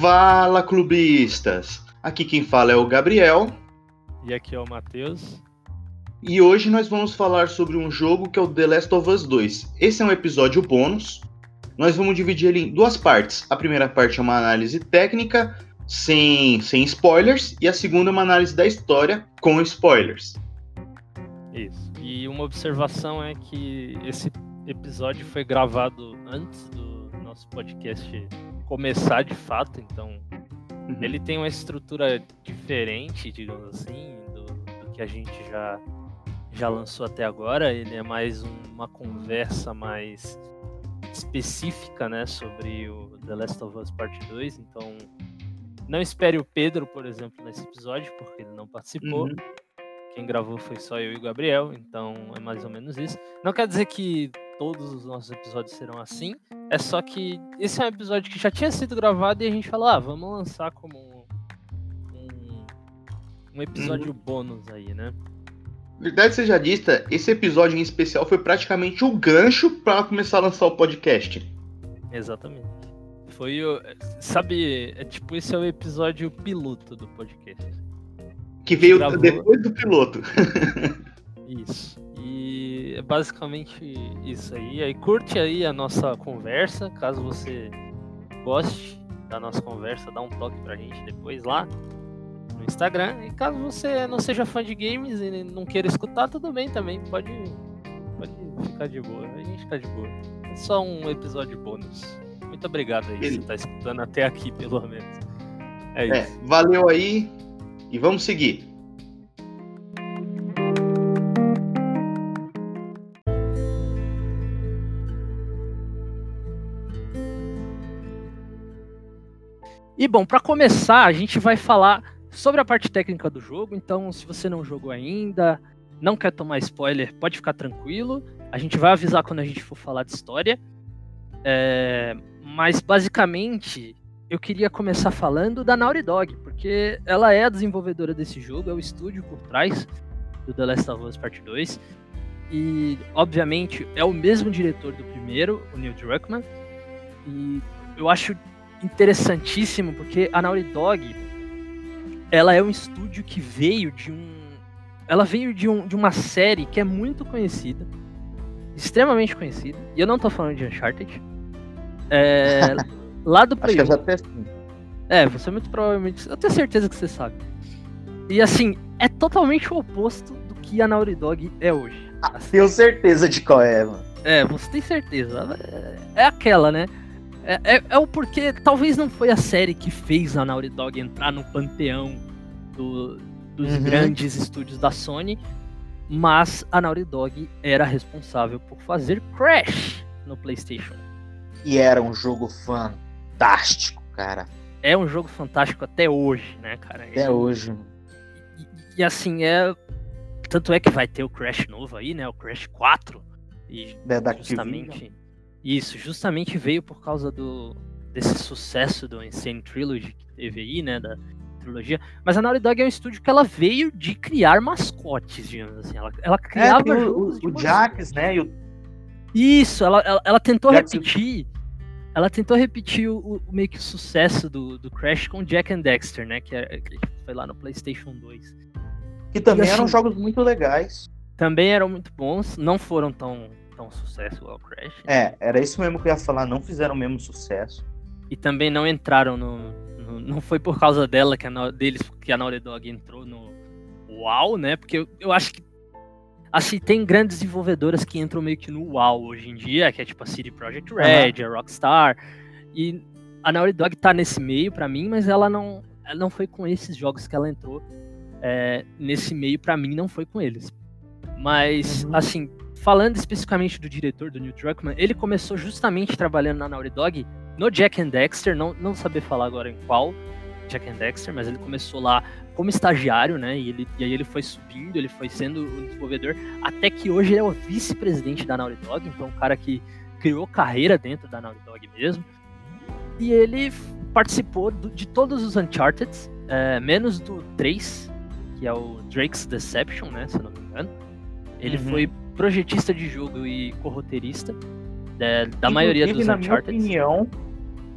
Fala, clubistas! Aqui quem fala é o Gabriel. E aqui é o Matheus. E hoje nós vamos falar sobre um jogo que é o The Last of Us 2. Esse é um episódio bônus. Nós vamos dividir ele em duas partes. A primeira parte é uma análise técnica, sem, sem spoilers, e a segunda é uma análise da história, com spoilers. Isso. E uma observação é que esse episódio foi gravado antes do nosso podcast começar de fato, então uhum. ele tem uma estrutura diferente, digamos assim, do, do, que a gente já, já lançou até agora. Ele é mais um, uma conversa mais específica, né, sobre o The Last of Us Part 2, então não espere o Pedro, por exemplo, nesse episódio, porque ele não participou. Uhum. Quem gravou foi só eu e o Gabriel, então é mais ou menos isso. Não quer dizer que todos os nossos episódios serão assim, é só que esse é um episódio que já tinha sido gravado e a gente falou, ah, vamos lançar como um, um episódio uhum. bônus aí, né? Verdade seja dita, esse episódio em especial foi praticamente o gancho para começar a lançar o podcast. Exatamente. Foi o. Sabe, é tipo, esse é o episódio piloto do podcast. Que veio gravou... depois do piloto. Isso. É basicamente isso aí. Aí curte aí a nossa conversa, caso você goste da nossa conversa, dá um toque pra gente depois lá no Instagram. E caso você não seja fã de games e não queira escutar, tudo bem também. Pode, pode ficar de boa. A gente fica de boa. É só um episódio bônus. Muito obrigado aí, Ele... você tá escutando até aqui, pelo menos. É, é isso. É, valeu aí e vamos seguir. E bom, para começar, a gente vai falar sobre a parte técnica do jogo. Então, se você não jogou ainda, não quer tomar spoiler, pode ficar tranquilo. A gente vai avisar quando a gente for falar de história. É, mas basicamente, eu queria começar falando da Naughty Dog, porque ela é a desenvolvedora desse jogo, é o estúdio por trás do The Last of Us Part 2. E, obviamente, é o mesmo diretor do primeiro, o Neil Druckmann. E eu acho interessantíssimo, porque a Naughty Dog, ela é um estúdio que veio de um... Ela veio de, um, de uma série que é muito conhecida, extremamente conhecida, e eu não tô falando de Uncharted. É, lá do Play Acho que eu já É, você muito provavelmente... Eu tenho certeza que você sabe. E assim, é totalmente o oposto do que a Naughty Dog é hoje. Ah, tenho certeza de qual é, mano. É, você tem certeza. É aquela, né? É, é, é, o porquê, talvez não foi a série que fez a Naughty Dog entrar no panteão do, dos uhum. grandes estúdios da Sony, mas a Naughty Dog era responsável por fazer Crash no PlayStation. E era um jogo fantástico, cara. É um jogo fantástico até hoje, né, cara? Até é, hoje. E, e, assim, é. Tanto é que vai ter o Crash novo aí, né? O Crash 4. E é justamente. Isso, justamente veio por causa do desse sucesso do Insane Trilogy que teve aí, né, da trilogia. Mas a Naughty Dog é um estúdio que ela veio de criar mascotes, digamos assim. Ela, ela é, criava é, o, o Jax, né, e o... Isso, ela, ela, ela tentou Jax repetir... Ela tentou repetir o, o, meio que o sucesso do, do Crash com Jack and Dexter, né? Que, é, que foi lá no PlayStation 2. Que também assim, eram jogos muito legais. Também eram muito bons, não foram tão tão sucesso igual Crash. É, era isso mesmo que eu ia falar, não fizeram o mesmo sucesso. E também não entraram no. no não foi por causa dela que a, deles que a Naughty Dog entrou no WoW, né? Porque eu, eu acho que. Assim, tem grandes desenvolvedoras que entram meio que no WoW hoje em dia, que é tipo a City Project Red, uhum. a Rockstar. E a Naughty Dog tá nesse meio para mim, mas ela não, ela não foi com esses jogos que ela entrou. É, nesse meio, para mim, não foi com eles. Mas, uhum. assim, falando especificamente do diretor, do Neil Druckmann, ele começou justamente trabalhando na Naughty Dog no Jack and Dexter, não, não saber falar agora em qual Jack and Dexter, mas ele começou lá como estagiário, né? E, ele, e aí ele foi subindo, ele foi sendo o desenvolvedor, até que hoje ele é o vice-presidente da Naughty Dog, então um cara que criou carreira dentro da Naughty Dog mesmo. E ele participou do, de todos os Uncharted, é, menos do 3, que é o Drake's Deception, né? Se eu não me engano. Ele uhum. foi projetista de jogo e corroteirista da, da maioria dos na Uncharted. minha opinião,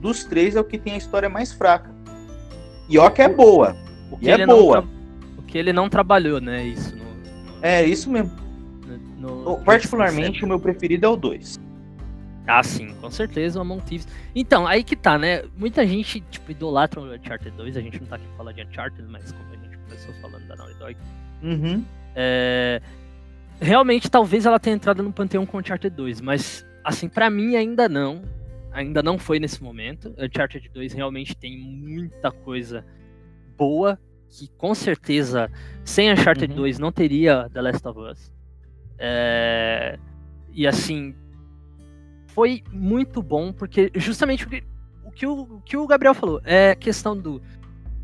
dos três é o que tem a história mais fraca. E ó que é boa. O que é boa. O que ele não trabalhou, né? Isso. No, no... É, isso mesmo. No, Particularmente, o meu preferido é o 2. Ah, sim, com certeza o Among Thieves. Então, aí que tá, né? Muita gente, tipo, idolatra o Uncharted 2. A gente não tá aqui pra falar de Uncharted, mas como a gente começou falando da Naughty Dog. Uhum. É... Realmente, talvez ela tenha entrado no panteão com Uncharted 2, mas, assim, para mim ainda não. Ainda não foi nesse momento. Uncharted 2 realmente tem muita coisa boa, que com certeza, sem Uncharted uhum. 2 não teria The Last of Us. É... E assim, foi muito bom, porque justamente o que o, que o Gabriel falou é questão do.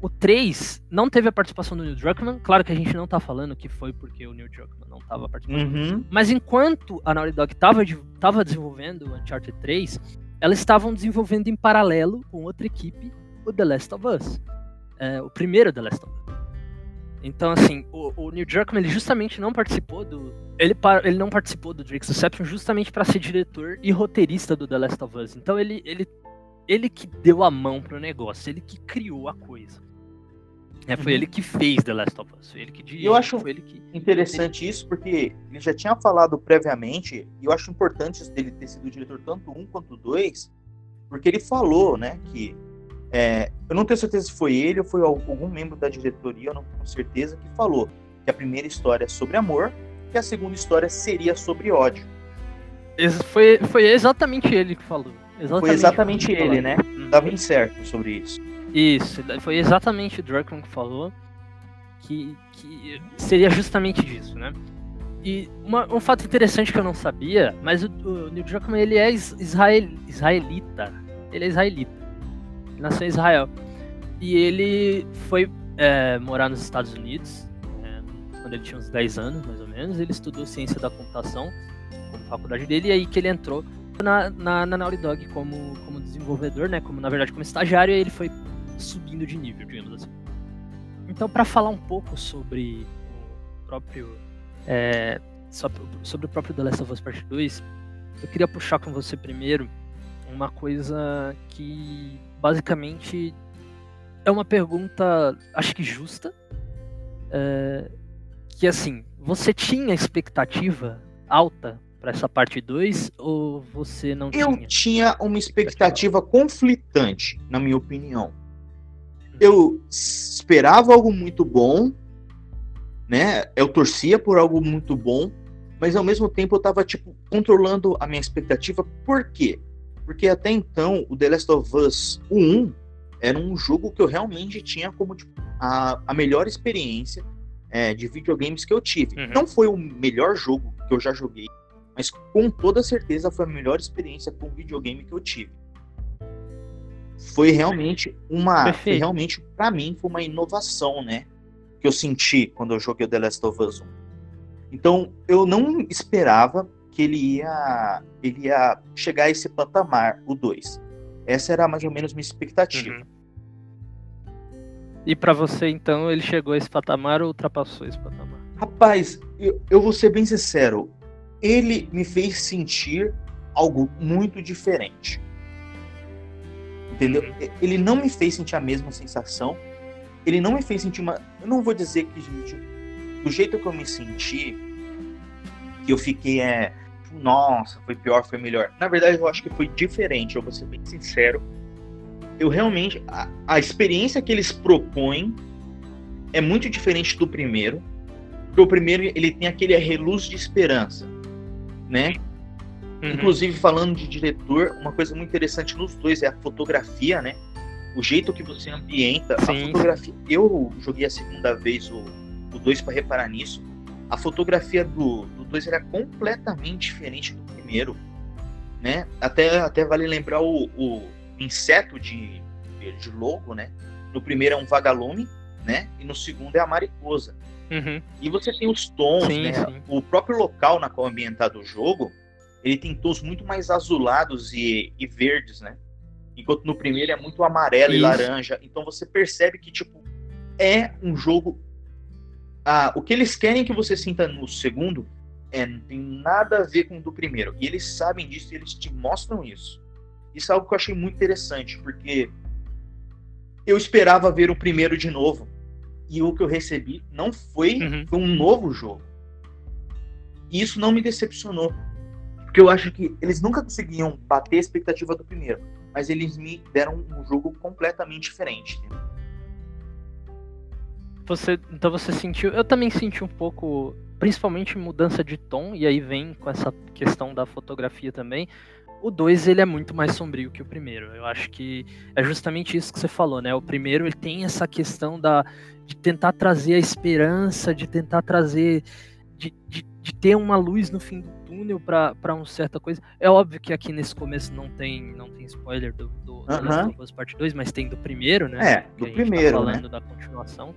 O 3 não teve a participação do Neil Druckmann. Claro que a gente não tá falando que foi porque o Neil Druckmann não tava participando. Uhum. Mas enquanto a Naughty Dog tava, tava desenvolvendo o Uncharted 3, elas estavam desenvolvendo em paralelo com outra equipe o The Last of Us. É, o primeiro The Last of Us. Então, assim, o, o Neil Druckmann ele justamente não participou do. Ele, ele não participou do Drake's Deception justamente para ser diretor e roteirista do The Last of Us. Então ele, ele, ele que deu a mão pro negócio, ele que criou a coisa. É, foi uhum. ele que fez The Last of Us. Foi ele que dirigiu, Eu acho que... interessante ele... isso, porque ele já tinha falado previamente, e eu acho importante dele ter sido diretor tanto um quanto dois, porque ele falou, né, que é, eu não tenho certeza se foi ele ou foi algum membro da diretoria, eu não tenho certeza, que falou que a primeira história é sobre amor e a segunda história seria sobre ódio. Foi, foi exatamente ele que falou. Exatamente foi exatamente ele, né? Uhum. Tava certo sobre isso. Isso, foi exatamente o Druckmann que falou que, que seria justamente disso, né? E uma, um fato interessante que eu não sabia, mas o, o Neil Druckmann ele é israel, israelita. Ele é israelita nasceu em Israel. E ele foi é, morar nos Estados Unidos, é, quando ele tinha uns 10 anos, mais ou menos. Ele estudou ciência da computação como faculdade dele, e aí que ele entrou na, na, na Naughty Dog como, como desenvolvedor, né? Como, na verdade, como estagiário, e ele foi subindo de nível, digamos assim. Então, para falar um pouco sobre o próprio. É, sobre o próprio The Last of Us Part 2, eu queria puxar com você primeiro uma coisa que basicamente é uma pergunta, acho que justa. É, que assim, você tinha expectativa alta para essa parte 2 ou você não Eu tinha? Eu tinha uma expectativa conflitante, na minha opinião. Eu esperava algo muito bom, né? Eu torcia por algo muito bom, mas ao mesmo tempo eu tava tipo controlando a minha expectativa. Por quê? Porque até então, o The Last of Us 1 era um jogo que eu realmente tinha como tipo, a, a melhor experiência é, de videogames que eu tive. Uhum. Não foi o melhor jogo que eu já joguei, mas com toda certeza foi a melhor experiência com videogame que eu tive. Foi realmente uma, foi realmente para mim foi uma inovação, né, que eu senti quando eu joguei o The Last of Us 1. Então, eu não esperava que ele ia, ele ia chegar a esse patamar, o 2. Essa era mais ou menos minha expectativa. Uhum. E para você, então, ele chegou a esse patamar ou ultrapassou esse patamar? Rapaz, eu, eu vou ser bem sincero. Ele me fez sentir algo muito diferente. Entendeu? Ele não me fez sentir a mesma sensação. Ele não me fez sentir uma. Eu não vou dizer que, gente, do jeito que eu me senti, que eu fiquei é, nossa, foi pior, foi melhor. Na verdade, eu acho que foi diferente, eu vou ser bem sincero. Eu realmente. A, a experiência que eles propõem é muito diferente do primeiro. Porque o primeiro ele tem aquele reluz de esperança, né? Uhum. Inclusive, falando de diretor, uma coisa muito interessante nos dois é a fotografia, né? O jeito que você ambienta Sim. a fotografia. Eu joguei a segunda vez o 2 para reparar nisso a fotografia do 2 era completamente diferente do primeiro. Né? Até, até vale lembrar o, o inseto de, de logo, né? No primeiro é um vagalume, né? E no segundo é a mariposa. Uhum. E você tem os tons, sim, né? Sim. O próprio local na qual é ambientado o jogo, ele tem tons muito mais azulados e, e verdes, né? Enquanto no primeiro é muito amarelo Isso. e laranja. Então você percebe que, tipo, é um jogo ah, o que eles querem que você sinta no segundo é, não tem nada a ver com o do primeiro. E eles sabem disso e eles te mostram isso. Isso é algo que eu achei muito interessante, porque eu esperava ver o primeiro de novo. E o que eu recebi não foi, uhum. foi um novo jogo. E isso não me decepcionou. Porque eu acho que eles nunca conseguiam bater a expectativa do primeiro. Mas eles me deram um jogo completamente diferente. Você, então você sentiu. Eu também senti um pouco, principalmente mudança de tom, e aí vem com essa questão da fotografia também. O 2 ele é muito mais sombrio que o primeiro. Eu acho que é justamente isso que você falou, né? O primeiro ele tem essa questão da de tentar trazer a esperança, de tentar trazer de, de, de ter uma luz no fim do túnel para uma certa coisa. É óbvio que aqui nesse começo não tem não tem spoiler do, do, uh -huh. Last of Us Part 2, mas tem do primeiro, né? É, do tá primeiro, tá falando né? da continuação.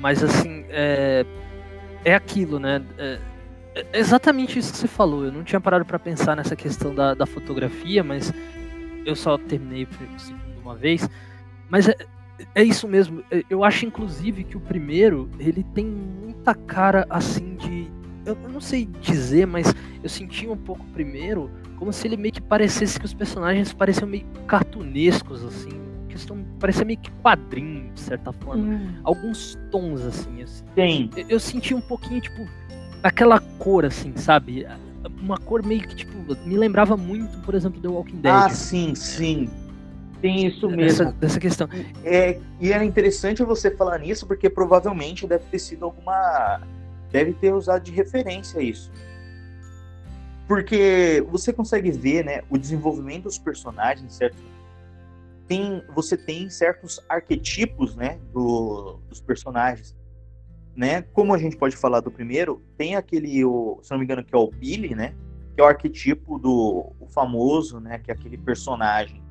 Mas assim, é, é aquilo, né? É, é exatamente isso que você falou. Eu não tinha parado para pensar nessa questão da, da fotografia, mas eu só terminei o segundo uma vez. Mas é, é isso mesmo. Eu acho, inclusive, que o primeiro ele tem muita cara assim de. Eu não sei dizer, mas eu senti um pouco primeiro como se ele meio que parecesse que os personagens pareciam meio cartunescos, assim questão parecia meio que quadrinho, de certa forma. Hum. Alguns tons, assim. assim. Tem. Eu, eu, senti um pouquinho, tipo, aquela cor, assim, sabe? Uma cor meio que, tipo, me lembrava muito, por exemplo, The Walking Dead. Ah, sim, sim. Tem isso mesmo. Dessa, questão. É, e é interessante você falar nisso, porque provavelmente deve ter sido alguma. Deve ter usado de referência isso. Porque você consegue ver, né, o desenvolvimento dos personagens, certo? tem, você tem certos arquetipos, né, do, dos personagens, né? Como a gente pode falar do primeiro, tem aquele, o, se não me engano, que é o Billy, né? Que é o arquetipo do o famoso, né? Que é aquele personagem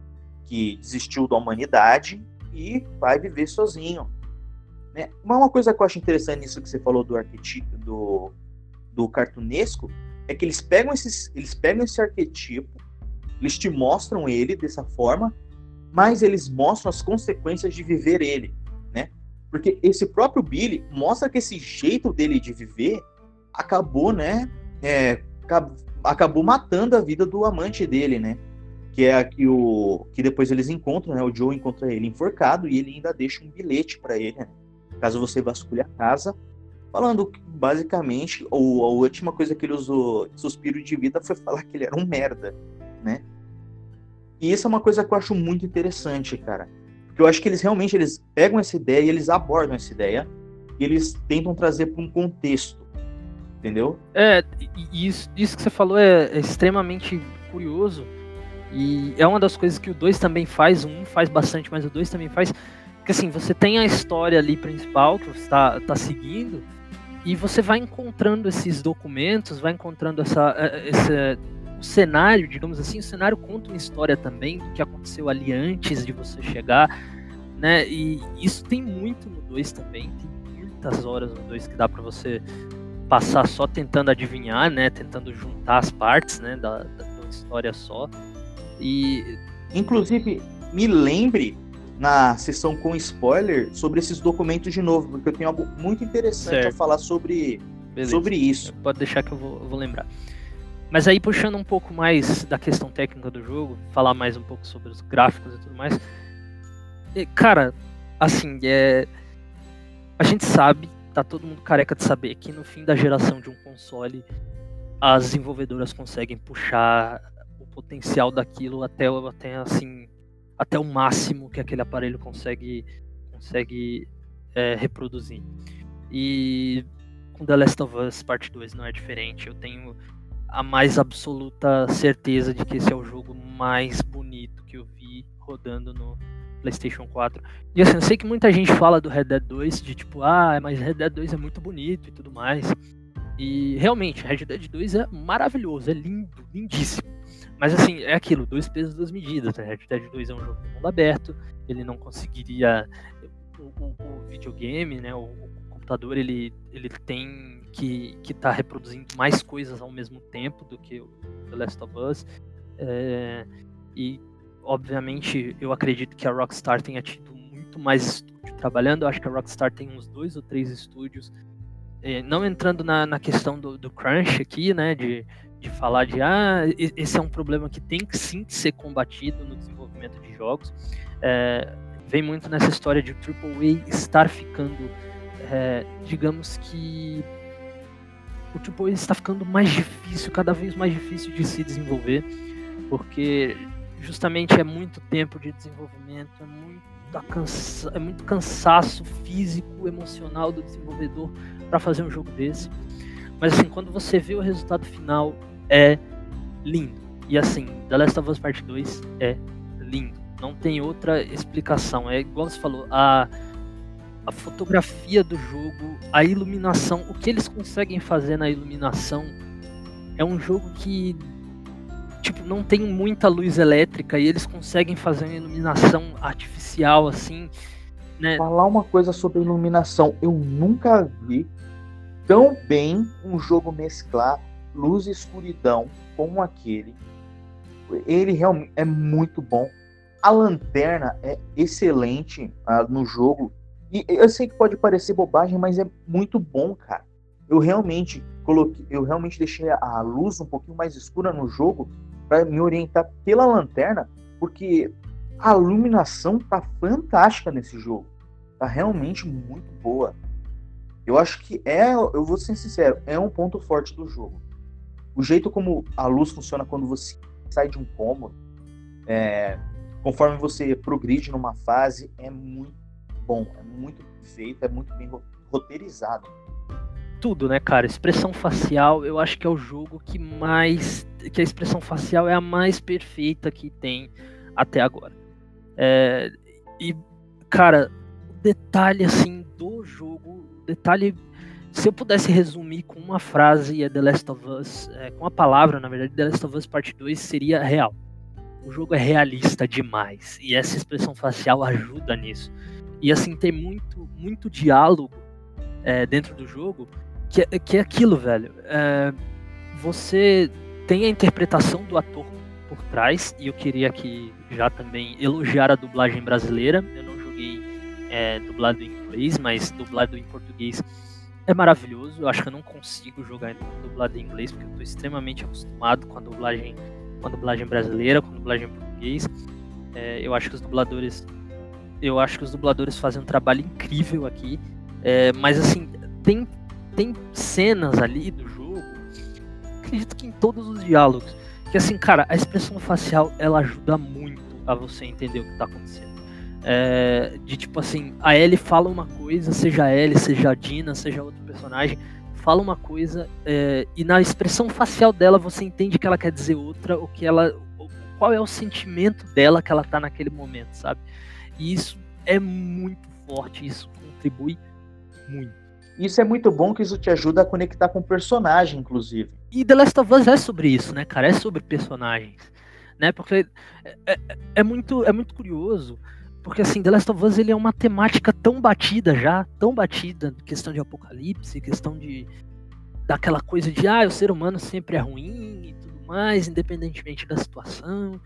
que desistiu da humanidade e vai viver sozinho, né? Uma coisa que eu acho interessante nisso que você falou do arquetipo do, do cartunesco é que eles pegam esses, eles pegam esse arquetipo, eles te mostram ele dessa forma mas eles mostram as consequências de viver ele, né? Porque esse próprio Billy mostra que esse jeito dele de viver acabou, né? É, acabou matando a vida do amante dele, né? Que é que o que depois eles encontram, né? O Joe encontra ele enforcado e ele ainda deixa um bilhete para ele, né? Caso você vasculhe a casa, falando que basicamente ou a última coisa que ele usou, suspiro de vida, foi falar que ele era um merda, né? E isso é uma coisa que eu acho muito interessante, cara. Porque eu acho que eles realmente eles pegam essa ideia e eles abordam essa ideia e eles tentam trazer para um contexto. Entendeu? É, isso, isso que você falou é, é extremamente curioso. E é uma das coisas que o 2 também faz, o 1 um faz bastante, mas o 2 também faz. Porque assim, você tem a história ali principal que você está tá seguindo, e você vai encontrando esses documentos, vai encontrando essa, é, essa o cenário, digamos assim, o cenário conta uma história também do que aconteceu ali antes de você chegar, né? E isso tem muito no 2 também, tem muitas horas no 2 que dá para você passar só tentando adivinhar, né? Tentando juntar as partes, né? Da, da história só. E. Inclusive, me lembre na sessão com spoiler sobre esses documentos de novo, porque eu tenho algo muito interessante certo. a falar sobre, sobre isso. Pode deixar que eu vou, eu vou lembrar. Mas aí puxando um pouco mais da questão técnica do jogo, falar mais um pouco sobre os gráficos e tudo mais. Cara, assim, é a gente sabe, tá todo mundo careca de saber que no fim da geração de um console as desenvolvedoras conseguem puxar o potencial daquilo até até assim até o máximo que aquele aparelho consegue consegue é, reproduzir. E com The Last of Us Part 2 não é diferente. Eu tenho a mais absoluta certeza de que esse é o jogo mais bonito que eu vi rodando no PlayStation 4. E assim, eu sei que muita gente fala do Red Dead 2 de tipo, ah, mas Red Dead 2 é muito bonito e tudo mais. E realmente, Red Dead 2 é maravilhoso, é lindo, lindíssimo. Mas assim, é aquilo, dois pesos, duas medidas. Né? Red Dead 2 é um jogo de mundo aberto, ele não conseguiria. O, o, o videogame, né? O, o computador ele, ele tem que está reproduzindo mais coisas ao mesmo tempo do que o The Last of Us. É, e, obviamente, eu acredito que a Rockstar tenha tido muito mais estúdio trabalhando. Eu acho que a Rockstar tem uns dois ou três estúdios. É, não entrando na, na questão do, do, crunch aqui, né, de, de falar de ah, esse é um problema que tem que sim ser combatido no desenvolvimento de jogos. É, vem muito nessa história de AAA estar ficando, é, digamos que o AAA está ficando mais difícil, cada vez mais difícil de se desenvolver, porque justamente é muito tempo de desenvolvimento, é muito, é muito cansaço físico, emocional do desenvolvedor para fazer um jogo desse. Mas assim, quando você vê o resultado final, é lindo. E assim, The Last of Us Part 2 é lindo. Não tem outra explicação. É igual você falou, a, a fotografia do jogo, a iluminação, o que eles conseguem fazer na iluminação é um jogo que tipo não tem muita luz elétrica e eles conseguem fazer uma iluminação artificial assim, né? Falar uma coisa sobre iluminação, eu nunca vi tão bem um jogo mesclar luz e escuridão como aquele. Ele realmente é muito bom. A lanterna é excelente uh, no jogo. E eu sei que pode parecer bobagem, mas é muito bom, cara. Eu realmente coloquei, eu realmente deixei a luz um pouquinho mais escura no jogo para me orientar pela lanterna, porque a iluminação tá fantástica nesse jogo. Tá realmente muito boa. Eu acho que é, eu vou ser sincero, é um ponto forte do jogo. O jeito como a luz funciona quando você sai de um cômodo, é, conforme você progride numa fase, é muito bom, é muito feito, é muito bem roteirizado. Tudo, né, cara? Expressão facial, eu acho que é o jogo que mais. que a expressão facial é a mais perfeita que tem até agora. É, e, cara, detalhe, assim, do jogo, detalhe se eu pudesse resumir com uma frase, é The Last of Us, é, com a palavra, na verdade, The Last of Us Parte 2 seria real. O jogo é realista demais e essa expressão facial ajuda nisso. E assim, tem muito, muito diálogo é, dentro do jogo que, é, que é aquilo, velho. É, você tem a interpretação do ator por trás, e eu queria aqui já também elogiar a dublagem brasileira. Eu não joguei é, dublado em inglês, mas dublado em português é maravilhoso. Eu acho que eu não consigo jogar dublado em inglês, porque eu estou extremamente acostumado com a dublagem, com a dublagem brasileira, com a dublagem em português. É, eu acho que os dubladores. Eu acho que os dubladores fazem um trabalho incrível aqui. É, mas assim, tem, tem cenas ali do jogo, acredito que em todos os diálogos, que assim, cara, a expressão facial ela ajuda muito a você entender o que está acontecendo. É, de tipo assim, a Ellie fala uma coisa, seja a Ellie, seja a Dina, seja outro personagem, fala uma coisa é, e na expressão facial dela você entende que ela quer dizer outra, o que ela, qual é o sentimento dela que ela tá naquele momento, sabe? E isso é muito forte, isso contribui muito. Isso é muito bom que isso te ajuda a conectar com o personagem, inclusive. E The Last of Us é sobre isso, né, cara? É sobre personagens, né? Porque é, é, é muito, é muito curioso porque assim, The Last of Us ele é uma temática tão batida já, tão batida, questão de apocalipse, questão de daquela coisa de ah, o ser humano sempre é ruim e tudo mais, independentemente da situação.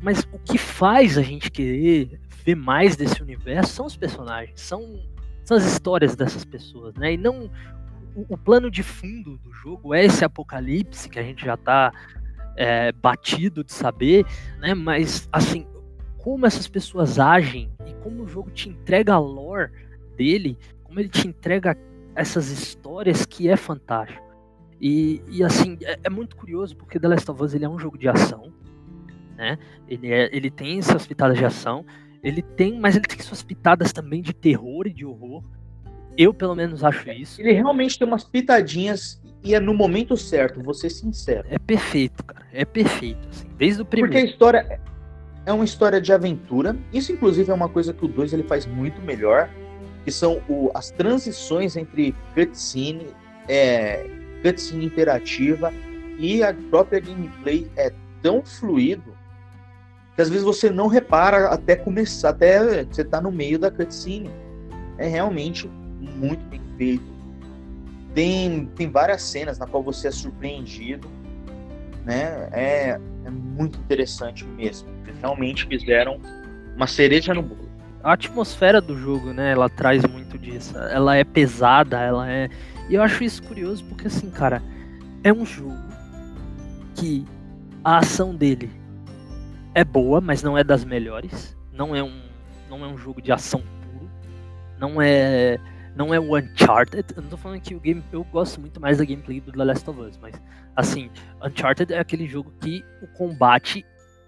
Mas o que faz a gente querer ver mais desse universo são os personagens, são, são as histórias dessas pessoas, né? E não o, o plano de fundo do jogo é esse apocalipse que a gente já tá é, batido de saber, né? Mas assim, como essas pessoas agem e como o jogo te entrega a lore dele, como ele te entrega essas histórias que é fantástico. E, e assim, é, é, muito curioso porque The Last of Us ele é um jogo de ação, né? Ele, é, ele tem suas pitadas de ação, ele tem, mas ele tem suas pitadas também de terror e de horror. Eu, pelo menos, acho isso. Ele realmente tem umas pitadinhas e é no momento certo, vou ser sincero. É perfeito, cara. É perfeito, assim, desde o primeiro. Porque a história, é uma história de aventura. Isso, inclusive, é uma coisa que o 2 ele faz muito melhor, que são o, as transições entre cutscene, é, cutscene interativa e a própria gameplay é tão fluido que às vezes você não repara até começar, até você tá no meio da cutscene. É realmente muito bem feito. Tem, tem várias cenas na qual você é surpreendido, né? É, é muito interessante mesmo. Realmente fizeram uma cereja no bolo. A atmosfera do jogo, né, ela traz muito disso. Ela é pesada, ela é. E eu acho isso curioso porque, assim, cara, é um jogo que a ação dele é boa, mas não é das melhores. Não é um. não é um jogo de ação puro, não é não é o Uncharted. Eu não tô falando que o game eu gosto muito mais da gameplay do The Last of Us, mas assim, Uncharted é aquele jogo que o combate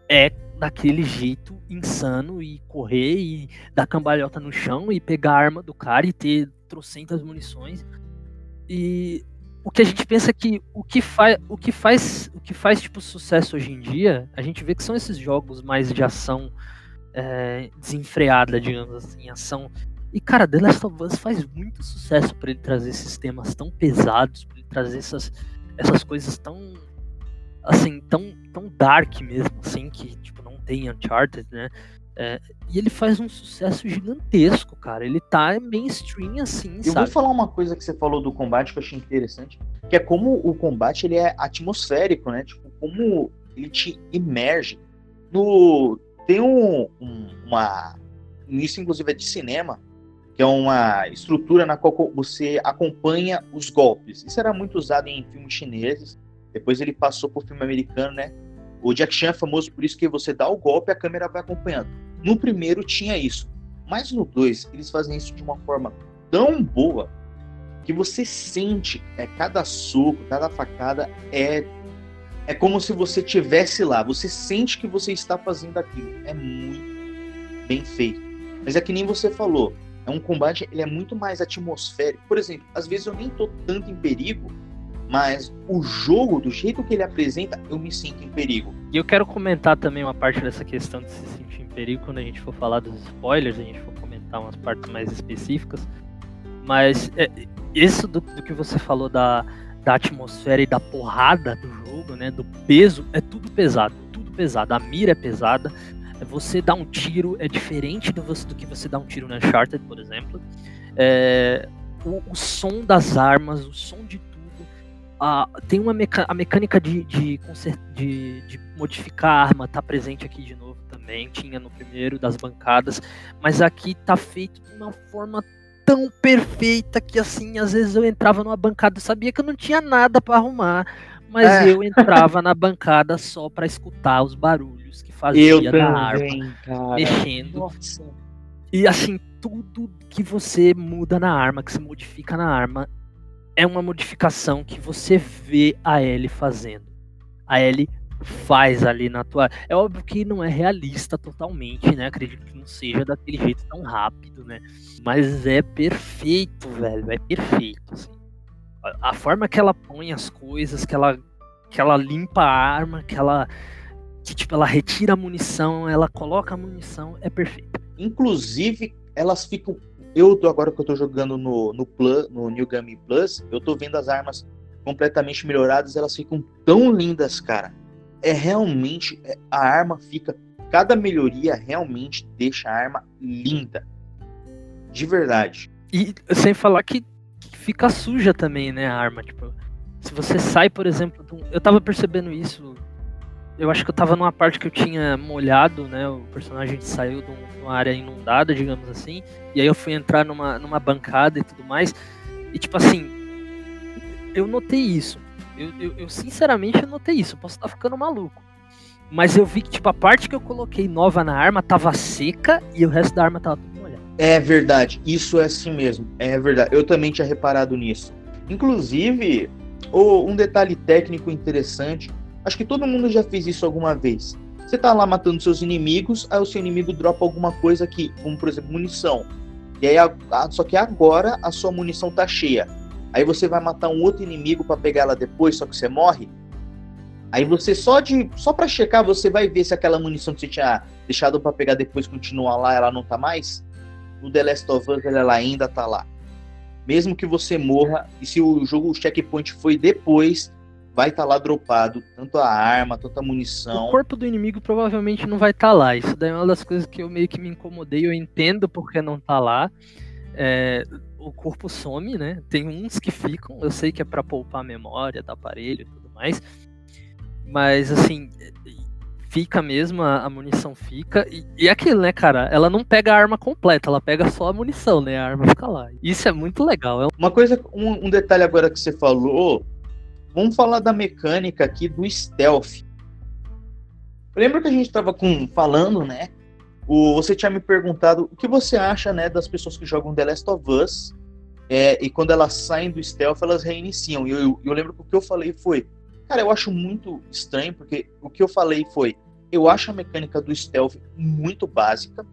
é daquele jeito insano e correr e dar cambalhota no chão e pegar a arma do cara e ter trocentas munições. E o que a gente pensa que o que faz o que faz o que faz tipo sucesso hoje em dia, a gente vê que são esses jogos mais de ação é, desenfreada, digamos assim, ação. E cara, The Last of Us faz muito sucesso para ele trazer esses temas tão pesados, para ele trazer essas essas coisas tão assim, tão tão dark mesmo, assim, que tipo tem Uncharted, né? É, e ele faz um sucesso gigantesco, cara. Ele tá mainstream assim, Eu sabe? vou falar uma coisa que você falou do combate que eu achei interessante, que é como o combate ele é atmosférico, né? Tipo, como ele te emerge. No tem um, um uma isso inclusive é de cinema, que é uma estrutura na qual você acompanha os golpes. Isso era muito usado em filmes chineses. Depois ele passou pro filme americano, né? O Jack Chan é famoso por isso que você dá o golpe e a câmera vai acompanhando. No primeiro tinha isso. Mas no 2, eles fazem isso de uma forma tão boa que você sente é, cada soco, cada facada é é como se você tivesse lá. Você sente que você está fazendo aquilo. É muito bem feito. Mas é que nem você falou. É um combate, ele é muito mais atmosférico. Por exemplo, às vezes eu nem tô tanto em perigo, mas o jogo, do jeito que ele apresenta, eu me sinto em perigo. E eu quero comentar também uma parte dessa questão de se sentir em perigo quando a gente for falar dos spoilers, a gente for comentar umas partes mais específicas. Mas é, isso do, do, que você falou da, da atmosfera e da porrada do jogo, né? Do peso, é tudo pesado, tudo pesado. A mira é pesada. Você dar um tiro é diferente do, do que você dar um tiro no Uncharted, por exemplo. É, o, o som das armas, o som de Uh, tem uma meca a mecânica de, de, de, de, modificar a arma tá presente aqui de novo também, tinha no primeiro das bancadas, mas aqui tá feito de uma forma tão perfeita que assim, às vezes eu entrava numa bancada, sabia que eu não tinha nada para arrumar, mas é. eu entrava na bancada só para escutar os barulhos que fazia eu da também, arma cara. mexendo. Nossa. E assim, tudo que você muda na arma, que se modifica na arma, é uma modificação que você vê a Ellie fazendo. A Ellie faz ali na tua. É óbvio que não é realista totalmente, né? Acredito que não seja daquele jeito tão rápido, né? Mas é perfeito, velho. É perfeito. Assim. A forma que ela põe as coisas, que ela, que ela limpa a arma, que ela. Que, tipo, ela retira a munição, ela coloca a munição, é perfeito. Inclusive, elas ficam eu tô agora que eu tô jogando no, no, Plus, no New Game Plus, eu tô vendo as armas completamente melhoradas, elas ficam tão lindas, cara. É realmente é, a arma fica, cada melhoria realmente deixa a arma linda. De verdade. E sem falar que fica suja também, né, a arma, tipo, se você sai, por exemplo, eu tava percebendo isso eu acho que eu tava numa parte que eu tinha molhado, né? O personagem saiu de uma área inundada, digamos assim. E aí eu fui entrar numa, numa bancada e tudo mais. E tipo assim, eu notei isso. Eu, eu, eu sinceramente notei isso. Eu posso estar ficando maluco. Mas eu vi que, tipo, a parte que eu coloquei nova na arma tava seca e o resto da arma tava tudo molhado. É verdade, isso é assim mesmo. É verdade. Eu também tinha reparado nisso. Inclusive, oh, um detalhe técnico interessante Acho que todo mundo já fez isso alguma vez. Você tá lá matando seus inimigos, aí o seu inimigo dropa alguma coisa aqui, como por exemplo munição. E aí, a, a, só que agora a sua munição tá cheia. Aí você vai matar um outro inimigo para pegar ela depois, só que você morre. Aí você só de só para checar, você vai ver se aquela munição que você tinha deixado para pegar depois continua lá, ela não tá mais. No The Last of Us ela ainda tá lá. Mesmo que você morra, e se o jogo o checkpoint foi depois, vai estar tá lá dropado, tanto a arma, tanto a munição. O corpo do inimigo provavelmente não vai estar tá lá. Isso daí é uma das coisas que eu meio que me incomodei. Eu entendo porque não tá lá. É, o corpo some, né? Tem uns que ficam. Eu sei que é para poupar a memória do aparelho e tudo mais. Mas assim, fica mesmo, a, a munição fica. E, e aquilo, né, cara? Ela não pega a arma completa, ela pega só a munição, né? A arma fica lá. Isso é muito legal. É Uma coisa, um, um detalhe agora que você falou Vamos falar da mecânica aqui do stealth. Lembra que a gente estava falando, né? o, você tinha me perguntado o que você acha, né, das pessoas que jogam The Last of Us é, e quando elas saem do stealth, elas reiniciam. E eu, eu, eu lembro que o que eu falei foi, cara, eu acho muito estranho, porque o que eu falei foi, eu acho a mecânica do stealth muito básica,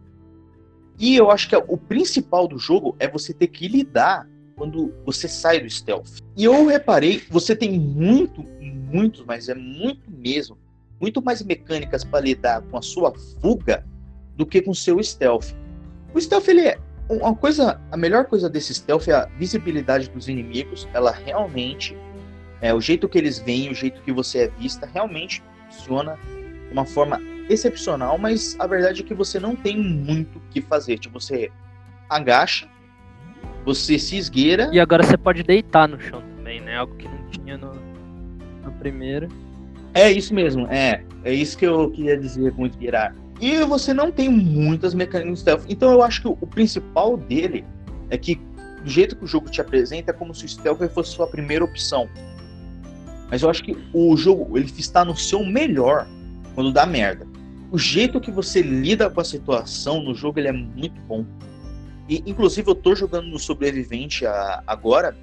e eu acho que o principal do jogo é você ter que lidar quando você sai do stealth. E eu reparei, você tem muito, muito, mas é muito mesmo, muito mais mecânicas para lidar com a sua fuga do que com o seu stealth. O stealth ele é uma coisa, a melhor coisa desse stealth é a visibilidade dos inimigos. Ela realmente é o jeito que eles vêm, o jeito que você é vista, realmente funciona de uma forma excepcional, mas a verdade é que você não tem muito o que fazer. Tipo, você agacha, você se esgueira. E agora você pode deitar no chão também, né? Algo que não tinha no, no primeiro. É isso mesmo, é. É isso que eu queria dizer com esgueirar. E você não tem muitas mecânicas stealth. Então eu acho que o, principal dele é que do jeito que o jogo te apresenta é como se o stealth fosse sua primeira opção. Mas eu acho que o jogo ele está no seu melhor quando dá merda o jeito que você lida com a situação no jogo ele é muito bom. E, inclusive, eu tô jogando no Sobrevivente a, agora.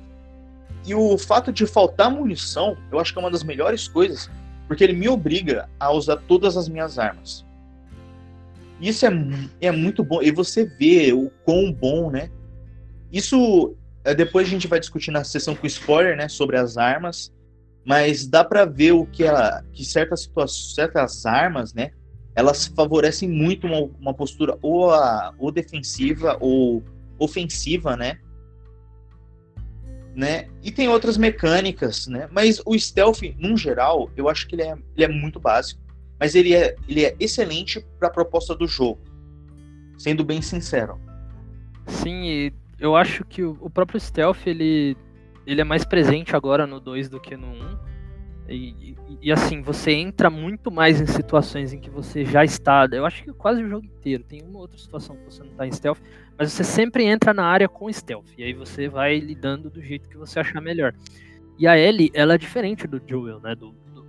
E o fato de faltar munição, eu acho que é uma das melhores coisas, porque ele me obriga a usar todas as minhas armas. Isso é, é muito bom. E você vê o quão bom, né? Isso é, depois a gente vai discutir na sessão com spoiler, né? Sobre as armas. Mas dá para ver o que, ela, que certas situações, certas armas, né? Elas favorecem muito uma, uma postura ou, a, ou defensiva ou ofensiva, né? né? E tem outras mecânicas, né? Mas o stealth, num geral, eu acho que ele é, ele é muito básico. Mas ele é, ele é excelente para a proposta do jogo. Sendo bem sincero. Sim, eu acho que o próprio stealth, ele, ele é mais presente agora no 2 do que no 1. Um e, e, assim, você entra muito mais em situações em que você já está. Eu acho que quase o jogo inteiro. Tem uma outra situação que você não está em stealth, mas você sempre entra na área com stealth. E aí você vai lidando do jeito que você achar melhor. E a Ellie, ela é diferente do Joel, né? Do, do,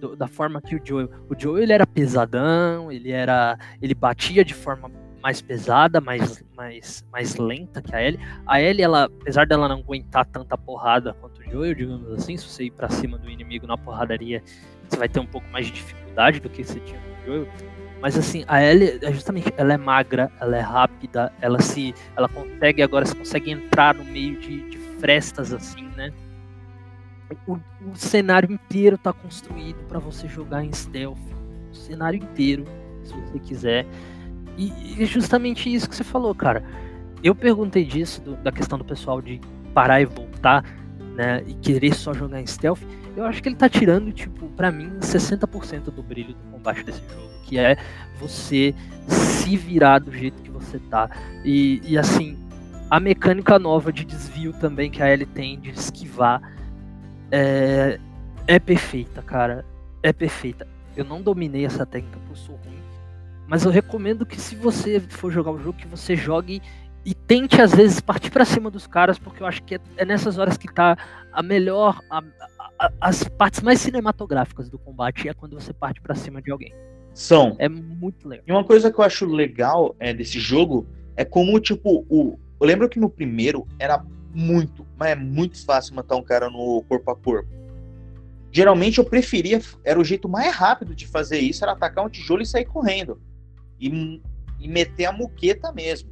do, da forma que o Joel. O Joel ele era pesadão, ele era. ele batia de forma mais pesada, mais, mais, mais lenta que a Ellie. A Ellie, ela, apesar dela não aguentar tanta porrada quanto o Joel, digamos assim, se você ir pra cima do inimigo na porradaria, você vai ter um pouco mais de dificuldade do que você tinha com o Joel. Mas assim, a Ellie, é justamente, ela é magra, ela é rápida, ela se, ela consegue agora, você consegue entrar no meio de, de frestas assim, né? O, o cenário inteiro está construído para você jogar em stealth. O cenário inteiro, se você quiser. E, é justamente isso que você falou, cara. Eu perguntei disso, do, da questão do pessoal de parar e voltar, né? E querer só jogar em stealth. Eu acho que ele tá tirando, tipo, para mim, 60% do brilho do combate desse jogo. Que é você se virar do jeito que você tá. E, e assim, a mecânica nova de desvio também que a Ellie tem, de esquivar, é, é perfeita, cara. É perfeita. Eu não dominei essa técnica porque eu sou ruim mas eu recomendo que se você for jogar o jogo, que você jogue e tente às vezes partir para cima dos caras, porque eu acho que é, é nessas horas que tá a melhor, a, a, as partes mais cinematográficas do combate é quando você parte para cima de alguém. São. É muito legal. E uma coisa que eu acho legal é, desse jogo é como, tipo, o. Eu lembro que no primeiro era muito, mas é muito fácil matar um cara no corpo a corpo. Geralmente eu preferia, era o jeito mais rápido de fazer isso, era atacar um tijolo e sair correndo e, e meter a muqueta mesmo.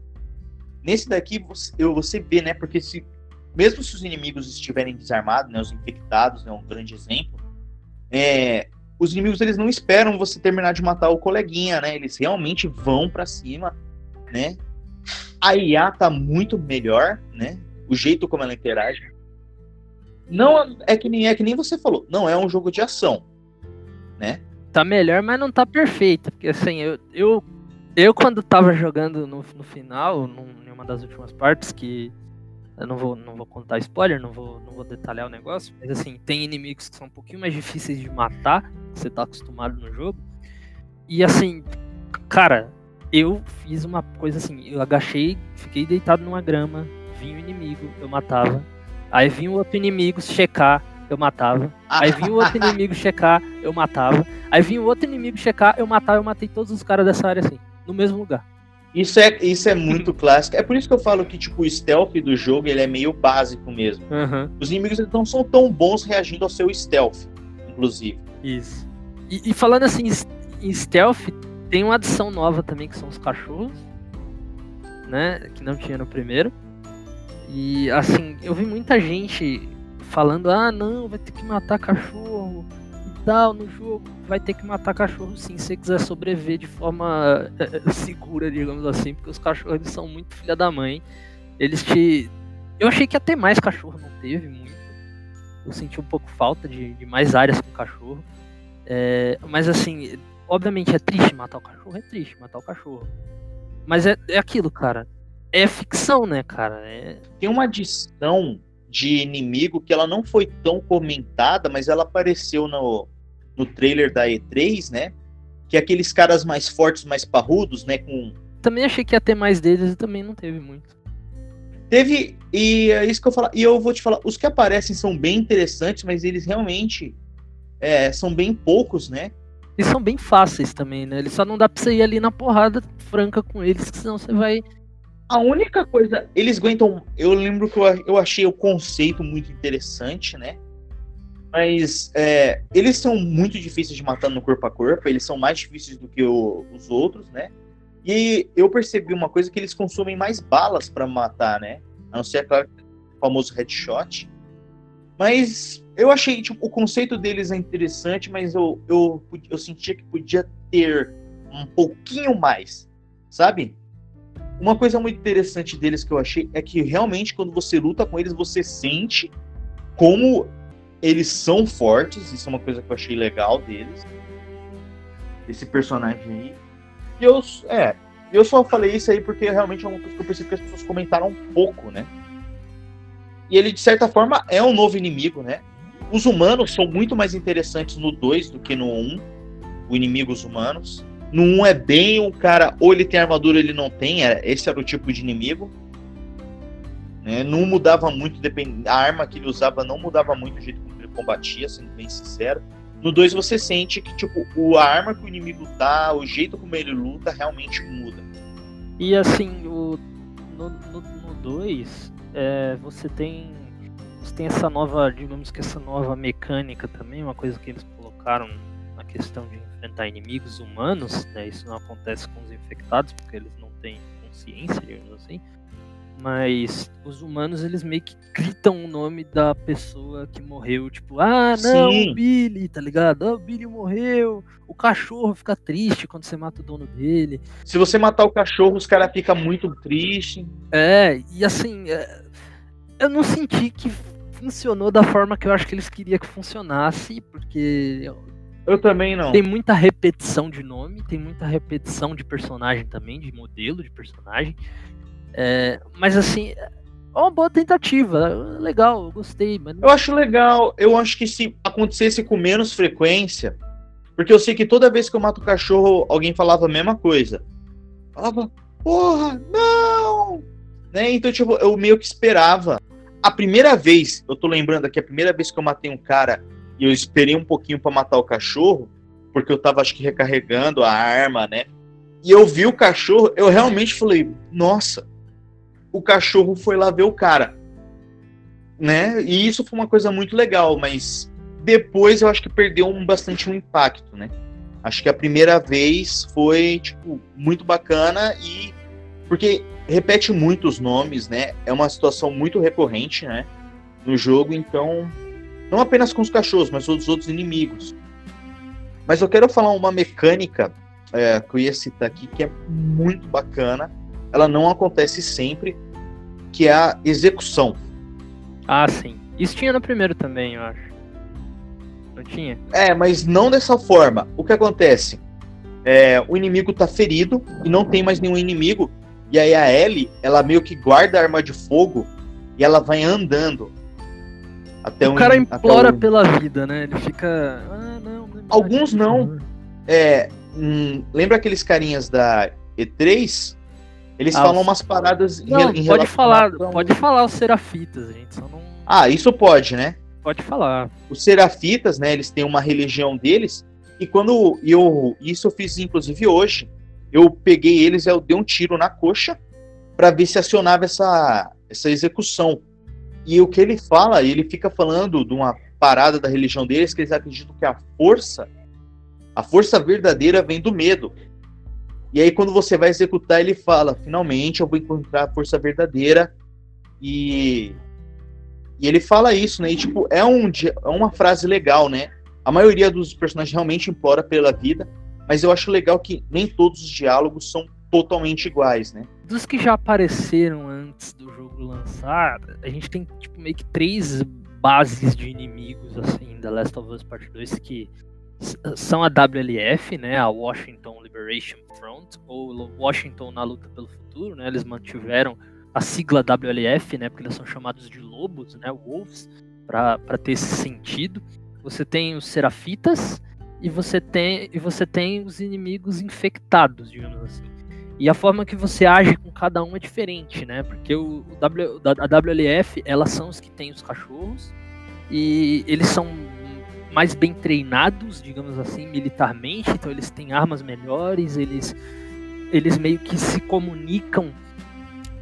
Nesse daqui você, você vê, né? Porque se mesmo se os inimigos estiverem desarmados, né, os infectados, é né, um grande exemplo, é, os inimigos eles não esperam você terminar de matar o coleguinha, né? Eles realmente vão para cima, né? A IA tá muito melhor, né? O jeito como ela interage. Não é que nem é que nem você falou, não é um jogo de ação, né? Tá melhor, mas não tá perfeita, porque assim, eu, eu eu, quando tava jogando no, no final, num, em uma das últimas partes, que eu não vou, não vou contar spoiler, não vou, não vou detalhar o negócio, mas assim, tem inimigos que são um pouquinho mais difíceis de matar, que você tá acostumado no jogo. E assim, cara, eu fiz uma coisa assim, eu agachei, fiquei deitado numa grama, vinha o inimigo, eu matava. Aí vinha o outro inimigo checar, eu matava. Aí vinha o outro inimigo checar, eu matava. Aí vinha o outro inimigo checar, eu matava, eu matei todos os caras dessa área assim. No mesmo lugar. Isso é, isso é muito clássico. É por isso que eu falo que tipo, o stealth do jogo ele é meio básico mesmo. Uhum. Os inimigos não são tão bons reagindo ao seu stealth, inclusive. Isso. E, e falando assim em stealth, tem uma adição nova também que são os cachorros, né? Que não tinha no primeiro. E assim, eu vi muita gente falando: ah, não, vai ter que matar cachorro tal no jogo. Vai ter que matar cachorro sim, se você quiser sobreviver de forma é, segura, digamos assim, porque os cachorros são muito filha da mãe. Eles te. Eu achei que ter mais cachorro, não teve muito. Eu senti um pouco falta de, de mais áreas com cachorro. É, mas assim, obviamente é triste matar o cachorro, é triste matar o cachorro. Mas é, é aquilo, cara. É ficção, né, cara? É... Tem uma adição de inimigo que ela não foi tão comentada, mas ela apareceu no, no trailer da E3, né? Que é aqueles caras mais fortes, mais parrudos, né? Com... Também achei que ia ter mais deles e também não teve muito. Teve, e é isso que eu falo, e eu vou te falar, os que aparecem são bem interessantes, mas eles realmente é, são bem poucos, né? E são bem fáceis também, né? Eles só não dá pra você ir ali na porrada franca com eles, que senão você vai. A única coisa, eles aguentam. Eu lembro que eu, eu achei o conceito muito interessante, né? Mas é, eles são muito difíceis de matar no corpo a corpo, eles são mais difíceis do que o, os outros, né? E eu percebi uma coisa que eles consomem mais balas para matar, né? A não ser, claro, o famoso headshot. Mas eu achei, tipo, o conceito deles é interessante, mas eu, eu, eu sentia que podia ter um pouquinho mais, sabe? Uma coisa muito interessante deles que eu achei é que realmente quando você luta com eles, você sente como eles são fortes. Isso é uma coisa que eu achei legal deles. Esse personagem aí. E eu, é, eu só falei isso aí porque realmente é uma coisa que eu percebi que as pessoas comentaram um pouco, né? E ele, de certa forma, é um novo inimigo, né? Os humanos são muito mais interessantes no 2 do que no 1. Um, o inimigos humanos. No 1 um é bem um cara, ou ele tem armadura ou ele não tem. É, esse era o tipo de inimigo. Né? Não mudava muito, a arma que ele usava não mudava muito o jeito combatia, sendo bem sincero. No 2 você sente que tipo, o, a arma que o inimigo tá, o jeito como ele luta, realmente muda. E assim, o, no 2, é, você tem você tem essa nova, digamos que essa nova mecânica também, uma coisa que eles colocaram na questão de enfrentar inimigos humanos, né? Isso não acontece com os infectados porque eles não têm consciência, digamos assim. Mas os humanos, eles meio que gritam o nome da pessoa que morreu. Tipo, ah, não, Sim. o Billy, tá ligado? Ah, o Billy morreu. O cachorro fica triste quando você mata o dono dele. Se você matar o cachorro, os caras ficam muito tristes. É, e assim, é, eu não senti que funcionou da forma que eu acho que eles queriam que funcionasse, porque. Eu também não. Tem muita repetição de nome, tem muita repetição de personagem também, de modelo de personagem. É, mas assim, é uma boa tentativa. Legal, eu gostei. Eu acho legal. Eu acho que se acontecesse com menos frequência. Porque eu sei que toda vez que eu mato o cachorro, alguém falava a mesma coisa. Falava, porra, não! Né? Então, tipo, eu meio que esperava. A primeira vez, eu tô lembrando aqui, a primeira vez que eu matei um cara e eu esperei um pouquinho para matar o cachorro, porque eu tava, acho que, recarregando a arma, né? E eu vi o cachorro, eu realmente falei, nossa, o cachorro foi lá ver o cara. Né? E isso foi uma coisa muito legal, mas depois eu acho que perdeu um, bastante um impacto, né? Acho que a primeira vez foi, tipo, muito bacana e... Porque repete muito os nomes, né? É uma situação muito recorrente, né? No jogo, então... Não apenas com os cachorros, mas com os outros inimigos. Mas eu quero falar uma mecânica é, que eu ia citar aqui, que é muito bacana, ela não acontece sempre, que é a execução. Ah, sim. Isso tinha no primeiro também, eu acho. Não tinha? É, mas não dessa forma. O que acontece? É, o inimigo tá ferido e não tem mais nenhum inimigo. E aí a Ellie, ela meio que guarda a arma de fogo e ela vai andando. Até o um, cara implora um... pela vida, né? Ele fica. Ah, não, não Alguns não. É, hum, lembra aqueles carinhas da E3 eles ah, falam umas paradas não, em, pode falar, pode falar os serafitas, gente. Só não... Ah, isso pode, né? Pode falar. Os serafitas, né? Eles têm uma religião deles. E quando eu. Isso eu fiz, inclusive, hoje. eu peguei eles e eu dei um tiro na coxa para ver se acionava essa, essa execução. E o que ele fala, ele fica falando de uma parada da religião deles, que eles acreditam que a força, a força verdadeira vem do medo. E aí quando você vai executar, ele fala, finalmente eu vou encontrar a força verdadeira. E, e ele fala isso, né? E tipo, é, um, é uma frase legal, né? A maioria dos personagens realmente implora pela vida, mas eu acho legal que nem todos os diálogos são totalmente iguais, né? Dos que já apareceram antes do jogo lançar, a gente tem tipo meio que três bases de inimigos assim da Last of Us Part 2 que são a WLF, né, a Washington Liberation Front ou Washington na luta pelo futuro, né? Eles mantiveram a sigla WLF, né, porque eles são chamados de lobos, né, wolves, para ter esse sentido. Você tem os Serafitas e você tem e você tem os inimigos infectados, digamos assim. E a forma que você age com cada um é diferente, né? Porque o, w, a WLF, elas são os que têm os cachorros e eles são mais bem treinados, digamos assim, militarmente, então eles têm armas melhores, eles eles meio que se comunicam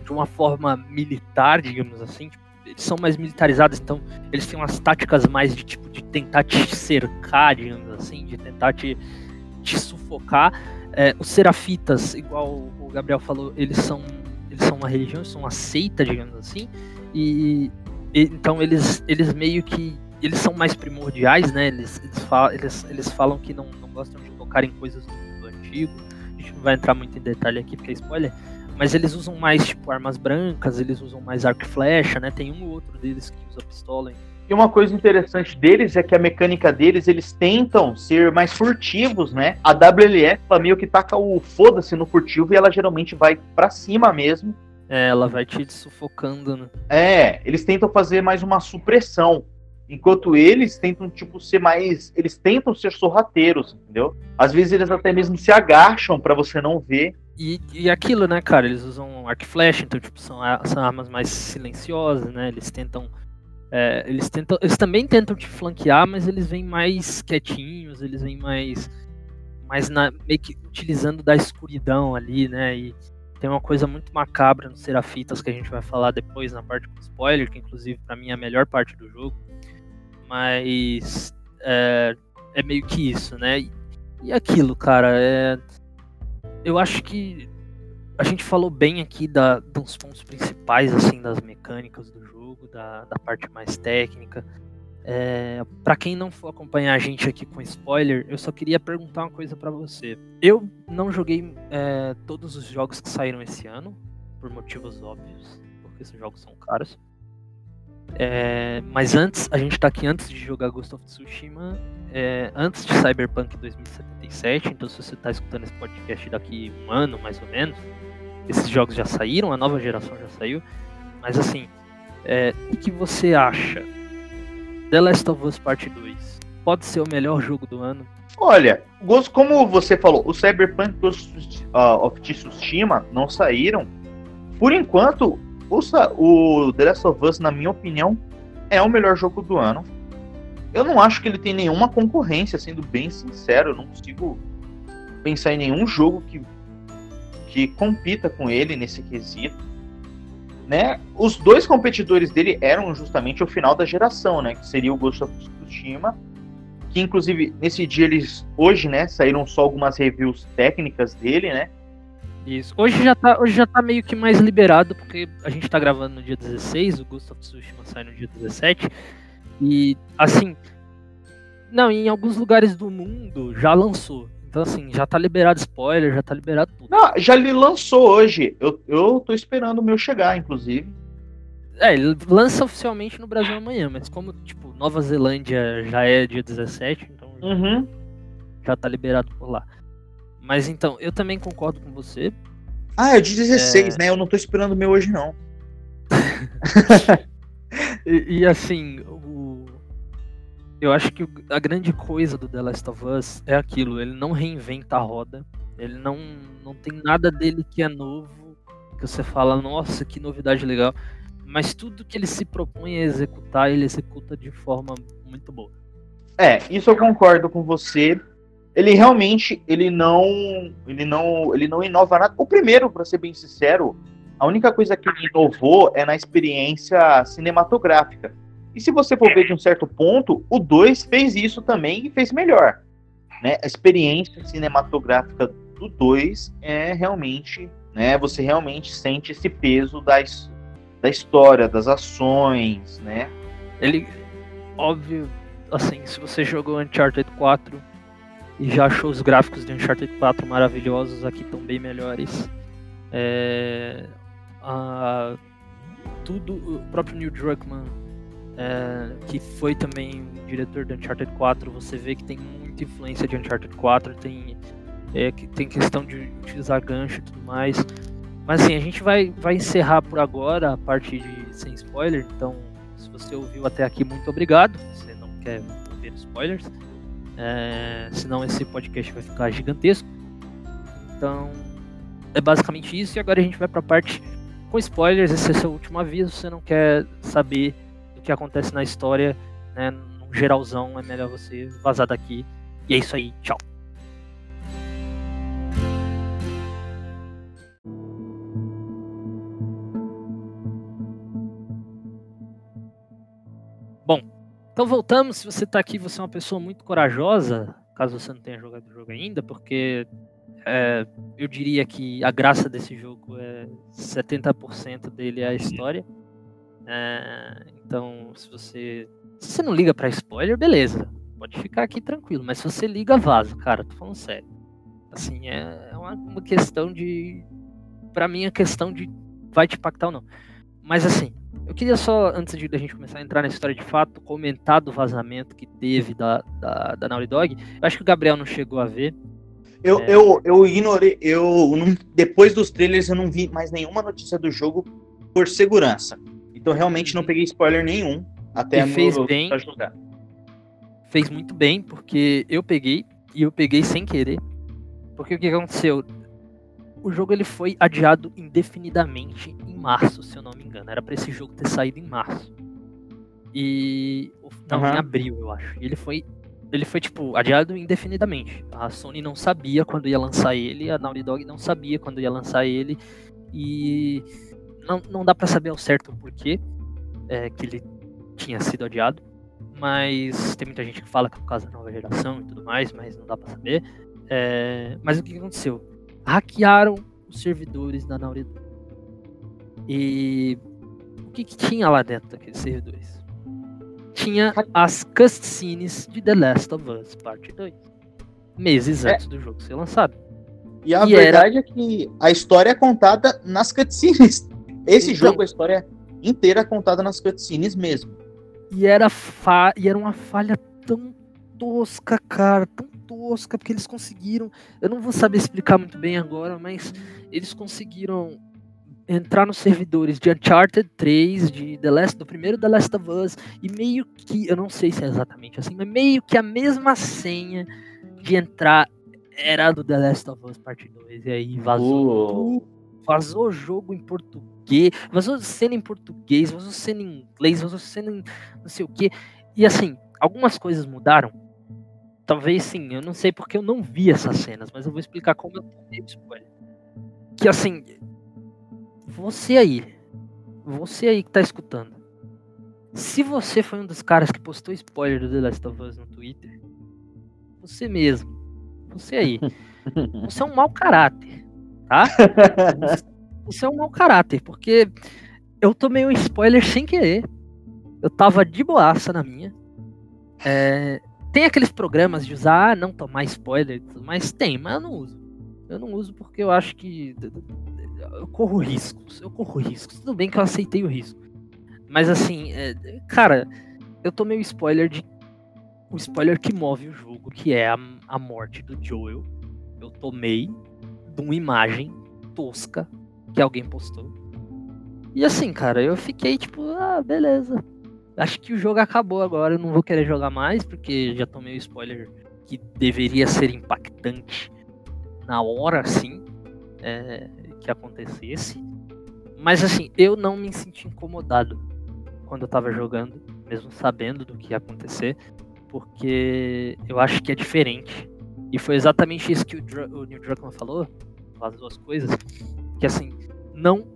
de uma forma militar, digamos assim, tipo, eles são mais militarizados, então eles têm umas táticas mais de tipo de tentar te cercar, digamos assim, de tentar te, te sufocar. É, os serafitas, igual o Gabriel falou, eles são eles são uma religião, são uma seita, digamos assim, e, e então eles eles meio que eles são mais primordiais, né? Eles, eles, falam, eles, eles falam que não, não gostam de tocar em coisas do mundo antigo. A gente não vai entrar muito em detalhe aqui porque é spoiler. Mas eles usam mais, tipo, armas brancas, eles usam mais arco e flecha, né? Tem um ou outro deles que usa pistola. E uma coisa interessante deles é que a mecânica deles, eles tentam ser mais furtivos, né? A WLF, ela meio que taca o foda-se no furtivo e ela geralmente vai para cima mesmo. É, ela vai te sufocando, né? É, eles tentam fazer mais uma supressão. Enquanto eles tentam, tipo, ser mais. Eles tentam ser sorrateiros, entendeu? Às vezes eles até mesmo se agacham para você não ver. E, e aquilo, né, cara? Eles usam arco e flecha, então, tipo, são, são armas mais silenciosas, né? Eles tentam. É, eles tentam. Eles também tentam te flanquear, mas eles vêm mais quietinhos, eles vêm mais. mais na, meio que utilizando da escuridão ali, né? E tem uma coisa muito macabra nos Serafitas que a gente vai falar depois na parte com spoiler, que inclusive para mim é a melhor parte do jogo. Mas. É, é meio que isso, né? E, aquilo, cara, é eu acho que a gente falou bem aqui da, dos pontos principais assim das mecânicas do jogo, da, da parte mais técnica. É, para quem não for acompanhar a gente aqui com spoiler, eu só queria perguntar uma coisa para você. Eu não joguei é, todos os jogos que saíram esse ano, por motivos óbvios, porque esses jogos são caros. É, mas antes, a gente tá aqui antes de jogar Ghost of Tsushima, é, antes de Cyberpunk 2077, então se você tá escutando esse podcast daqui um ano, mais ou menos, esses jogos já saíram, a nova geração já saiu, mas assim, é, o que você acha? The Last of Us Part 2 pode ser o melhor jogo do ano? Olha, como você falou, o Cyberpunk uh, of Tsushima não saíram. Por enquanto, o, o The Last of Us, na minha opinião, é o melhor jogo do ano. Eu não acho que ele tem nenhuma concorrência, sendo bem sincero. Eu não consigo pensar em nenhum jogo que, que compita com ele nesse quesito. Né? Os dois competidores dele eram justamente o final da geração, né? Que seria o Ghost of Tsushima, que inclusive nesse dia eles hoje, né, saíram só algumas reviews técnicas dele, né? Isso. Hoje já, tá, hoje já tá meio que mais liberado, porque a gente tá gravando no dia 16, o Ghost of Tsushima sai no dia 17. E, assim. Não, em alguns lugares do mundo já lançou. Então, assim, já tá liberado spoiler, já tá liberado tudo. Não, já ele lançou hoje. Eu, eu tô esperando o meu chegar, inclusive. É, ele lança oficialmente no Brasil amanhã, mas como, tipo, Nova Zelândia já é dia 17, então uhum. já tá liberado por lá. Mas então, eu também concordo com você. Ah, é de 16, é... né? Eu não tô esperando o meu hoje, não. e, e, assim, o... eu acho que a grande coisa do The Last of Us é aquilo, ele não reinventa a roda. Ele não, não tem nada dele que é novo, que você fala, nossa, que novidade legal. Mas tudo que ele se propõe a executar, ele executa de forma muito boa. É, isso eu concordo com você ele realmente ele não ele não ele não inova nada. O primeiro, para ser bem sincero, a única coisa que ele inovou é na experiência cinematográfica. E se você for ver de um certo ponto, o 2 fez isso também e fez melhor. Né? A experiência cinematográfica do 2 é realmente, né, você realmente sente esse peso da, da história, das ações, né? Ele, óbvio, assim, se você jogou Uncharted 4 e já achou os gráficos de Uncharted 4 maravilhosos, aqui estão bem melhores. É, a, tudo, o próprio Neil Druckmann, é, que foi também diretor de Uncharted 4, você vê que tem muita influência de Uncharted 4, tem, é, tem questão de utilizar gancho e tudo mais. Mas assim, a gente vai, vai encerrar por agora a parte de sem spoiler, então se você ouviu até aqui, muito obrigado. Se você não quer ver spoilers, é, senão esse podcast vai ficar gigantesco. Então, é basicamente isso. E agora a gente vai para a parte com spoilers. Esse é seu último aviso. Se você não quer saber o que acontece na história, né, num geralzão, é melhor você vazar daqui. E é isso aí. Tchau. Então voltamos. Se você está aqui, você é uma pessoa muito corajosa, caso você não tenha jogado o jogo ainda, porque é, eu diria que a graça desse jogo é 70% dele é a história. É, então, se você se você não liga para spoiler, beleza, pode ficar aqui tranquilo. Mas se você liga, vaza, cara. Tô falando sério. Assim, é uma, uma questão de, para mim, a questão de vai te impactar ou não. Mas assim, eu queria só, antes de a gente começar a entrar na história de fato, comentar do vazamento que teve da, da, da Naughty Dog. Eu acho que o Gabriel não chegou a ver. Eu, é... eu, eu ignorei, eu não, depois dos trailers eu não vi mais nenhuma notícia do jogo por segurança. Então realmente não uhum. peguei spoiler nenhum até e fez bem, jogar. Fez muito bem, porque eu peguei e eu peguei sem querer. Porque o que aconteceu? O jogo ele foi adiado indefinidamente março, se eu não me engano. Era para esse jogo ter saído em março. E não, uhum. em abril, eu acho. E ele foi ele foi tipo adiado indefinidamente. A Sony não sabia quando ia lançar ele, a Naughty Dog não sabia quando ia lançar ele e não, não dá para saber ao certo o porquê é, que ele tinha sido adiado. Mas tem muita gente que fala que é por causa da nova geração e tudo mais, mas não dá para saber. É, mas o que aconteceu? hackearam os servidores da Naughty Dog. E o que, que tinha lá dentro daqueles servidores? Tinha as cutscenes de The Last of Us Parte 2. Meses é. antes do jogo ser lançado. E a e verdade era... é que a história é contada nas cutscenes. Esse então, jogo, a história inteira é contada nas cutscenes mesmo. E era, fa... e era uma falha tão tosca, cara, tão tosca, porque eles conseguiram. Eu não vou saber explicar muito bem agora, mas eles conseguiram entrar nos servidores de Uncharted 3, de The Last, do primeiro The Last of Us, e meio que, eu não sei se é exatamente assim, mas meio que a mesma senha de entrar era do The Last of Us Parte 2, e aí vazou uh. vazou o jogo em português, vazou cena em português, vazou cena em inglês, vazou cena em não sei o que, e assim, algumas coisas mudaram, Talvez sim, eu não sei porque eu não vi essas cenas, mas eu vou explicar como eu tomei o spoiler. Que assim, você aí, você aí que tá escutando, se você foi um dos caras que postou spoiler do The Last of Us no Twitter, você mesmo, você aí, você é um mau caráter, tá? Você é um mau caráter, porque eu tomei um spoiler sem querer. Eu tava de boaça na minha. É, tem aqueles programas de usar, ah, não tomar spoiler, mas tem, mas eu não uso. Eu não uso porque eu acho que eu corro riscos. Eu corro riscos. Tudo bem que eu aceitei o risco. Mas assim, é, cara, eu tomei o spoiler de. O spoiler que move o jogo, que é a, a morte do Joel. Eu tomei de uma imagem tosca que alguém postou. E assim, cara, eu fiquei tipo, ah, beleza. Acho que o jogo acabou agora, eu não vou querer jogar mais, porque já tomei o spoiler que deveria ser impactante na hora, sim, é, que acontecesse. Mas assim, eu não me senti incomodado quando eu tava jogando, mesmo sabendo do que ia acontecer, porque eu acho que é diferente E foi exatamente isso que o, Dr o Neil Druckmann falou, as duas coisas, que assim, não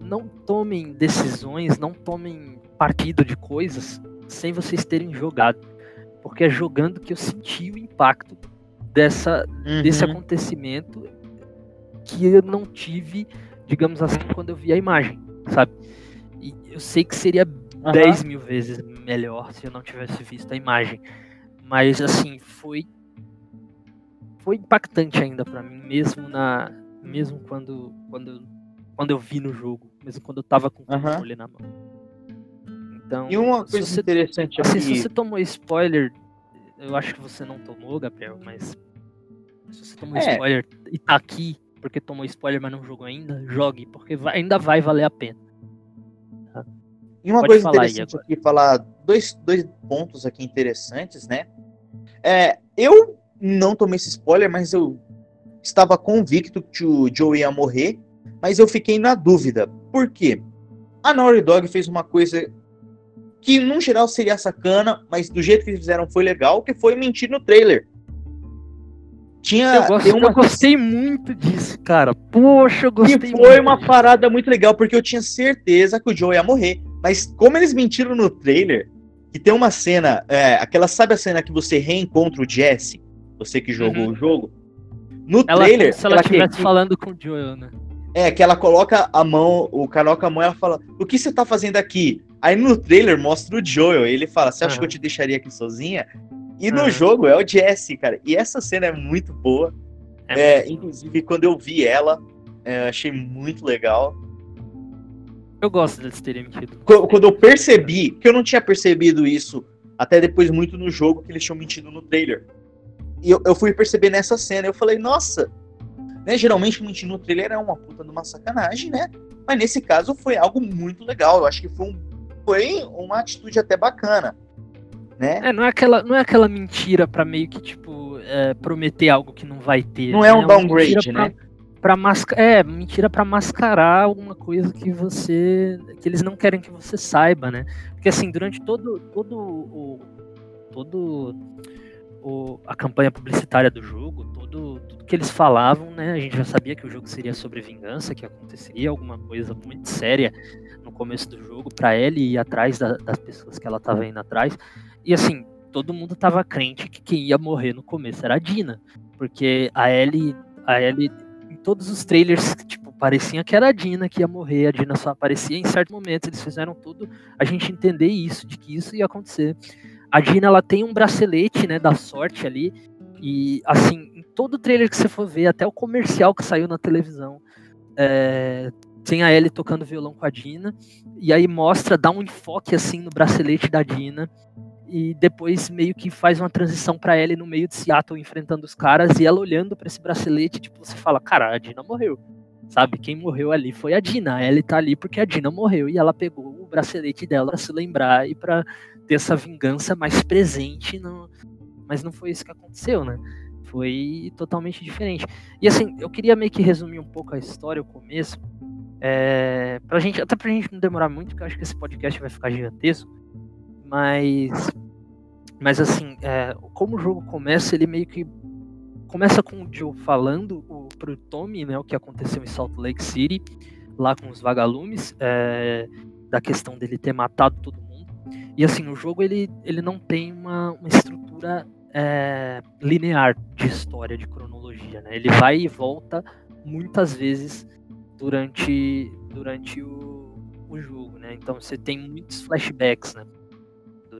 não tomem decisões, não tomem partido de coisas sem vocês terem jogado. Porque é jogando que eu senti o impacto dessa, uhum. desse acontecimento que eu não tive, digamos assim, quando eu vi a imagem, sabe? E eu sei que seria uhum. 10 mil vezes melhor se eu não tivesse visto a imagem. Mas assim, foi foi impactante ainda para mim, mesmo na mesmo quando quando quando eu vi no jogo, mesmo quando eu tava com o controle uhum. na mão. Então, e uma coisa você, interessante assim, aqui... se você tomou spoiler, eu acho que você não tomou, Gabriel, mas se você tomou é. spoiler e tá aqui porque tomou spoiler, mas não jogou ainda, jogue, porque vai, ainda vai valer a pena. Tá? E uma Pode coisa interessante aqui, falar dois, dois pontos aqui interessantes, né? É, eu não tomei esse spoiler, mas eu estava convicto que o Joe ia morrer mas eu fiquei na dúvida. Por quê? A Naughty Dog fez uma coisa que, no geral, seria sacana, mas do jeito que eles fizeram foi legal, que foi mentir no trailer. Tinha, eu, gosto, uma... eu gostei muito disso, cara. Poxa, eu gostei E foi muito uma disso. parada muito legal, porque eu tinha certeza que o Joe ia morrer. Mas como eles mentiram no trailer, que tem uma cena, é, aquela, sabe a cena que você reencontra o Jesse? Você que jogou uhum. o jogo? No ela, trailer. Se ela estivesse que... falando com o Joel, né? É, que ela coloca a mão, o cara coloca a mão e ela fala: O que você tá fazendo aqui? Aí no trailer mostra o Joel, ele fala: Você acha uhum. que eu te deixaria aqui sozinha? E no uhum. jogo é o Jesse, cara. E essa cena é muito boa. É, é muito inclusive, quando eu vi ela, é, achei muito legal. Eu gosto deles terem mentido. Quando eu percebi, que eu não tinha percebido isso até depois muito no jogo, que eles tinham mentido no trailer. E eu, eu fui perceber nessa cena, eu falei, nossa, né? Geralmente mentir no trailer é uma puta de uma sacanagem, né? Mas nesse caso foi algo muito legal. Eu acho que foi, um, foi uma atitude até bacana. Né? É, não é aquela, não é aquela mentira para meio que, tipo, é, prometer algo que não vai ter. Não é né? é um downgrade, né? Pra masca é, mentira para mascarar alguma coisa que você. que eles não querem que você saiba, né? Porque assim, durante todo, todo o. todo o, a campanha publicitária do jogo, tudo, tudo que eles falavam, né? A gente já sabia que o jogo seria sobre vingança, que aconteceria alguma coisa muito séria no começo do jogo para Ellie ir atrás da, das pessoas que ela estava indo atrás. E assim, todo mundo tava crente que quem ia morrer no começo era a Dina, porque a Ellie, a Ellie em todos os trailers, tipo, parecia que era a Dina que ia morrer, a Dina só aparecia em certos momentos, eles fizeram tudo a gente entender isso, de que isso ia acontecer. A Dina ela tem um bracelete, né, da sorte ali. E assim, em todo trailer que você for ver, até o comercial que saiu na televisão, é, tem a Ellie tocando violão com a Dina. E aí mostra, dá um enfoque assim no bracelete da Dina. E depois meio que faz uma transição para Ellie no meio de Seattle enfrentando os caras e ela olhando para esse bracelete, tipo, você fala, cara, a Dina morreu. Sabe, quem morreu ali foi a Dina. A Ellie tá ali porque a Dina morreu e ela pegou o bracelete dela para se lembrar e para ter essa vingança mais presente, no... mas não foi isso que aconteceu, né? Foi totalmente diferente. E assim, eu queria meio que resumir um pouco a história, o começo, é, pra gente, até pra gente não demorar muito, porque eu acho que esse podcast vai ficar gigantesco, mas, mas assim, é, como o jogo começa, ele meio que começa com o Joe falando o, pro Tommy, né, o que aconteceu em Salt Lake City, lá com os vagalumes, é, da questão dele ter matado todo mundo e assim, o jogo ele, ele não tem uma, uma estrutura é, linear de história, de cronologia, né? Ele vai e volta muitas vezes durante, durante o, o jogo, né? Então você tem muitos flashbacks, né?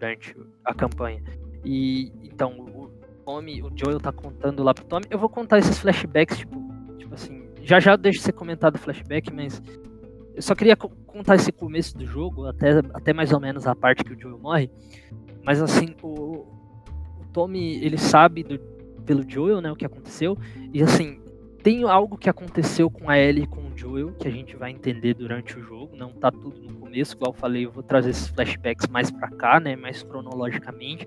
Durante a campanha. E então o Tommy, o Joel tá contando lá pro Tommy. Eu vou contar esses flashbacks, tipo, tipo assim, já já deixo ser comentado o flashback, mas eu só queria contar esse começo do jogo, até, até mais ou menos a parte que o Joel morre. Mas assim, o, o Tommy, ele sabe do, pelo Joel, né, o que aconteceu. E assim, tem algo que aconteceu com a Ellie e com o Joel, que a gente vai entender durante o jogo. Não tá tudo no começo, igual eu falei, eu vou trazer esses flashbacks mais para cá, né, mais cronologicamente.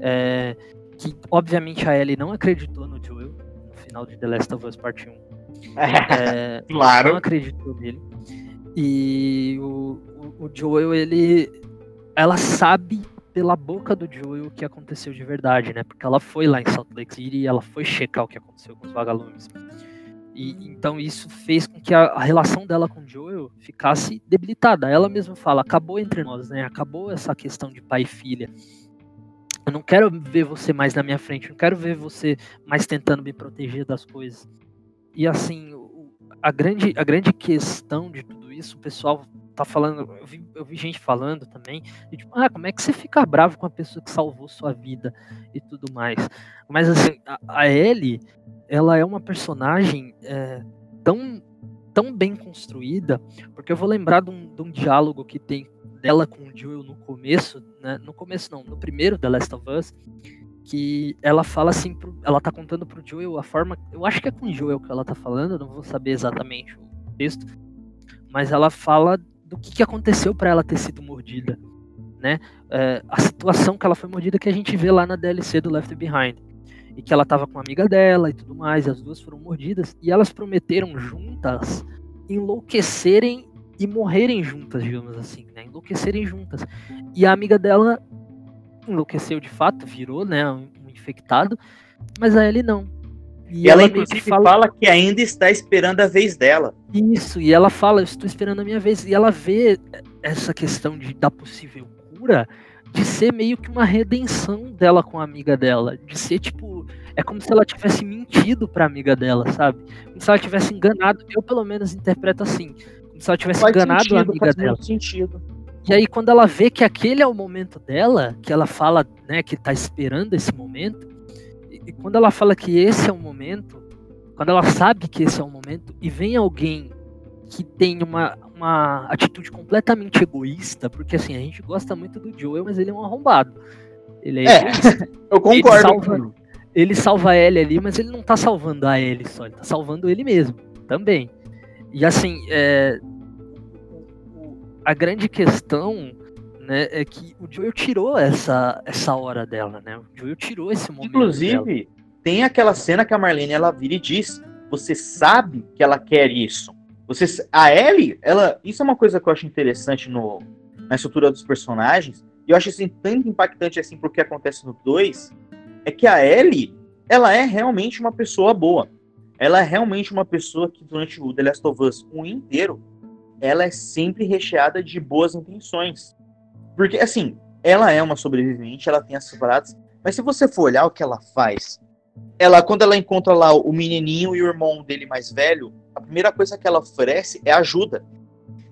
É, que obviamente a Ellie não acreditou no Joel no final de The Last of Us Part 1. É, claro. Não acreditou nele. E o, o, o Joel, ele. Ela sabe pela boca do Joel o que aconteceu de verdade, né? Porque ela foi lá em Salt Lake City e ela foi checar o que aconteceu com os vagalumes. E então isso fez com que a, a, relação dela com o Joel ficasse debilitada. Ela mesma fala: acabou entre nós, né? Acabou essa questão de pai e filha. Eu não quero ver você mais na minha frente, eu não quero ver você mais tentando me proteger das coisas. E assim, a grande, a grande questão de tudo isso, o pessoal tá falando, eu vi, eu vi gente falando também, de, tipo, ah, como é que você fica bravo com a pessoa que salvou sua vida e tudo mais. Mas assim, a, a Ellie, ela é uma personagem é, tão, tão bem construída, porque eu vou lembrar de um, de um diálogo que tem dela com o Joel no começo, né? No começo não, no primeiro The Last of Us, que ela fala assim, pro, ela tá contando pro Joel a forma, eu acho que é com o Joel que ela tá falando, não vou saber exatamente o texto, mas ela fala do que, que aconteceu para ela ter sido mordida, né? É, a situação que ela foi mordida que a gente vê lá na DLC do Left Behind e que ela tava com uma amiga dela e tudo mais, e as duas foram mordidas e elas prometeram juntas enlouquecerem e morrerem juntas, digamos assim, né? Enlouquecerem juntas. E a amiga dela enlouqueceu de fato, virou, né, um infectado, mas a Ellie não. E, e ela, ela, inclusive fala... fala... que ainda está esperando a vez dela. Isso, e ela fala, eu estou esperando a minha vez. E ela vê essa questão de, da possível cura de ser meio que uma redenção dela com a amiga dela. De ser tipo. É como se ela tivesse mentido pra amiga dela, sabe? Como se ela tivesse enganado. Eu, pelo menos, interpreto assim se ela tivesse faz enganado sentido, a amiga dela. Sentido. E aí, quando ela vê que aquele é o momento dela, que ela fala, né, que tá esperando esse momento, e, e quando ela fala que esse é o momento, quando ela sabe que esse é o momento, e vem alguém que tem uma, uma atitude completamente egoísta, porque assim, a gente gosta muito do Joel, mas ele é um arrombado. Ele é, é eu concordo. Ele salva, ele salva a Ellie ali, mas ele não tá salvando a Ellie só, ele tá salvando ele mesmo, também. E assim, é, a grande questão né, é que o Joel tirou essa, essa hora dela, né? O Joel tirou esse momento. Inclusive, dela. tem aquela cena que a Marlene ela vira e diz: Você sabe que ela quer isso. Você, a Ellie, ela, isso é uma coisa que eu acho interessante no, na estrutura dos personagens, e eu acho assim, tanto impactante assim porque acontece no 2, é que a Ellie, ela é realmente uma pessoa boa ela é realmente uma pessoa que durante o The Last of Us 1 inteiro, ela é sempre recheada de boas intenções. Porque, assim, ela é uma sobrevivente, ela tem essas paradas, mas se você for olhar o que ela faz, ela, quando ela encontra lá o menininho e o irmão dele mais velho, a primeira coisa que ela oferece é ajuda,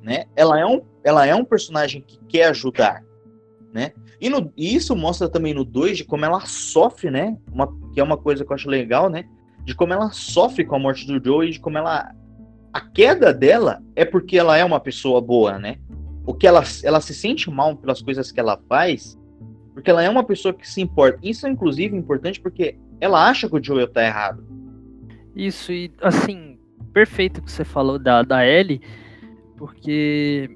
né? Ela é um, ela é um personagem que quer ajudar, né? E, no, e isso mostra também no 2 de como ela sofre, né? Uma, que é uma coisa que eu acho legal, né? de como ela sofre com a morte do Joe e de como ela. A queda dela é porque ela é uma pessoa boa, né? O que ela, ela se sente mal pelas coisas que ela faz, porque ela é uma pessoa que se importa. Isso é inclusive importante porque ela acha que o Joel tá errado. Isso, e assim, perfeito que você falou da, da Ellie, porque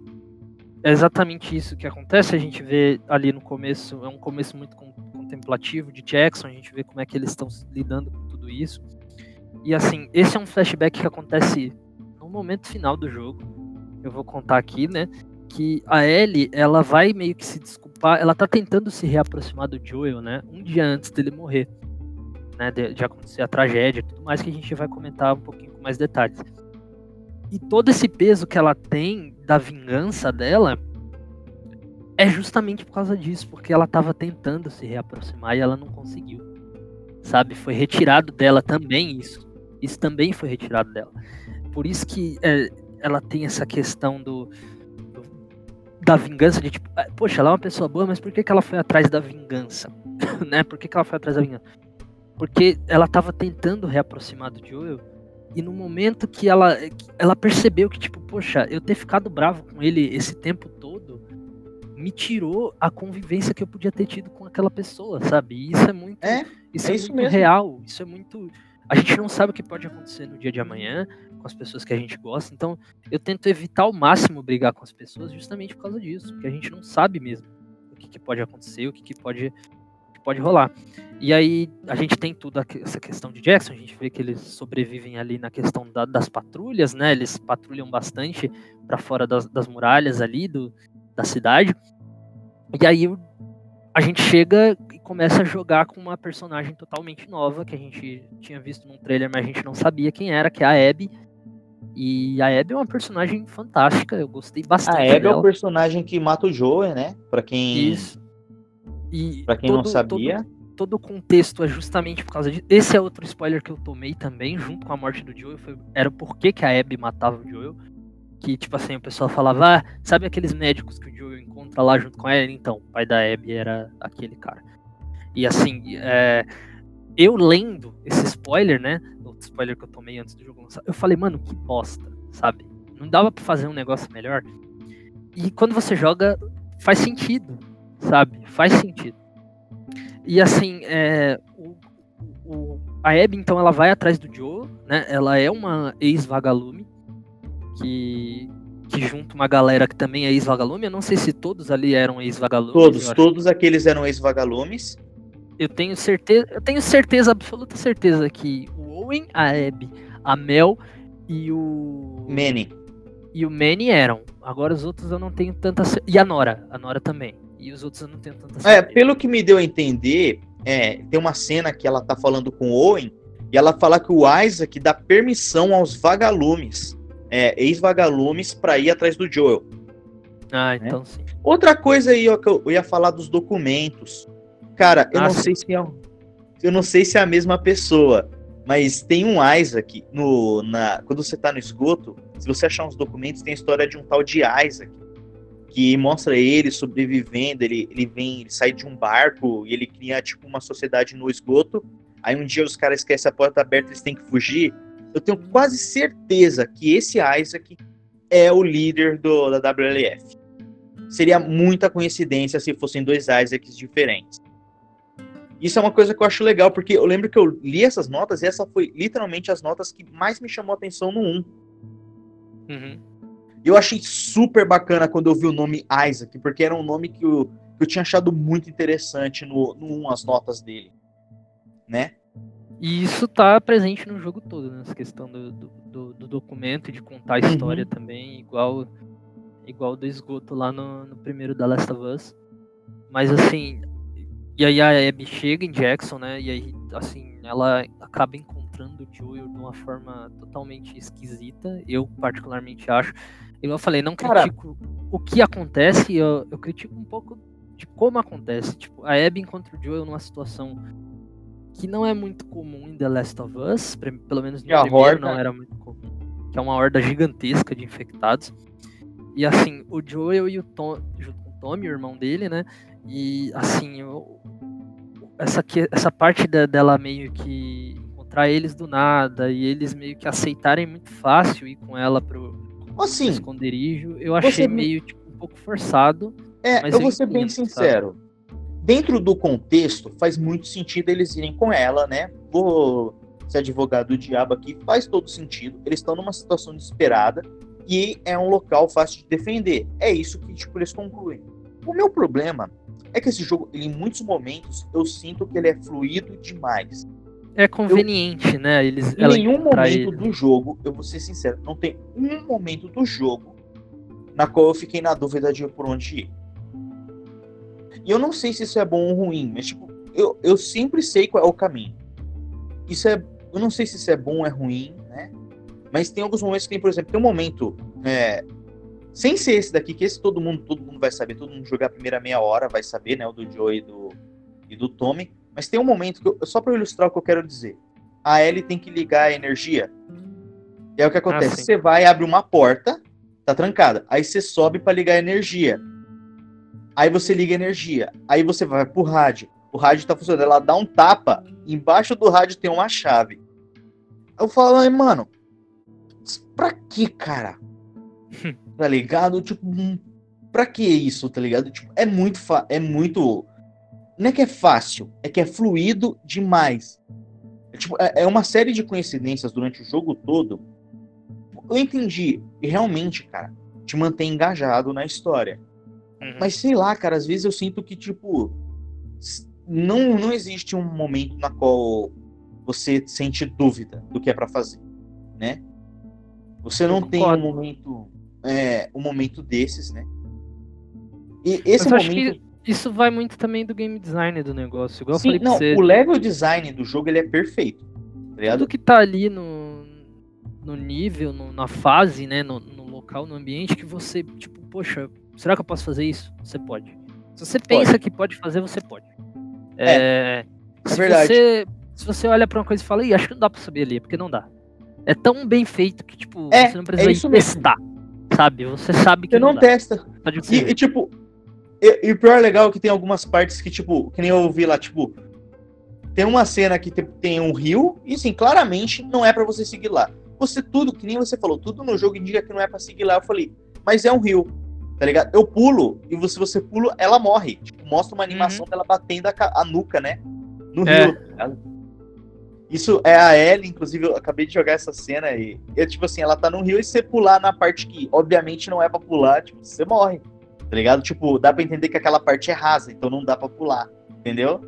é exatamente isso que acontece. A gente vê ali no começo, é um começo muito contemplativo de Jackson, a gente vê como é que eles estão lidando com tudo isso. E assim, esse é um flashback que acontece no momento final do jogo. Eu vou contar aqui, né? Que a Ellie, ela vai meio que se desculpar, ela tá tentando se reaproximar do Joel, né? Um dia antes dele morrer. Né, de, de acontecer a tragédia e tudo mais que a gente vai comentar um pouquinho com mais detalhes. E todo esse peso que ela tem da vingança dela é justamente por causa disso, porque ela estava tentando se reaproximar e ela não conseguiu. Sabe? Foi retirado dela também isso. Isso também foi retirado dela. Por isso que é, ela tem essa questão do, da vingança de tipo, é, poxa, ela é uma pessoa boa, mas por que, que ela foi atrás da vingança? né? Por que, que ela foi atrás da vingança? Porque ela estava tentando reaproximar do Joel e no momento que ela ela percebeu que tipo, poxa, eu ter ficado bravo com ele esse tempo todo me tirou a convivência que eu podia ter tido com aquela pessoa, sabe? E isso é muito é, isso é, é isso muito mesmo. real, isso é muito a gente não sabe o que pode acontecer no dia de amanhã com as pessoas que a gente gosta, então eu tento evitar ao máximo brigar com as pessoas justamente por causa disso, porque a gente não sabe mesmo o que, que pode acontecer, o que, que pode que pode rolar. E aí a gente tem tudo essa questão de Jackson, a gente vê que eles sobrevivem ali na questão da, das patrulhas, né? Eles patrulham bastante para fora das, das, muralhas ali do, da cidade. E aí a gente chega e começa a jogar com uma personagem totalmente nova que a gente tinha visto num trailer, mas a gente não sabia quem era, que é a Abby. E a Abby é uma personagem fantástica, eu gostei bastante. A Abby dela. é o personagem que mata o Joe, né? Pra quem, Isso. E pra quem todo- não sabia. Todo, todo o contexto é justamente por causa disso. Esse é outro spoiler que eu tomei também, junto com a morte do Joel. Foi, era o porquê que a Abby matava o Joel. Que, tipo assim, o pessoal falava, ah, sabe aqueles médicos que o Joel encontra lá junto com ela? Então, o pai da Abby era aquele cara. E assim, é, eu lendo esse spoiler, né? Spoiler que eu tomei antes do jogo lançar, eu falei, mano, que bosta, sabe? Não dava pra fazer um negócio melhor. E quando você joga, faz sentido, sabe? Faz sentido. E assim, é, o, o- a Abby, então, ela vai atrás do Joe, né? Ela é uma ex-vagalume que, que junta uma galera que também é ex-vagalume. Eu não sei se todos ali eram ex-vagalumes. Todos, todos aqueles eram ex-vagalumes. eu tenho certeza, eu tenho certeza, absoluta certeza que o Owen, a Abby, a Mel e o Manny. e o Manny eram. Agora os outros eu não tenho tanta e a Nora, a Nora também. E os outros eu não tenho tanta É, certeza. pelo que me deu a entender, é, tem uma cena que ela tá falando com o Owen e ela fala que o Isaac dá permissão aos vagalumes, é, ex-vagalumes, pra ir atrás do Joel. Ah, então sim. Outra coisa aí ó, que eu ia falar dos documentos. Cara, eu Ah, não sim. sei se é um- eu não sei se é a mesma pessoa, mas tem um Isaac no na quando você tá no esgoto, se você achar uns documentos, tem a história de um tal de Isaac que mostra ele sobrevivendo, ele ele vem, ele sai de um barco e ele cria tipo uma sociedade no esgoto. Aí um dia os caras esquecem a porta aberta, eles têm que fugir. Eu tenho quase certeza que esse Isaac é o líder do, da WLF seria muita coincidência se fossem dois Isaacs diferentes. Isso é uma coisa que eu acho legal, porque eu lembro que eu li essas notas e essa foi literalmente as notas que mais me chamou a atenção no 1. Uhum. E eu achei super bacana quando eu vi o nome Isaac, porque era um nome que eu, que eu tinha achado muito interessante no, no 1, as notas dele. Né? E isso tá presente no jogo todo, né? Essa questão do, do, do- do documento e de contar a história também, igual igual do esgoto lá no, no primeiro da Last of Us. Mas assim, e aí a Abby chega em Jackson, né? E aí, assim, ela acaba encontrando o Joel de uma forma totalmente esquisita. Eu particularmente acho. Eu falei, não Cara- critico o que acontece, eu, eu critico um pouco de como acontece. Tipo, a Abby encontra o Joel numa situação que não é muito comum em The Last of Us, pelo menos no E a primeiro horda. não era muito comum, que é uma horda gigantesca de infectados. E assim, o Joel e o Tom, junto com Tommy, o irmão dele, né? E assim, eu- essa, essa parte da- dela meio que encontrar eles do nada e eles meio que aceitarem muito fácil ir com ela pro, pro Assim, esconderijo, eu achei meio tipo, um pouco forçado. é, eu eu vou ser bem sincero. Dentro do contexto, faz muito sentido eles irem com ela, né? Vou ser advogado do diabo aqui, faz todo sentido. Eles estão numa situação desesperada e é um local fácil de defender. É isso que tipo, eles concluem. O meu problema é que esse jogo, em muitos momentos, eu sinto que ele é fluido demais. É conveniente, né? Eles, Em nenhum momento ele. do jogo, eu vou ser sincero, não tem um momento do jogo na qual eu fiquei na dúvida de por onde ir. E eu não sei se isso é bom ou ruim, mas tipo, eu, eu sempre sei qual é o caminho. Isso é. Eu não sei se isso é bom ou é ruim, né? Mas tem alguns momentos que tem, por exemplo, tem um momento. é, sem ser esse daqui, que esse todo mundo, todo mundo vai saber, todo mundo jogar a primeira meia hora vai saber, né? O do Joe e do, e do Tommy. Mas tem um momento que eu, só para ilustrar o que eu quero dizer. A Ellie tem que ligar a energia. E aí o que acontece? sim. você vai abre uma porta, tá trancada. Aí você sobe para ligar a energia. Aí você liga a energia. Aí você vai pro rádio. O rádio tá funcionando. Ela dá um tapa. Embaixo do rádio tem uma chave. Eu falo, ai, mano, pra que, cara? tá ligado? Tipo, hum, pra que isso, tá ligado? Tipo, é muito é muito não é que é fácil, é que é fluido demais. É, tipo, é, é uma série de coincidências durante o jogo todo. Eu entendi, e realmente, cara, te mantém engajado na história. Uhum. Mas sei lá, cara, às vezes eu sinto que, tipo, não, não existe um momento na qual você sente dúvida do que é pra fazer, né? Você não tem um momento, é, um momento desses, né? E esse Mas eu acho momento, isso vai muito também do game design do negócio. Igual Sim, eu falei não, pra você. o level design do jogo ele é perfeito. Tá? Tudo que tá ali no, no nível, no- na fase, né? No, no local, no ambiente, que você, tipo, poxa, será que eu posso fazer isso? Você pode. Se você pensa que pode fazer, você pode. É, se verdade. Você, se você olha pra uma coisa e fala, Ih, acho que não dá pra subir ali, porque não dá. É tão bem feito que, tipo, É, você não precisa é isso mesmo. Sabe? Você sabe que Você não dá. testa. De E, você e, tipo, e, e o pior legal é que tem algumas partes que, tipo, que nem eu ouvi lá, tipo, tem uma cena que te- tem um rio, e sim, claramente não é pra você seguir lá. Você tudo, que nem você falou, tudo no jogo indica que não é pra seguir lá. Eu falei, mas é um rio, tá ligado? Eu pulo, e se você pula, ela morre. Tipo, mostra uma animação dela batendo a, a nuca, né? No É. rio. Isso é a Ellie, inclusive, eu acabei de jogar essa cena e, é tipo assim, ela tá no rio e você pular na parte que, obviamente, não é pra pular, tipo, você morre tá ligado? Tipo, dá pra entender que aquela parte é rasa, então não dá pra pular, entendeu?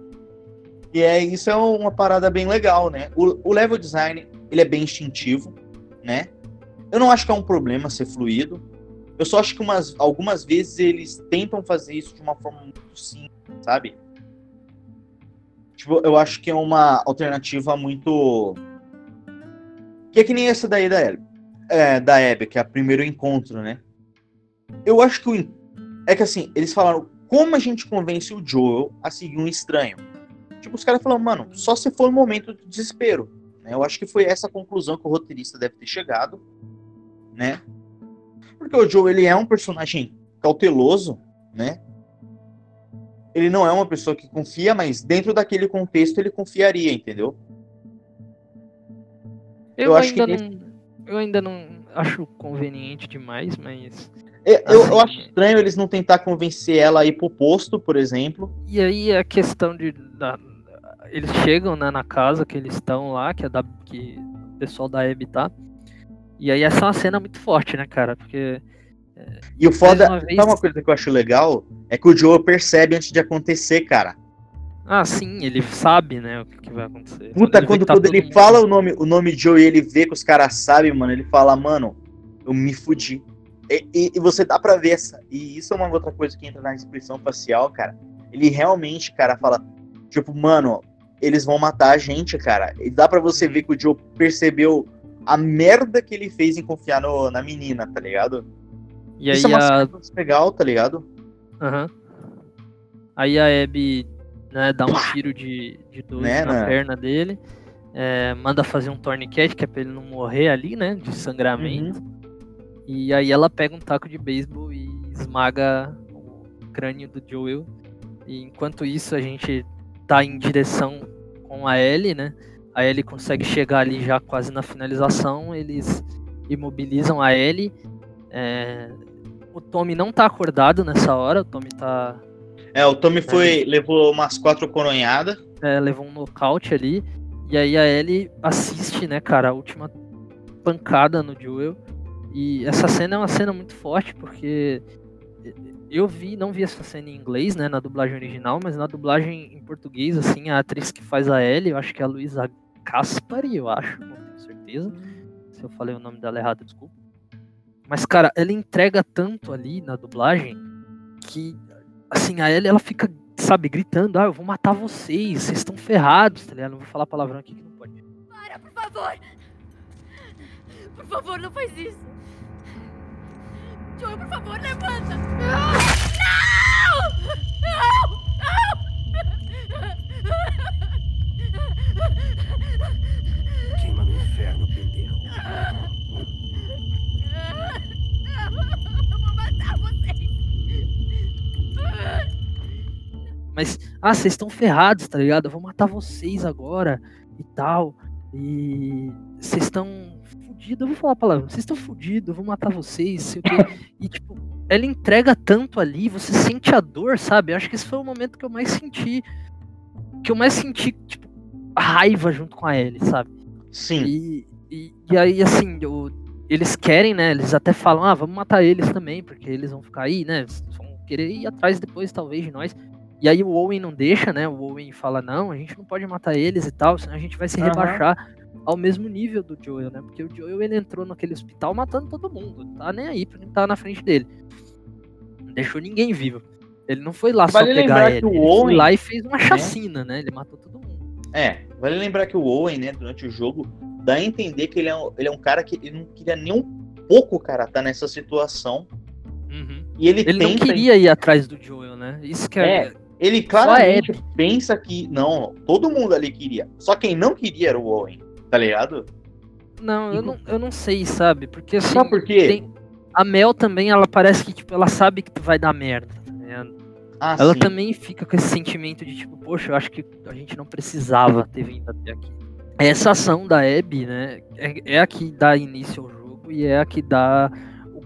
E é isso é uma parada bem legal, né? O, o level design, ele é bem instintivo, né? Eu não acho que é um problema ser fluido. Eu só acho que umas, algumas vezes eles tentam fazer isso de uma forma muito simples, sabe? Tipo, eu acho que é uma alternativa muito. Que é que nem essa daí da Abby, é, da que é o primeiro encontro, né? Eu acho que o, é que assim, eles falaram como a gente convence o Joel a seguir um estranho. Tipo, os caras falaram, mano, só se for um momento de desespero. Né? Eu acho que foi essa conclusão que o roteirista deve ter chegado, né? Porque o Joel, ele é um personagem cauteloso, né? Ele não é uma pessoa que confia, mas dentro daquele contexto ele confiaria, entendeu? Eu, eu acho que ainda não. Eu ainda não acho conveniente demais, mas. Eu, eu- eu Assim, acho estranho eles não tentar convencer ela a ir pro posto, por exemplo. E aí a questão de. da- eles chegam né, na casa que eles estão lá, que é da. que o pessoal da Abby tá. E aí essa é uma cena muito forte, né, cara? Porque. E o foda, uma vez- sabe uma coisa que eu acho legal? É que o Joel percebe antes de acontecer, cara. Ah, sim, ele sabe, né, o que, vai acontecer. Puta, quando, que tá quando ele mundo- fala o nome, o nome Joe e ele vê que os caras sabem, mano, ele fala, mano, eu me fudi. E, e- e você dá pra ver essa. E isso é uma outra coisa que entra na expressão facial, cara. Ele realmente, cara, fala, tipo, mano, eles vão matar a gente, cara. E dá pra você ver que o Joe percebeu a merda que ele fez em confiar no- na menina, tá ligado? E aí isso é uma a. legal, tá ligado? Aham. Aí a Abby né, dá um tiro de, de 12 Né, na né? perna dele. é, manda fazer um tourniquet, que é pra ele não morrer ali, né? De sangramento. Uhum. E aí ela pega um taco de beisebol e esmaga o crânio do Joel. E enquanto isso a gente tá em direção com a Ellie, né? A Ellie consegue chegar ali já quase na finalização. Eles imobilizam a Ellie. é, O Tommy não tá acordado nessa hora. O Tommy tá É, o Tommy foi, levou umas quatro coronhadas. é, levou um nocaute ali. E aí a Ellie assiste, né, cara, a última pancada no Joel. E essa cena é uma cena muito forte, porque eu vi, não vi essa cena em inglês, né, na dublagem original, mas na dublagem em português, assim, a atriz que faz a Ellie, eu acho que é a Luísa Caspari, eu acho, não tenho certeza. Se eu falei o nome dela errado, desculpa. Mas, cara, ela entrega tanto ali na dublagem que, assim, a Ellie, ela fica, sabe, gritando, ah, eu vou matar vocês, vocês estão ferrados, tá ligado? Não vou falar palavrão aqui que não pode. Para, por favor! Por favor, não faz isso! Joel, por favor, levanta! Não! Queima no inferno, pendejo. Mas, ah, vocês estão ferrados, tá ligado? Eu vou matar vocês agora e tal. E vocês estão fudidos, eu vou falar a palavra, vocês estão fudidos, eu vou matar vocês, sei o quê. E, tipo, ela entrega tanto ali, você sente a dor, sabe? Eu acho que esse foi o momento que eu mais senti. Que eu mais senti, tipo, raiva junto com a Ellie, sabe? Sim. E, e, e aí, assim, o- eles querem, né? Eles até falam, ah, vamos matar eles também, porque eles vão ficar aí, né? Vão querer ir atrás depois, talvez, de nós. E aí o Owen não deixa, né? O Owen fala, não, a gente não pode matar eles e tal, senão a gente vai se Aham. rebaixar ao mesmo nível do Joel, né? Porque o Joel, ele entrou naquele hospital matando todo mundo, tá nem aí pra quem tá na frente dele. Não deixou ninguém vivo. Ele não foi lá Vale só pegar ele. ele foi Owen, lá e fez uma chacina, né? Ele matou todo mundo. É, vale lembrar que o Owen, né, durante o jogo, dá a entender que ele é um, ele é um cara que ele não queria nem um pouco, cara, tá nessa situação. E ele, Ele não tenta. queria ir atrás do Joel, né? Isso que é. É, ele claramente pensa que. Não, todo mundo ali queria. Só quem não queria era o Owen, tá ligado? Não, eu não, eu não sei, sabe? Porque assim. Sabe por quê? tem- A Mel também, ela parece que, tipo, ela sabe que vai dar merda. tá ligado? Ah, Ela sim. também fica com esse sentimento de tipo, poxa, eu acho que a gente não precisava ter vindo até aqui. Essa ação da Abby, né, é, é a que dá início ao jogo e é a que dá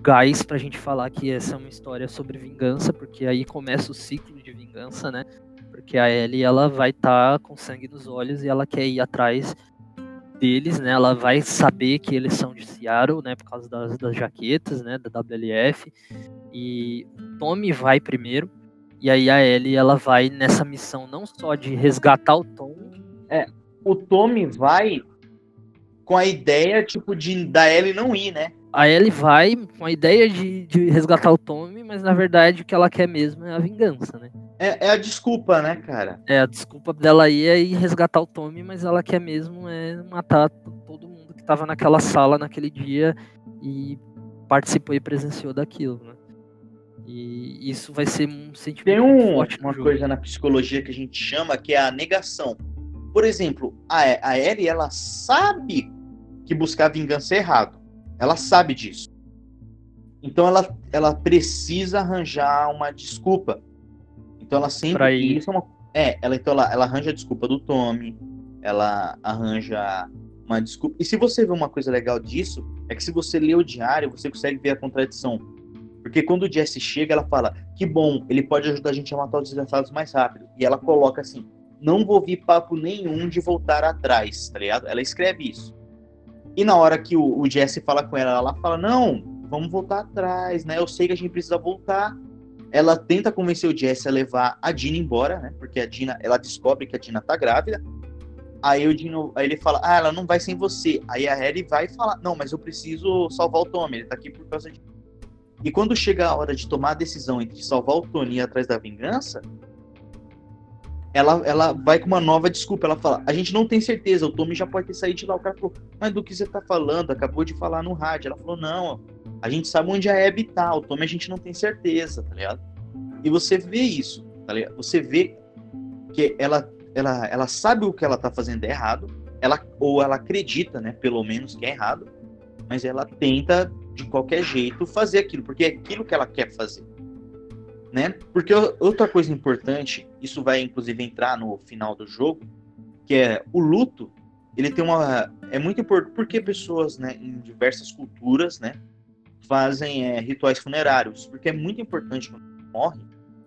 gás pra gente falar que essa é uma história sobre vingança, porque aí começa o ciclo de vingança, né? Porque a Ellie, ela vai estar com sangue nos olhos e ela quer ir atrás deles, né? Ela vai saber que eles são de Seattle, né? Por causa das, das jaquetas, né? Da WLF. E Tommy vai primeiro. E aí a Ellie, ela vai nessa missão não só de resgatar o Tommy. O Tommy vai com a ideia, tipo, de da Ellie não ir, né? A Ellie vai com a ideia de, de resgatar o Tommy, mas na verdade o que ela quer mesmo é a vingança, né? É, é a desculpa, né, cara? É, a desculpa dela ir é ir resgatar o Tommy, mas ela quer mesmo é matar todo mundo que tava naquela sala naquele dia e participou e presenciou daquilo, né? E isso vai ser um sentimento Tem um- forte uma coisa na psicologia que a gente chama que é a negação. Por exemplo, a, a Ellie, ela sabe que buscar vingança é errado. Ela sabe disso. Então ela, ela precisa arranjar uma desculpa. Então ela sempre. Pra ir. Isso é, uma, é, ela, então ela, ela arranja a desculpa do Tommy. Ela arranja uma desculpa. E se você vê uma coisa legal disso, é que se você lê o diário, você consegue ver a contradição. Porque quando o Jesse chega, ela fala: Que bom, ele pode ajudar a gente a matar os desgraçados mais rápido. E ela coloca assim: Não vou ouvir papo nenhum de voltar atrás, tá ligado? Ela escreve isso. E na hora que o, o Jesse fala com ela, ela fala: Não, vamos voltar atrás, né? Eu sei que a gente precisa voltar. Ela tenta convencer o Jesse a levar a Dina embora, né? Porque a Dina, ela descobre que a Dina tá grávida. Aí o Dino, aí ele fala: "Ah, ela não vai sem você". Aí a Ellie vai falar: "Não, mas eu preciso salvar o Tommy, ele tá aqui por causa de". E quando chega a hora de tomar a decisão entre salvar o Tony e atrás da vingança, ela, ela vai com uma nova desculpa. Ela fala: A gente não tem certeza, o Tommy já pode ter saído de lá. O cara falou: Mas do que você tá falando? Acabou de falar no rádio. Ela falou: Não, a gente sabe onde a Abby tá. O Tommy a gente não tem certeza, tá ligado? E você vê isso, tá ligado? Você vê que ela, ela, ela sabe o que ela tá fazendo é errado, ela, ou ela acredita, né, pelo menos que é errado, mas ela tenta de qualquer jeito fazer aquilo, porque é aquilo que ela quer fazer. Né? Porque outra coisa importante, isso vai inclusive entrar no final do jogo, que é o luto, ele tem uma é muito importante porque pessoas, né, em diversas culturas, né, fazem é, rituais funerários, porque é muito importante quando morre,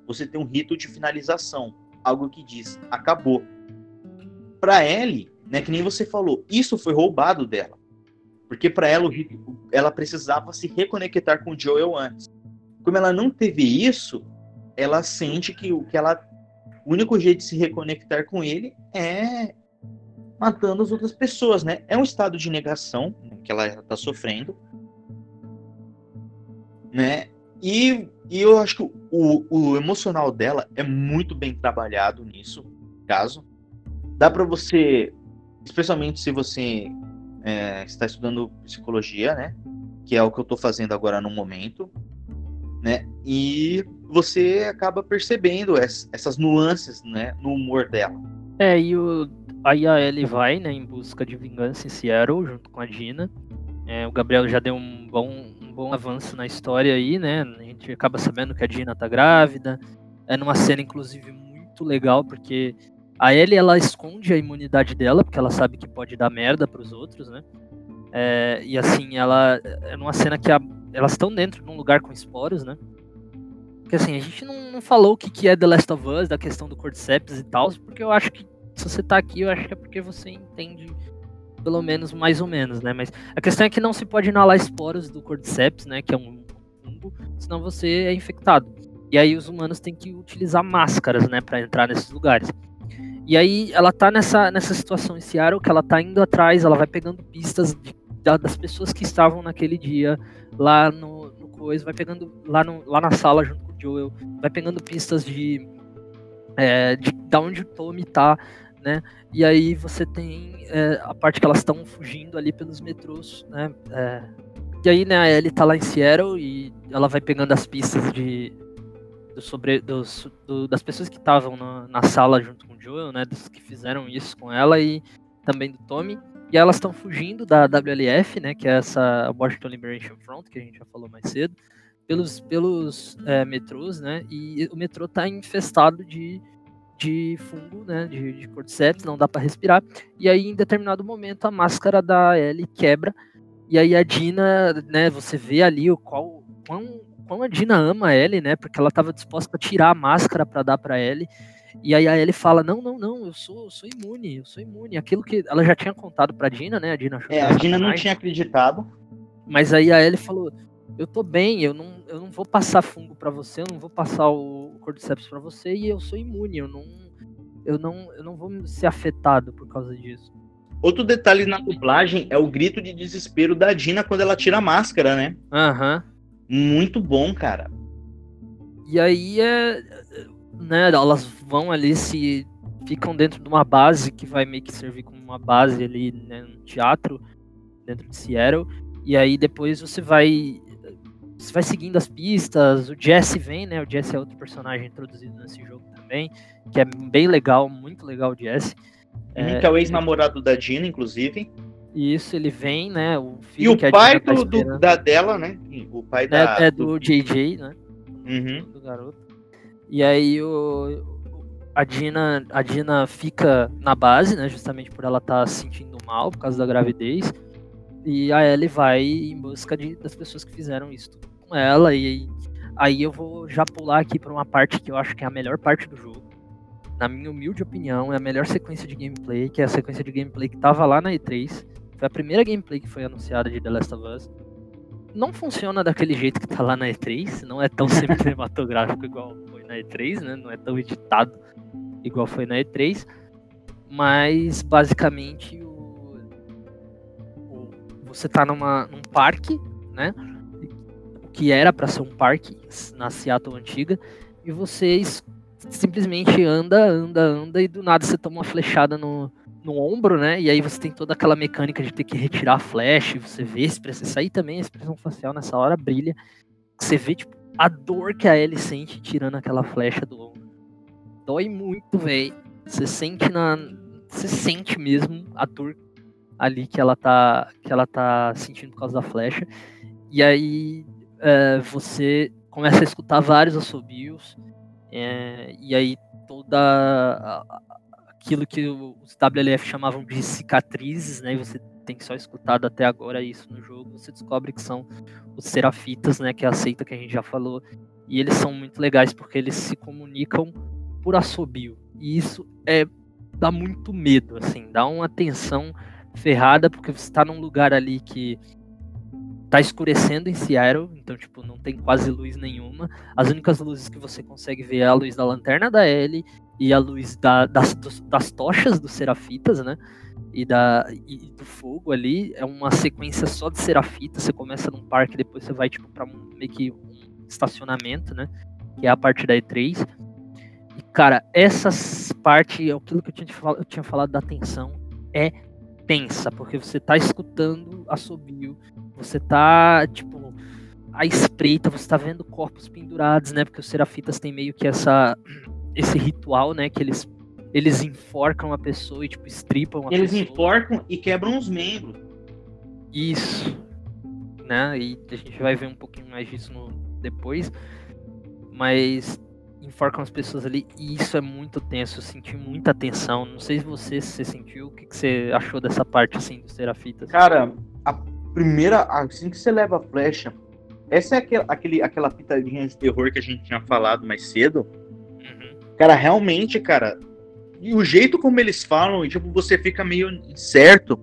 você ter um rito de finalização, algo que diz acabou. Para Ellie, né, que nem você falou, isso foi roubado dela. Porque para ela rito, ela precisava se reconectar com o Joel antes. Como ela não teve isso, ela sente que o que ela o único jeito de se reconectar com ele é matando as outras pessoas, né? É um estado de negação né, que ela está sofrendo, né? E, e eu acho que o, o emocional dela é muito bem trabalhado nisso, caso. Dá para você, especialmente se você é, está estudando psicologia, né? Que é o que eu estou fazendo agora no momento, né? E você acaba percebendo es- essas nuances, né? No humor dela. É, e o, aí a Ellie vai, né, em busca de vingança em Seattle, junto com a Dina. É, o Gabriel já deu um bom, um bom avanço na história aí, né? A gente acaba sabendo que a Dina tá grávida. É numa cena, inclusive, muito legal, porque a Ellie, ela esconde a imunidade dela, porque ela sabe que pode dar merda pros outros, né? É, e assim, ela é numa cena que a- elas estão dentro de um lugar com esporos, né? Porque assim, a gente não, não falou o que, que é The Last of Us, da questão do Cordyceps e tal, porque eu acho que se você tá aqui, eu acho que é porque você entende pelo menos mais ou menos, né? Mas a questão é que não se pode inalar esporos do Cordyceps, né? Que é um fungo, senão você é infectado. E aí os humanos têm que utilizar máscaras, né, para entrar nesses lugares. E aí ela tá nessa, nessa situação em Seattle, que ela tá indo atrás, ela vai pegando pistas de- da- das pessoas que estavam naquele dia lá no, no coisa, vai pegando lá, no, lá na sala junto com Joel, vai pegando pistas de, é, de da onde o Tommy tá, né? E aí você tem é, a parte que elas estão fugindo ali pelos metrôs, né? É, e aí, né, a Ellie tá lá em Seattle e ela vai pegando as pistas de do sobre dos, do, das pessoas que estavam na, na, sala junto com o Joel, né, dos que fizeram isso com ela e também do Tommy. E elas estão fugindo da WLF, né, que é essa Washington Liberation Front que a gente já falou mais cedo, pelos pelos é, metrôs, né? E o metrô tá infestado de de fungo, né, de, de cordyceps, não dá para respirar. E aí, em determinado momento, a máscara da Ellie quebra. E aí a Dina, né, você vê ali o qual, quão, quão a Dina ama a Ellie, né, porque ela estava disposta a tirar a máscara para dar para Ellie. E aí a Ellie fala: Não, não, não, eu sou, eu sou imune, eu sou imune. Aquilo que ela já tinha contado pra Dina, né? A Dina achou É, a Dina não tinha acreditado. Mas aí a Ellie falou: Eu tô bem, eu não, eu não vou passar fungo para você, eu não vou passar o Cordyceps para você e eu sou imune, eu não, eu não, eu não vou ser afetado por causa disso. Outro detalhe na dublagem é o grito de desespero da Dina quando ela tira a máscara, né? Aham. Uhum. Muito bom, cara. E aí é. Né, elas vão ali se. ficam dentro de uma base que vai meio que servir como uma base ali, né, no teatro, dentro de Seattle. E aí depois você vai você vai seguindo as pistas, o Jesse vem, né? O Jesse é outro personagem introduzido nesse jogo também, que é bem legal, muito legal o Jesse. É, que é o ex-namorado da Dina, inclusive. Isso, ele vem, né? O e o pai tá do, da dela, né? O pai da. É, é do, do JJ, né? Uhum. Do garoto. E aí o, a Dina, a Dina fica na base, né? Justamente por ela estar tá se sentindo mal por causa da gravidez. E a Ellie vai em busca de, das pessoas que fizeram isso com ela. E aí eu vou já pular aqui para uma parte que eu acho que é a melhor parte do jogo. Na minha humilde opinião, é a melhor sequência de gameplay, que é a sequência de gameplay que tava lá na E3. Foi a primeira gameplay que foi anunciada de The Last of Us. Não funciona daquele jeito que tá lá na E3, não é tão cinematográfico igual foi na E3, né? Não é tão editado igual foi na E3. Mas basicamente você tá numa, num parque, né? Que era para ser um parque na Seattle antiga, e você simplesmente anda, anda, anda, e do nada você toma uma flechada no, no ombro, né? E aí você tem toda aquela mecânica de ter que retirar a flecha, você vê a expressão. Isso aí também, a expressão facial nessa hora brilha. Você vê, tipo, a dor que a Ellie sente tirando aquela flecha do ombro. Dói muito, velho. Você sente na. Você sente mesmo a dor ali que ela tá que ela tá sentindo por causa da flecha. E aí é, você começa a escutar vários assobios é, e aí toda aquilo que os WLF chamavam de cicatrizes, né? E você tem só escutado até agora isso no jogo. Você descobre que são os serafitas, né? Que é a seita que a gente já falou. E eles são muito legais porque eles se comunicam por assobio. E isso é dá muito medo, assim, dá uma tensão ferrada, porque você tá num lugar ali que tá escurecendo em Seattle, então, tipo, não tem quase luz nenhuma. As únicas luzes que você consegue ver é a luz da lanterna da Ellie e a luz da, das, das tochas dos serafitas, né? E, da, e do fogo ali. É uma sequência só de serafitas. Você começa num parque, depois você vai, tipo, pra um, meio que um estacionamento, né? Que é a parte da E3. E, cara, essa parte, aquilo que eu tinha, eu tinha falado da atenção, é tensa, porque você tá escutando assobio, você tá, tipo, à espreita, você tá vendo corpos pendurados, né? Porque os serafitas têm meio que essa esse ritual, né, que eles eles enforcam a pessoa e tipo estripam a eles pessoa. Eles enforcam e quebram os membros. Isso. Né? E a gente vai ver um pouquinho mais disso no, depois. Mas enforcam as pessoas ali e isso é muito tenso. Eu senti muita tensão. Não sei se você se sentiu. O que, que você achou dessa parte assim dos serafitas? Cara, a primeira, assim que você leva a flecha, essa é aquele, aquele, aquela pitadinha de terror que a gente tinha falado mais cedo. Uhum. Cara, realmente, cara, e o jeito como eles falam, tipo, você fica meio incerto.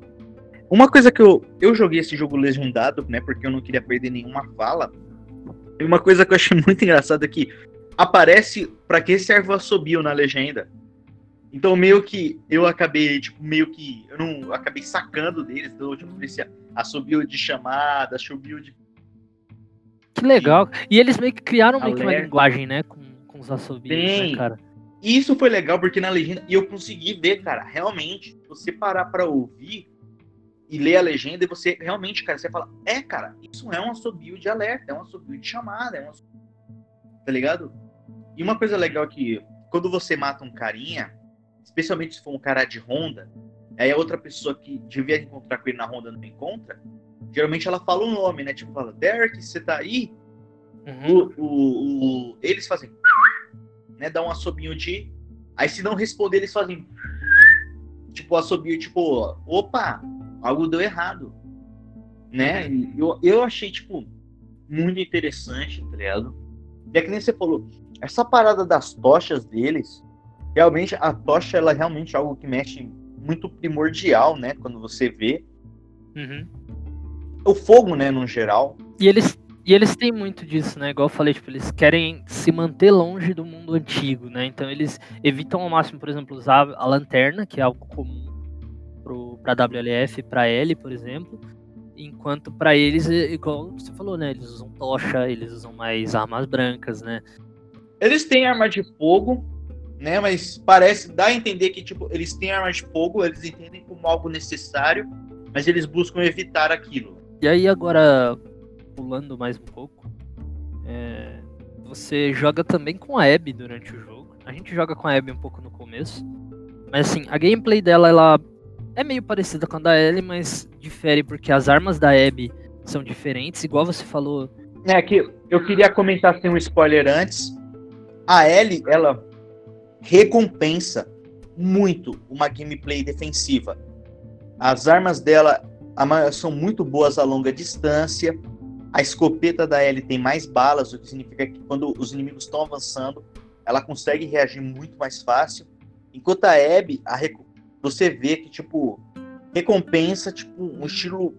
Uma coisa que eu, eu joguei esse jogo legendado, né, porque eu não queria perder nenhuma fala. E uma coisa que eu achei muito engraçada é que aparece para que serve o assobio na legenda. Então meio que eu acabei, tipo, meio que eu não acabei sacando deles, do tipo, assobio de chamada, assobio de Que legal. E eles meio que criaram meio que uma linguagem, né? Com, com os assobios, Tem. né, cara? Isso foi legal porque na legenda, e eu consegui ver, cara, realmente, você parar pra ouvir e ler a legenda e você realmente, cara, você fala, é, cara, isso é um assobio de alerta, é um assobio de chamada, é um assobio... Tá ligado? E uma coisa legal que quando você mata um carinha, especialmente se for um cara de ronda, aí a outra pessoa que devia encontrar com ele na ronda não encontra, geralmente ela fala o nome, né? Tipo, fala, Derek, você tá aí? Uhum. o, o- o- eles fazem, né, dá um assobinho de, aí se não responder eles fazem, tipo assobio, tipo, opa, algo deu errado, né? E eu, eu achei tipo muito interessante, tá ligado? E é que nem você falou, essa parada das tochas deles, realmente a tocha ela é realmente algo que mexe muito primordial, né? Quando você vê Uhum. o fogo, né, no geral. E eles, e eles têm muito disso, né? Igual eu falei, tipo, eles querem se manter longe do mundo antigo, né? Então eles evitam ao máximo, por exemplo, usar a lanterna, que é algo comum pro, pra WLF, pra L, por exemplo. Enquanto pra eles, é igual você falou, né? Eles usam tocha, eles usam mais armas brancas, né? Eles têm arma de fogo, né? Mas parece, dá a entender que, tipo, eles têm arma de fogo, eles entendem como algo necessário, mas eles buscam evitar aquilo. E aí agora, pulando mais um pouco, é, você joga também com a Abby durante o jogo. A gente joga com a Abby um pouco no começo. Mas assim, a gameplay dela ela é meio parecida com a da Ellie, mas difere porque as armas da Abby são diferentes, igual você falou. É que eu queria comentar sem um spoiler antes. A Ellie, ela recompensa muito uma gameplay defensiva. As armas dela são muito boas a longa distância. A escopeta da Ellie tem mais balas, o que significa que quando os inimigos estão avançando, ela consegue reagir muito mais fácil. Enquanto a Abby, a você vê que tipo recompensa tipo um estilo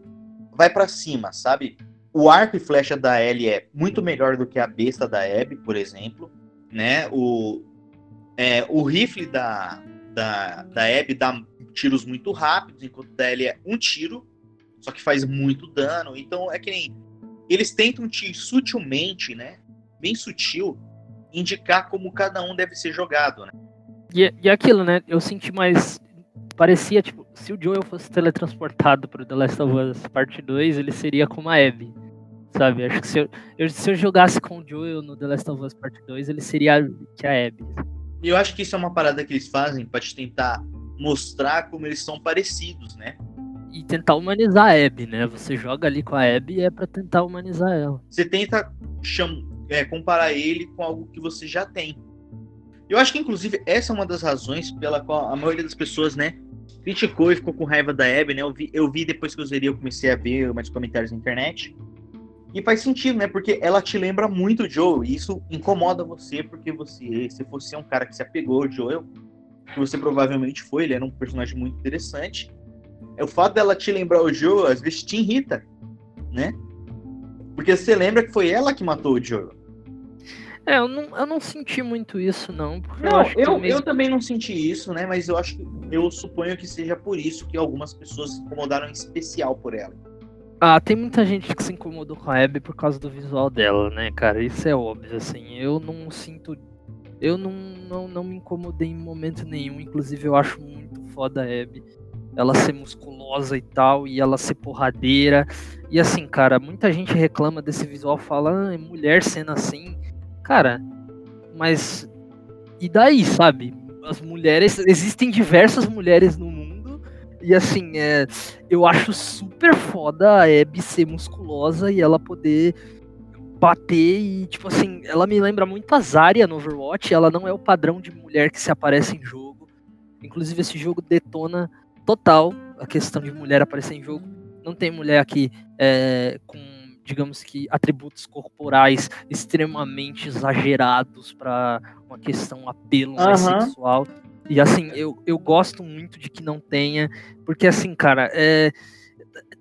vai pra cima, sabe? O arco e flecha da Ellie é muito melhor do que a besta da Abby, por exemplo, né? O é, o rifle da da, da Abby dá tiros muito rápidos, enquanto da Ellie é um tiro, só que faz muito dano. Então é que nem eles tentam te sutilmente, né? Bem sutil, indicar como cada um deve ser jogado, né? E, e aquilo, né? Eu senti mais. Parecia, tipo, se o Joel fosse teletransportado pro The Last of Us Parte 2, ele seria como a Abby. Sabe? Acho que se eu, eu- se eu jogasse com o Joel no The Last of Us Parte 2, ele seria que a Abby. E eu acho que isso é uma parada que eles fazem para te tentar mostrar como eles são parecidos, né? E tentar humanizar a Abby, né? Você joga ali com a Abby é pra tentar humanizar ela. Você tenta cham... é, comparar ele com algo que você já tem. Eu acho que, inclusive, essa é uma das razões pela qual a maioria das pessoas, né, criticou e ficou com raiva da Abby, né? Eu vi, eu vi depois que eu zerei, eu comecei a ver mais comentários na internet. E faz sentido, né? Porque ela te lembra muito o Joel. E isso incomoda você, porque você, se você é um cara que se apegou ao Joel, que você provavelmente foi, ele era um personagem muito interessante. É o fato dela te lembrar o Joel, às vezes te irrita, né? Porque você lembra que foi ela que matou o Joel. É, eu não, eu não senti muito isso, não. Eu Não, acho que eu, também- eu também não senti isso, né? Mas eu acho que eu suponho que seja por isso que algumas pessoas se incomodaram em especial por ela. Ah, tem muita gente que se incomodou com a Abby por causa do visual dela, né, cara? Isso é óbvio, assim. Eu não sinto. Eu não, não, não me incomodei em momento nenhum. Inclusive, eu acho muito foda a Abby. Ela ser musculosa e tal, e ela ser porradeira. E assim, cara, muita gente reclama desse visual, fala, ah, mulher sendo assim. Cara, mas. E daí, sabe? As mulheres. Existem diversas mulheres no mundo. E assim, é, eu acho super foda a Abby ser musculosa e ela poder bater e, tipo assim, ela me lembra muito a Zarya no Overwatch, ela não é o padrão de mulher que se aparece em jogo. Inclusive esse jogo detona total a questão de mulher aparecer em jogo. Não tem mulher aqui é, com, digamos que, atributos corporais extremamente exagerados para uma questão apelo mais Aham. sexual. E assim, eu, eu gosto muito de que não tenha, porque assim, cara, é,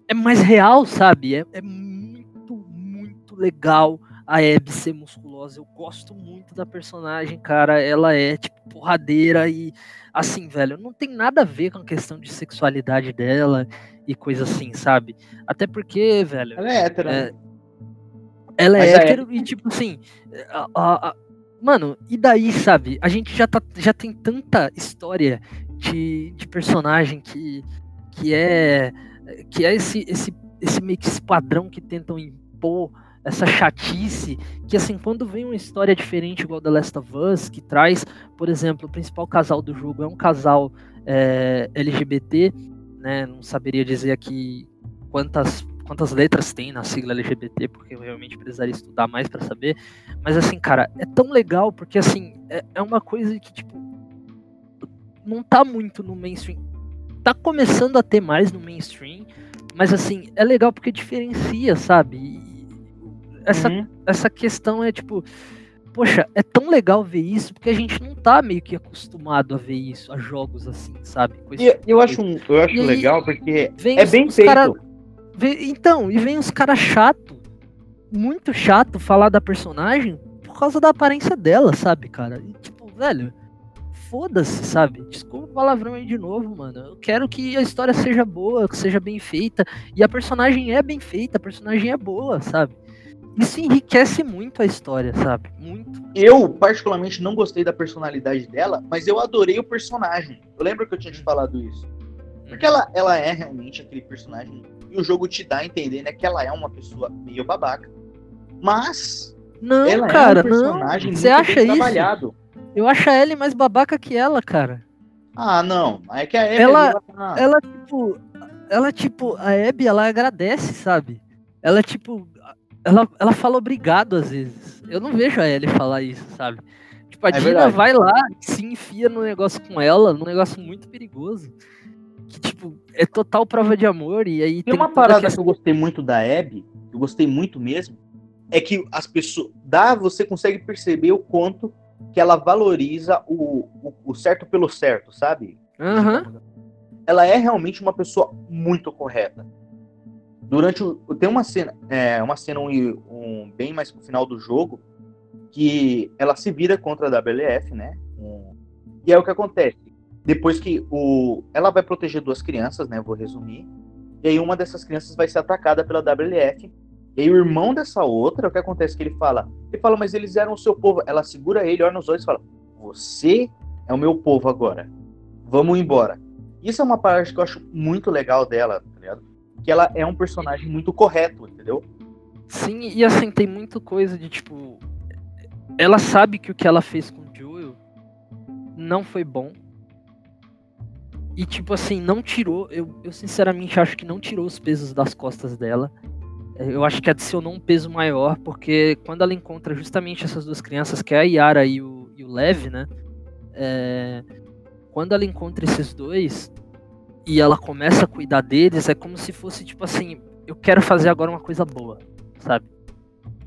é mais real, sabe? É, é muito, muito legal a Abby ser musculosa. Eu gosto muito da personagem, cara. Ela é, tipo, porradeira e, assim, velho, não tem nada a ver com a questão de sexualidade dela e coisa assim, sabe? Até porque, velho. Ela é hétero, É, né? Ela é a hétero e, tipo assim. a- a- a- mano, e daí, sabe? A gente já, tá, já tem tanta história de, de personagem que, que é. Que é esse, esse, esse meio que esse padrão que tentam impor, essa chatice, que assim, quando vem uma história diferente igual The Last of Us, que traz, por exemplo, o principal casal do jogo é um casal é, LGBT, né? Não saberia dizer aqui quantas quantas letras tem na sigla LGBT, porque eu realmente precisaria estudar mais pra saber. Mas assim, cara, é tão legal porque assim, é, é uma coisa que tipo não tá muito no mainstream. Tá começando a ter mais no mainstream, mas assim, é legal porque diferencia, sabe? E essa Uhum. essa questão é tipo, poxa, é tão legal ver isso porque a gente não tá meio que acostumado a ver isso, a jogos assim, sabe? E tipo eu coisa. acho, eu acho E legal porque Vem é os- bem os feito. cara- vê- então, e vem os caras chato, muito chato falar da personagem por causa da aparência dela, sabe, cara? E, tipo, velho, foda-se, sabe? Desculpa o palavrão aí de novo, mano. Eu quero que a história seja boa, que seja bem feita. E a personagem é bem feita, a personagem é boa, sabe? Isso enriquece muito a história, sabe? Muito. Eu, particularmente, não gostei da personalidade dela, mas eu adorei o personagem. Eu lembro que eu tinha te falado isso. Porque ela, ela é realmente aquele personagem. E o jogo te dá a entender né, que ela é uma pessoa meio babaca. Mas Não, ela cara, é um personagem não. Você acha isso? trabalhado. Eu acho a Ellie mais babaca que ela, cara. Ah, não. É que a Abby, Ela- ela tá- ela, tipo, ela, tipo, a Abby, ela agradece, sabe? Ela, tipo, ela, ela fala obrigado às vezes. Eu não vejo a Ellie falar isso, sabe? Tipo, a É Dina verdade. vai lá, se enfia no negócio com ela, num negócio muito perigoso. Que, tipo, é total prova de amor, e aí Tem uma toda a parada que questão- eu gostei muito da Abby, que eu gostei muito mesmo, é que as pessoas. Dá, você consegue perceber o quanto que ela valoriza o, o, o certo pelo certo, sabe? Aham. Ela é realmente uma pessoa muito correta. Durante o. Tem uma cena, é, uma cena um, um- bem mais pro final do jogo, que ela se vira contra a WLF, né? Um- e é o que acontece. Depois que o. Ela vai proteger duas crianças, né? Vou resumir. E aí uma dessas crianças vai ser atacada pela WLF. E aí o irmão dessa outra, o que acontece? Que ele fala. Ele fala, mas eles eram o seu povo. Ela segura ele, olha nos olhos e fala: Você é o meu povo agora. Vamos embora. Isso é uma parte que eu acho muito legal dela, tá ligado? Que ela é um personagem muito correto, entendeu? Sim, e assim, tem muita coisa de tipo. Ela sabe que o que ela fez com o Joel não foi bom. E tipo assim, não tirou. Eu, eu sinceramente acho que não tirou os pesos das costas dela. É, Eu acho que adicionou um peso maior, porque quando ela encontra justamente essas duas crianças, que é a Yara e o, e o Lev, né? É, quando ela encontra esses dois e ela começa a cuidar deles, é como se fosse tipo assim: eu quero fazer agora uma coisa boa, sabe?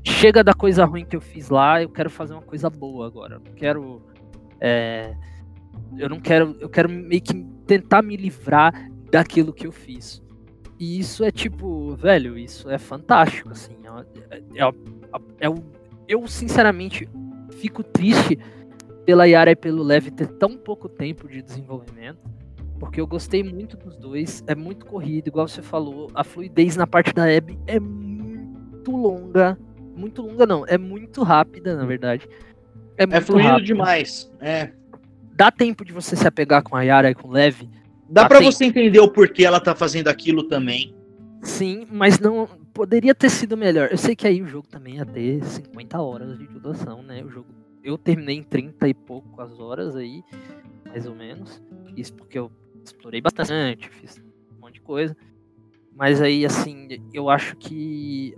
Chega da coisa ruim que eu fiz lá, eu quero fazer uma coisa boa agora. Eu não quero. é, eu não quero. Eu quero meio que tentar me livrar daquilo que eu fiz. E isso é tipo, velho, isso é fantástico, assim. É, é, é- é eu, sinceramente, fico triste pela Yara e pelo Lev ter tão pouco tempo de desenvolvimento. Porque eu gostei muito dos dois. É muito corrido, igual você falou. A fluidez na parte da Abby é muito longa. Muito longa, não. É muito rápida, na verdade. É, É fluido rápido. demais. É. Dá tempo de você se apegar com a Yara e com o Lev, Dá pra tem- você entender o porquê ela tá fazendo aquilo também. Sim, mas não poderia ter sido melhor. Eu sei que aí o jogo também ia ter 50 horas de duração, né? O jogo eu terminei em 30 e poucas horas aí, mais ou menos. Isso porque eu explorei bastante, fiz um monte de coisa. Mas aí assim, eu acho que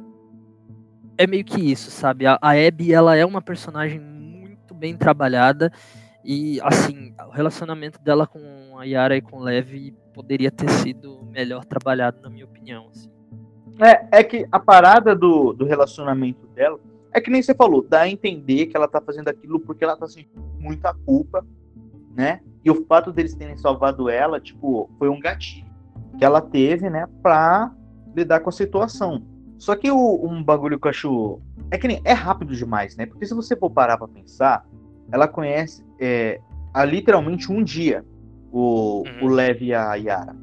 é meio que isso, sabe? A, a Abby, ela é uma personagem muito bem trabalhada e assim, o relacionamento dela com a Yara e com o Lev poderia ter sido melhor trabalhado, na minha opinião. assim. É, é que a parada do, do relacionamento dela é que nem você falou, dá a entender que ela tá fazendo aquilo porque ela tá sentindo muita culpa, né? E o fato deles terem salvado ela, tipo, foi um gatilho que ela teve, né, pra lidar com a situação. Só que o, um bagulho que eu acho. É que nem. É rápido demais, né? Porque se você for parar pra pensar, ela conhece é, há literalmente um dia o, Uhum. o Lev e a Yara.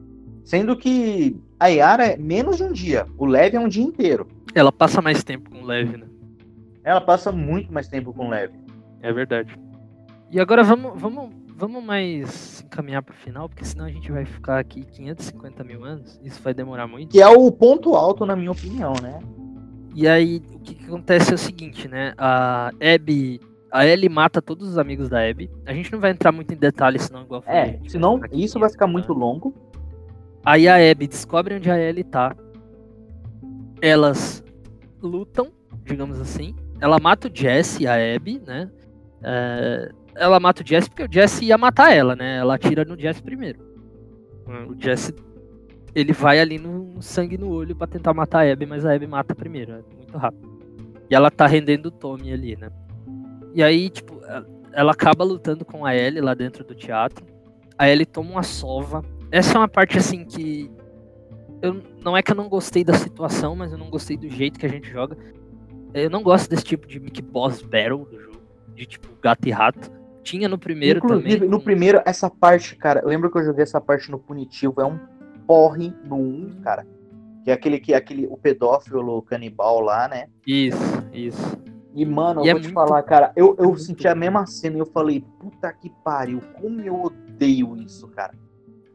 Sendo que a Yara é menos de um dia, o Lev é um dia inteiro. Ela passa mais tempo com o Lev, né? Ela passa muito mais tempo com o Lev. É verdade. E agora vamos, vamos, vamos mais encaminhar pro final, porque senão a gente vai ficar aqui 550 mil anos. Isso vai demorar muito. Que é o ponto alto, na minha opinião, né? E aí, o que, que acontece é o seguinte, né? A Abby. A Ellie mata todos os amigos da Abby. A gente não vai entrar muito em detalhes, senão, igual falei, É, senão aqui isso vai ficar 500 muito longo. Aí a Abby descobre onde a Ellie tá. Elas lutam, digamos assim. Ela mata o Jesse, a Abby, né? É, ela mata o Jesse porque o Jesse ia matar ela, né? Ela atira no Jesse primeiro. O Jesse, ele vai ali no sangue no olho pra tentar matar a Abby, mas a Abby mata primeiro, é muito rápido. E ela tá rendendo o Tommy ali, né? E aí, tipo, ela- ela acaba lutando com a Ellie lá dentro do teatro. A Ellie toma uma sova. Essa é uma parte assim que eu não é que eu não gostei da situação, mas eu não gostei do jeito que a gente joga. Eu não gosto desse tipo de Mickey Boss Battle do jogo, de tipo gato e rato. Tinha no primeiro Inclusive, também. no primeiro, essa parte, cara, eu lembro que eu joguei essa parte no punitivo, é um porre no 1, cara. Que é aquele que aquele o pedófilo o canibal lá, né? Isso, isso. E, mano, eu E é vou te muito- falar, cara, eu, eu muito senti a mesma cena e eu falei, puta que pariu, como eu odeio isso, cara.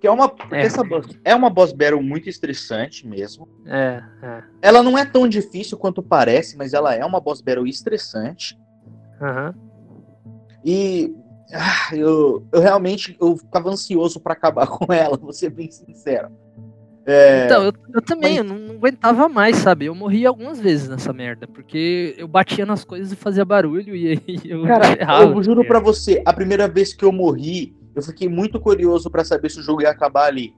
Que é uma. É. essa boss, é uma boss battle muito estressante mesmo. É, é. Ela não é tão difícil quanto parece, mas ela é uma boss battle estressante. Aham. E ah, eu, eu realmente eu ficava ansioso pra acabar com ela, vou ser bem sincero. É, Então, eu, eu também, mas- eu não, não aguentava mais, sabe? Eu morri algumas vezes nessa merda, porque eu batia nas coisas e fazia barulho e aí eu cara, errava. eu juro pra você, a primeira vez que eu morri, eu fiquei muito curioso pra saber se o jogo ia acabar ali.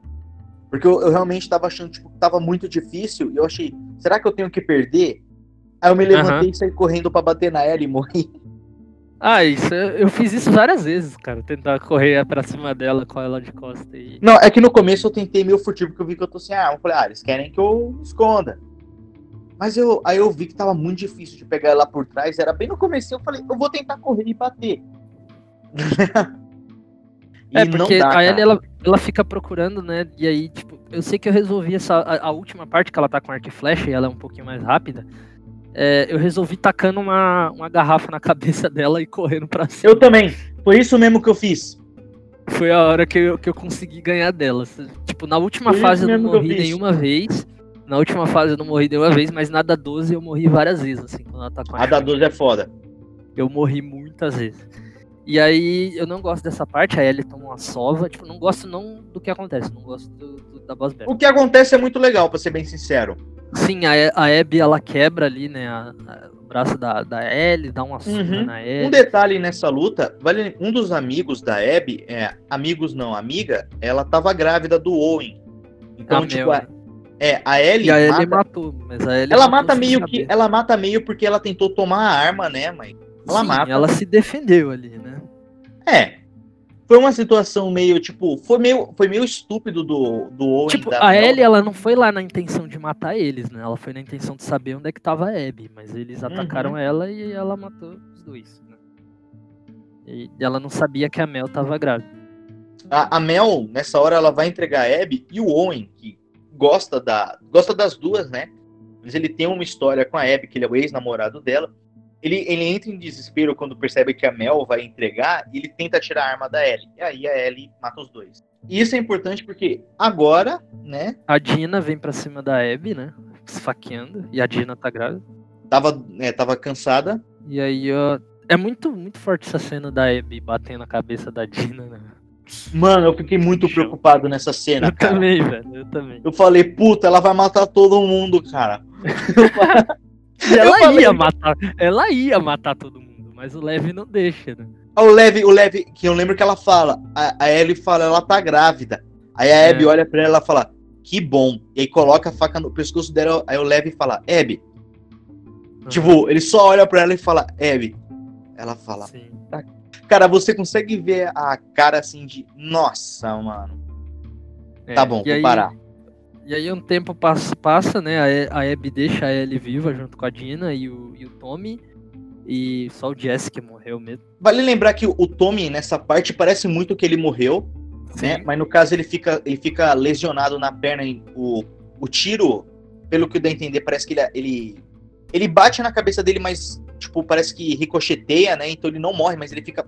Porque eu, eu realmente tava achando tipo, que tava muito difícil e eu achei, será que eu tenho que perder? Aí eu me levantei e saí correndo pra bater na ela e morri. Ah, isso, eu fiz isso várias vezes, cara. Tentar correr pra cima dela com ela de costa e. Não, é que no começo eu tentei meio furtivo, porque eu vi que eu tô assim, ah, eu falei, ah, eles querem que eu esconda. Mas eu, aí eu vi que tava muito difícil de pegar ela por trás, era bem no começo, eu falei, eu vou tentar correr e bater. É, E porque dá, a cara. Ellie, ela, ela fica procurando, né? E aí, tipo, eu sei que eu resolvi essa. A, a última parte que ela tá com arco e flecha e ela é um pouquinho mais rápida. É, eu resolvi tacando uma, uma garrafa na cabeça dela e correndo pra cima. Eu também, foi isso mesmo que eu fiz. Foi a hora que eu, que eu consegui ganhar dela. Tipo, na última Foi fase eu não eu morri fiz. nenhuma vez. Na última fase eu não morri nenhuma vez, mas na da 12 eu morri várias vezes, assim, quando ela tá com A da shot. 12 é foda. Eu morri muitas vezes. E aí, eu não gosto dessa parte, a Ellie toma uma sova. Tipo, não gosto não do que acontece, não gosto do, do- da boss battle. O que acontece é muito legal, pra ser bem sincero. Sim, a, E- a Abby, ela quebra ali, né, a- a- o braço da, da Ellie, dá uma surra Uhum. na Um Ellie. detalhe nessa luta, vale, um dos amigos da Abby, é, amigos não, amiga, ela tava grávida do Owen. Então, A tipo, a, é, a Ellie, E a Ellie mata, matou, mas a Ellie ela mata meio que, ela mata meio porque ela tentou tomar a arma, né, mas ela Sim, mata. ela se defendeu ali, né? É. Foi uma situação meio, tipo, foi meio, foi meio estúpido do, do Owen. Tipo, da a Ellie, ela não foi lá na intenção de matar eles, né? Ela foi na intenção de saber onde é que tava a Abby, mas eles atacaram Uhum. ela e ela matou os dois, né? E ela não sabia que a Mel tava grávida. A, a Mel, nessa hora, ela vai entregar a Abby e o Owen, que gosta, da, gosta das duas, né? Mas ele tem uma história com a Abby, que ele é o ex-namorado dela. Ele, ele entra em desespero quando percebe que a Mel vai entregar e ele tenta tirar a arma da Ellie. E aí a Ellie mata os dois. E isso é importante porque agora, né? A Dina vem pra cima da Abby, né? Esfaqueando, e a Dina tá grávida. Tava, né, tava cansada. E aí, ó. É muito, muito forte essa cena da Abby batendo a cabeça da Dina, né? Mano, eu fiquei muito preocupado nessa cena, Eu cara. também, velho, eu também. Eu falei, puta, ela vai matar todo mundo, cara. E ela falei- ia matar, ela ia matar todo mundo, mas o Levi não deixa, né? Ah, O Levi, o Levi, que eu lembro que ela fala, a, a Ellie fala, ela tá grávida. Aí a É. Abby olha pra ela e fala, que bom. E aí coloca a faca no pescoço dela, aí o Levi fala, Abby. Tipo, ele só olha pra ela e fala, Abby. Ela fala, Sim. cara, você consegue ver a cara assim de, nossa, mano. É, Tá bom, vou aí- parar. E aí um tempo passa, passa né? A, a Abby deixa a Ellie viva junto com a Dina e o, e o Tommy. E só o Jesse que morreu mesmo. Vale lembrar que o, Tommy, nessa parte, parece muito que ele morreu, né? Mas no caso ele fica, ele fica lesionado na perna. em- O, o tiro, pelo que dá a entender, parece que ele, ele, ele bate na cabeça dele, mas tipo, parece que ricocheteia, né? Então ele não morre, mas ele fica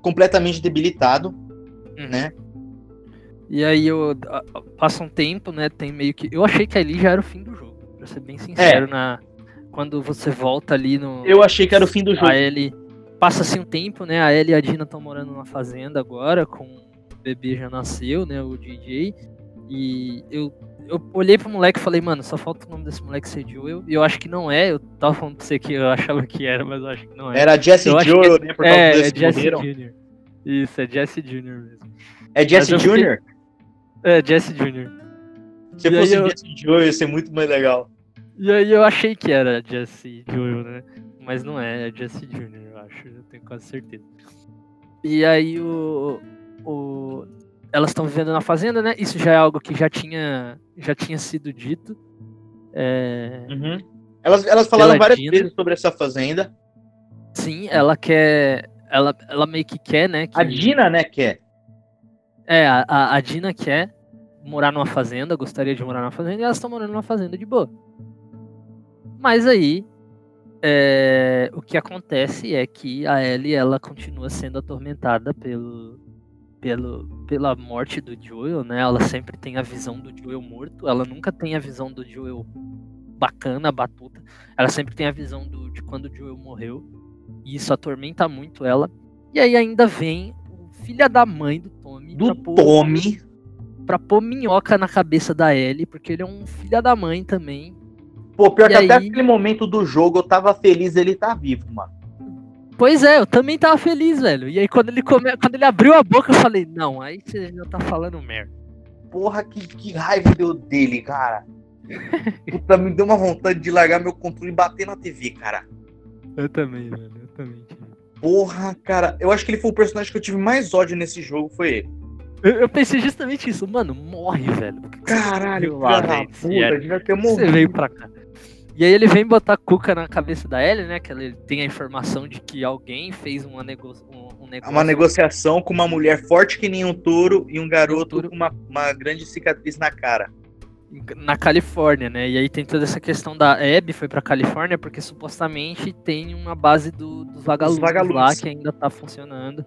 completamente debilitado, Uhum. né? E aí eu, a- passa um tempo, né? Tem meio que. Eu achei que ali já era o fim do jogo. Pra ser bem sincero, na, quando você volta ali no. Eu achei que era o fim do jogo. A Ellie. Passa-se um tempo, né? A Ellie e a Dina estão morando numa fazenda agora, com o bebê já nasceu, né? O DJ. E eu, eu olhei pro moleque e falei, mano, só falta o nome desse moleque ser Joel. E eu acho que não é. Eu tava falando pra você que eu achava que era, mas eu acho que não é. Era Jesse Joel, né? Por causa é, é Jesse. Jr. Isso, é Jesse Jr. mesmo. É Jesse eu fiquei- Jr.? É, Jesse Jr. Se E fosse eu- Jesse Joel, ia ser muito mais legal. E aí eu achei que era Jesse Joel, né? Mas não é, é Jesse Jr., eu acho, eu tenho quase certeza. E aí o. o elas estão vivendo na fazenda, né? Isso já é algo que já tinha, já tinha sido dito. É, Uhum. Elas, elas falaram várias Dina. vezes sobre essa fazenda. sim, ela quer. Ela, ela meio que quer, né? Que, A Dina, né, quer. É, a, a, Dina quer morar numa fazenda, gostaria de morar numa fazenda, e elas estão morando numa fazenda de boa. Mas aí, é, o que acontece é que a Ellie, ela continua sendo atormentada pelo, pelo, pela morte do Joel, né? Ela sempre tem a visão do Joel morto, ela nunca tem a visão do Joel bacana, batuta. Ela sempre tem a visão do, de quando o Joel morreu, e isso atormenta muito ela. E aí ainda vem o filho da mãe do Tommy Do pra pôr- Tommy. pra pôr minhoca na cabeça da Ellie, porque ele é um filho da mãe também. Pô, pior E que até aí- aquele momento do jogo eu tava feliz ele tá vivo, mano. Pois é, eu também tava feliz, velho. E aí quando ele come... quando ele abriu a boca, eu falei, não, aí você já tá falando merda. Porra, que, que raiva deu dele, cara. Puta, me deu uma vontade de largar meu controle e bater na TV, cara. Eu também, velho, eu também. Porra, cara, eu acho que ele foi o personagem que eu tive mais ódio nesse jogo, foi ele. Eu, eu pensei justamente isso, mano, morre, velho. Caralho, velho? puta, devia ter que Você morrido. veio pra cá. E aí ele vem botar cuca na cabeça da Ellie, né? Que ela tem a informação de que alguém fez uma, nego... um, um negócio. Uma negociação com uma mulher forte que nem um touro e um garoto touro. com uma, uma grande cicatriz na cara. Na Califórnia, né? E aí tem toda essa questão da Abby foi pra Califórnia porque supostamente tem uma base do- dos vagalumes, vagalumes. lá que ainda tá funcionando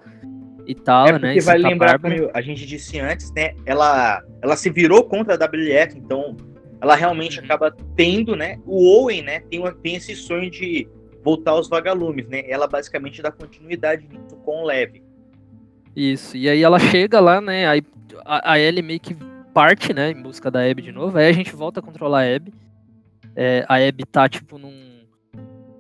e tal, é né? porque vai Santa lembrar, como a gente disse antes, né? Ela, ela se virou contra a WF, então ela realmente Uhum. acaba tendo, né? O Owen, né? Tem, uma- tem esse sonho de voltar aos vagalumes, né? Ela basicamente dá continuidade nisso com o Lev. Isso. E aí ela chega lá, né? Aí a, a Ellie meio que parte, né? Em busca da Abby de novo. Aí a gente volta a controlar a Abby. É, a Abby tá tipo num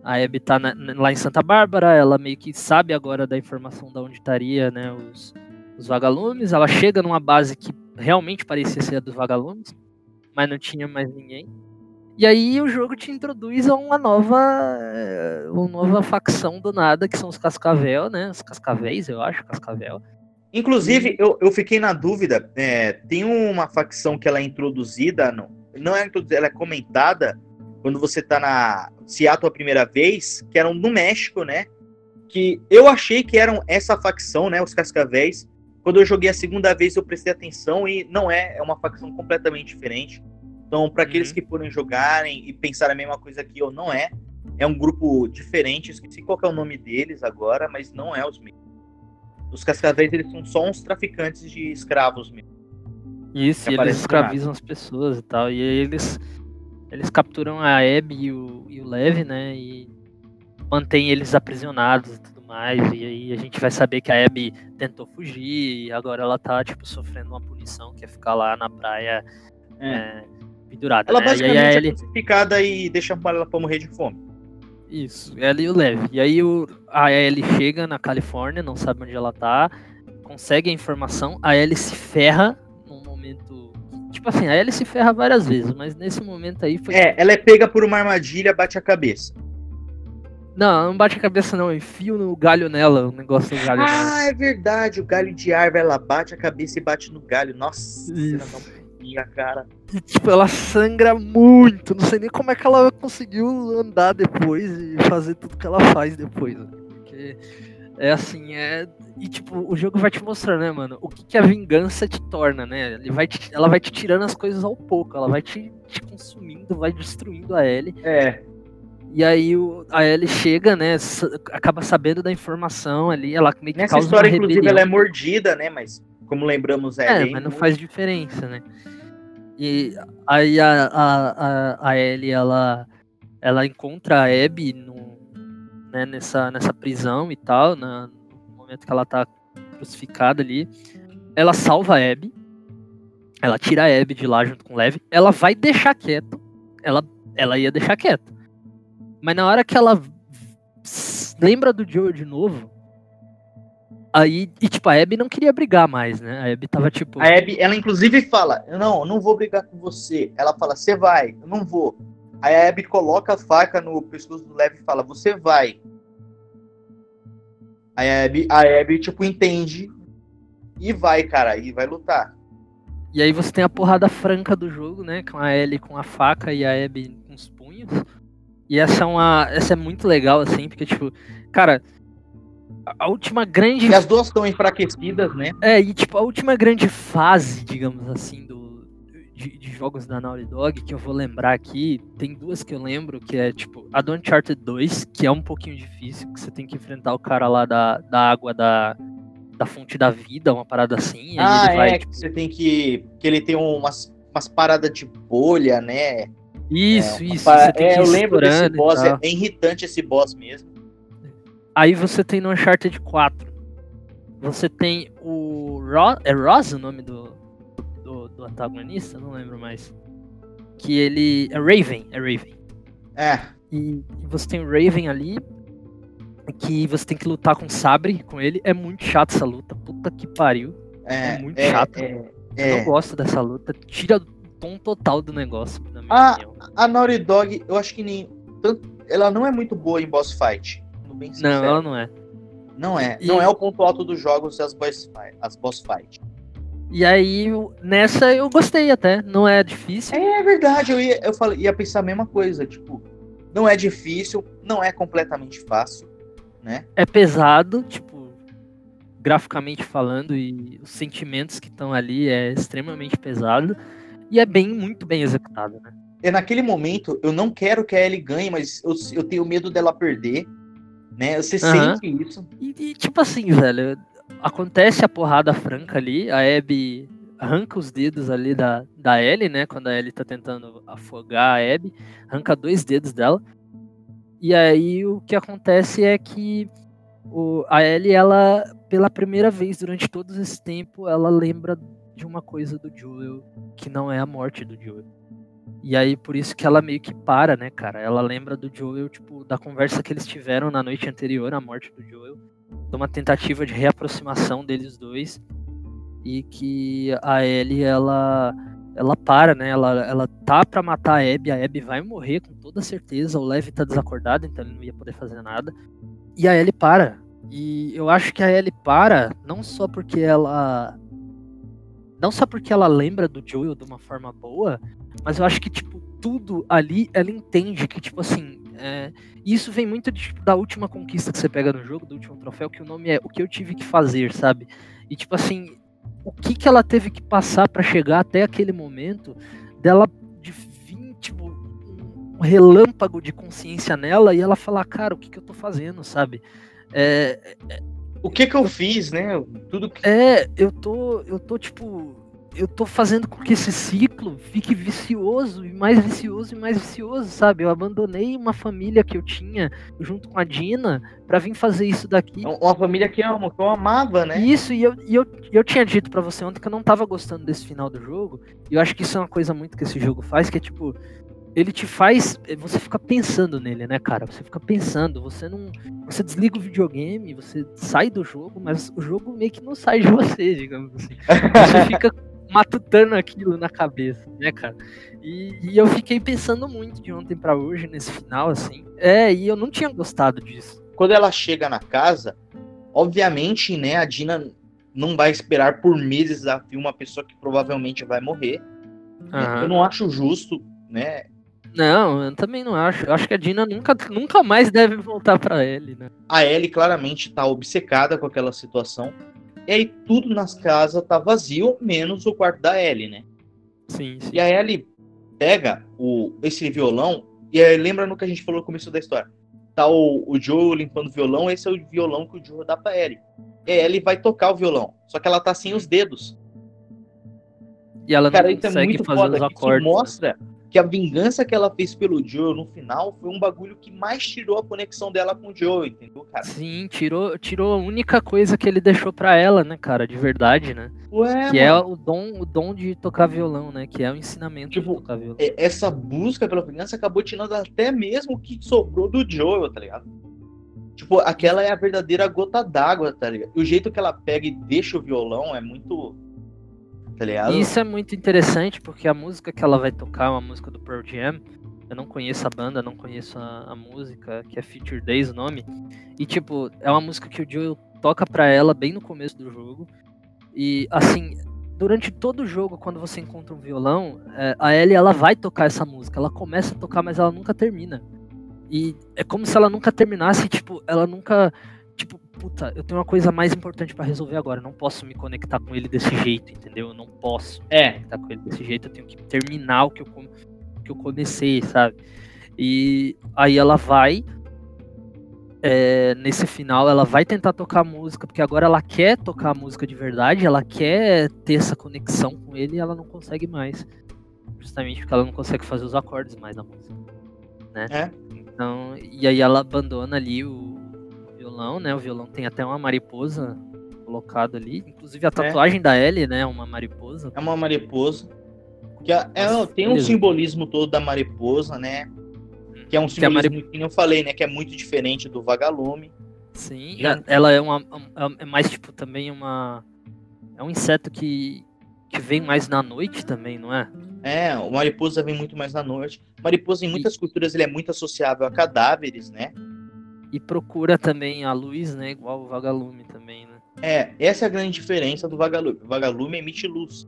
a Abby tá na- na- lá em Santa Bárbara, ela meio que sabe agora da informação da onde estaria, né, os, os vagalumes. Ela chega numa base que realmente parecia ser a dos vagalumes, mas não tinha mais ninguém. E aí o jogo te introduz a uma nova, eh, uma nova facção do nada, que são os Cascavel, né? Os Cascavéis, eu acho, Cascavel. Inclusive, eu, eu fiquei na dúvida, é, tem uma facção que ela é introduzida, não, não é introduzida, ela é comentada quando você tá na Seattle a primeira vez, que eram no México, né? Que eu achei que eram essa facção, né? Os Cascavéis. Quando eu joguei a segunda vez, eu prestei atenção e não é, é uma facção completamente diferente. Então, para aqueles Uhum. que forem jogarem e pensarem a mesma coisa que eu, não é. É um grupo diferente, esqueci qual é o nome deles agora, mas não é os mesmos. Os Cascavéis, eles são só uns traficantes de escravos mesmo. Isso, e eles escravizam as pessoas e tal. E aí eles, eles capturam a Abby e o, e o Lev, né? E mantêm eles aprisionados e tudo mais. E aí a gente vai saber que a Abby tentou fugir e agora ela tá, tipo, sofrendo uma punição, que é ficar lá na praia É. é, pendurada. Ela né? E aí basicamente é Ellie- crucificada e deixa ela pra morrer de fome. Isso, ela e o Lev. E aí o, a Ellie chega na Califórnia, não sabe onde ela tá, consegue a informação, a Ellie se ferra num momento. Tipo assim, a Ellie se ferra várias vezes, mas nesse momento aí foi. É, ela é pega por uma armadilha, bate a cabeça. Não, não bate a cabeça, não, eu enfio no galho nela, o negócio do galho nela. Ah, é verdade. O galho de árvore, ela bate a cabeça e bate no galho. Nossa, Isso. Porquinha, cara. E tipo, ela sangra muito. Não sei nem como é que ela conseguiu andar depois e fazer tudo que ela faz depois. né? Porque é assim, é. E tipo, o jogo vai te mostrar, né, mano, o que, que a vingança te torna, né? Ele vai te- ela vai te tirando as coisas ao pouco, ela vai te, te consumindo, vai destruindo a Ellie. É. E aí o, a Ellie chega, né? acaba sabendo da informação ali, ela meio que Nessa causa história, inclusive, ela é mordida, né? Mas, como lembramos, É, Ellie mas não imune. faz diferença, né? E aí a, a, a, a Ellie, ela, ela encontra a Abby no, né, nessa, nessa prisão e tal, na, no momento que ela tá crucificada ali. Ela salva a Abby, ela tira a Abby de lá junto com o Lev, ela vai deixar quieto, ela, ela ia deixar quieto. Mas na hora que ela lembra do Joe de novo, aí, e tipo, a Abby não queria brigar mais, né? A Abby tava tipo... A Abby, ela inclusive fala: Não, eu não vou brigar com você. Ela fala: Você vai, eu não vou. Aí a Abby coloca a faca no pescoço do Lev e fala: Você vai. Aí a Abby, a Abby, tipo, entende e vai, cara, e vai lutar. E aí você tem a porrada franca do jogo, né? Com a Ellie com a faca e a Abby com os punhos. E essa é uma. Essa é muito legal, assim, porque, tipo, cara, a- última grande. E as duas estão enfraquecidas, né? É, e tipo, a última grande fase, digamos assim, do, de, de jogos da Naughty Dog, que eu vou lembrar aqui, tem duas que eu lembro, que é tipo a do Uncharted 2, que é um pouquinho difícil, que você tem que enfrentar o cara lá da, da água da, da fonte da vida, uma parada assim, ah, ele vai, é, tipo, que você tem que. Que ele tem umas, umas paradas de bolha, né? isso, É, isso, é, eu lembro desse boss, é, é irritante esse boss mesmo. Aí você tem no Uncharted 4. Você tem o Ro é Ross o nome do, do, do antagonista? Não lembro mais. Que ele. É Raven, é Raven. É. E, você tem o Raven ali. Que você tem que lutar com sabre com ele. É muito chato essa luta. Puta que pariu. É, É muito é, chato. é, Eu é. não gosto dessa luta. Tira o tom total do negócio, Ah, opinião. A Naughty Dog, eu acho que nem. tanto- ela não é muito boa em boss fight. Bem Não, sincero. ela não é. Não é. E- Não é o ponto alto dos jogos as boss fight. As boss fight. E aí, eu- nessa eu gostei até. Não é difícil. É verdade, eu ia, eu falei, ia pensar a mesma coisa. Tipo, não é difícil, não é completamente fácil, né? é pesado, tipo, graficamente falando, e os sentimentos que estão ali é extremamente pesado. E é bem, muito bem executado, né? E naquele momento, eu não quero que a Ellie ganhe, mas eu, eu tenho medo dela perder. Né? Você Aham. sente isso. E, e, tipo assim, velho, acontece a porrada franca ali, a Abby arranca os dedos ali da, da Ellie, né? Quando a Ellie tá tentando afogar a Abby, arranca dois dedos dela. E aí o que acontece é que o, a Ellie, ela, pela primeira vez durante todo esse tempo, ela lembra de uma coisa do Joel, que não é a morte do Joel. E aí, por isso que ela meio que para, né, cara? Ela lembra do Joel, tipo, da conversa que eles tiveram na noite anterior à morte do Joel. Uma tentativa de reaproximação deles dois. E que a Ellie, ela. Ela para, né? Ela, ela tá pra matar a Abby. A Abby vai morrer com toda certeza. O Lev tá desacordado, então ele não ia poder fazer nada. E a Ellie para. E eu acho que a Ellie para, não só porque ela. Não só porque ela lembra do Joel de uma forma boa, mas eu acho que, tipo, tudo ali ela entende que, tipo assim. é, isso vem muito de, tipo, da última conquista que você pega no jogo, do último troféu, que o nome é O que eu tive que fazer, sabe? E, tipo assim, o que que ela teve que passar pra chegar até aquele momento dela de vir, tipo, um relâmpago de consciência nela e ela falar, cara, o que que eu tô fazendo, sabe? É, O que que eu fiz, né? Tudo que. é, eu tô, eu tô tipo, eu tô fazendo com que esse ciclo fique vicioso e mais vicioso e mais vicioso, sabe? Eu abandonei uma família que eu tinha junto com a Dina pra vir fazer isso daqui. Uma família que eu amo, que eu amava, né? Isso, e eu, e eu, e eu tinha dito pra você ontem que eu não tava gostando desse final do jogo. E eu acho que isso é uma coisa muito que esse jogo faz, que é tipo, ele te faz. Você fica pensando nele, né, cara? Você fica pensando, você não. Você desliga o videogame, você sai do jogo, mas o jogo meio que não sai de você, digamos assim. Você fica matutando aquilo na cabeça, né, cara? E, e eu fiquei pensando muito de ontem pra hoje, nesse final, assim. É, e eu não tinha gostado disso. Quando ela chega na casa, obviamente, né, a Dina não vai esperar por meses a uma pessoa que provavelmente vai morrer. Aham. Eu não acho justo, né? Não, eu também não acho. Eu acho que a Dina nunca, nunca mais deve voltar pra ele, né? A Ellie claramente tá obcecada com aquela situação. E aí tudo nas casas tá vazio, menos o quarto da Ellie, né? Sim, sim. E a Ellie pega o, esse violão e aí, lembra no que a gente falou no começo da história? Tá o, o Joe limpando o violão, esse é o violão que o Joe dá pra Ellie. E a Ellie vai tocar o violão, só que ela tá sem os dedos. E ela Cara, não isso é consegue muito fazer foda. os acordes. Isso mostra que a vingança que ela fez pelo Joe no final foi um bagulho que mais tirou a conexão dela com o Joe, entendeu, cara? Sim, tirou, tirou a única coisa que ele deixou pra ela, né, cara, de verdade, né? Ué, que é mano, o dom, o dom de tocar violão, né? Que é o ensinamento Tipo, de tocar violão. é- essa busca pela vingança acabou tirando até mesmo o que sobrou do Joel, tá ligado? Tipo, aquela é a verdadeira gota d'água, tá ligado? E o jeito que ela pega e deixa o violão é muito. Tá ligado? E isso é muito interessante porque a música que ela vai tocar é uma música do Pearl Jam. Eu não conheço a banda, não conheço a, a música, que é Future Days o nome. E tipo, é uma música que o Joel toca pra ela bem no começo do jogo. E assim, durante todo o jogo, quando você encontra um violão, é, a Ellie ela vai tocar essa música. Ela começa a tocar, mas ela nunca termina. E é como se ela nunca terminasse, tipo, ela nunca. Puta, eu tenho uma coisa mais importante pra resolver agora. Eu não posso me conectar com ele desse jeito, entendeu? Eu não posso É. conectar com ele desse jeito. Eu tenho que terminar o que eu, que eu comecei, sabe? E aí ela vai. é, nesse final, ela vai tentar tocar a música, porque agora ela quer tocar a música de verdade, ela quer ter essa conexão com ele e ela não consegue mais. Justamente porque ela não consegue fazer os acordes mais da música. Né? É. Então, e aí ela abandona ali o violão, né? O violão tem até uma mariposa colocada ali. Inclusive a tatuagem da Ellie, né? é Uma mariposa. É uma mariposa. Que é, é- Nossa, tem um beleza. simbolismo todo da mariposa, né? Que é um Que a simbolismo que eu falei, né? Que é muito diferente do vagalume. Sim, Já- e ela é uma. É mais tipo também uma. É um inseto que, que vem mais na noite também, não é? É, o mariposa vem muito mais na noite. Mariposa, em muitas culturas, ele é muito associável a cadáveres, né? E procura também a luz, né? Igual o vagalume também, né? É, essa é a grande diferença do vagalume. O vagalume emite luz.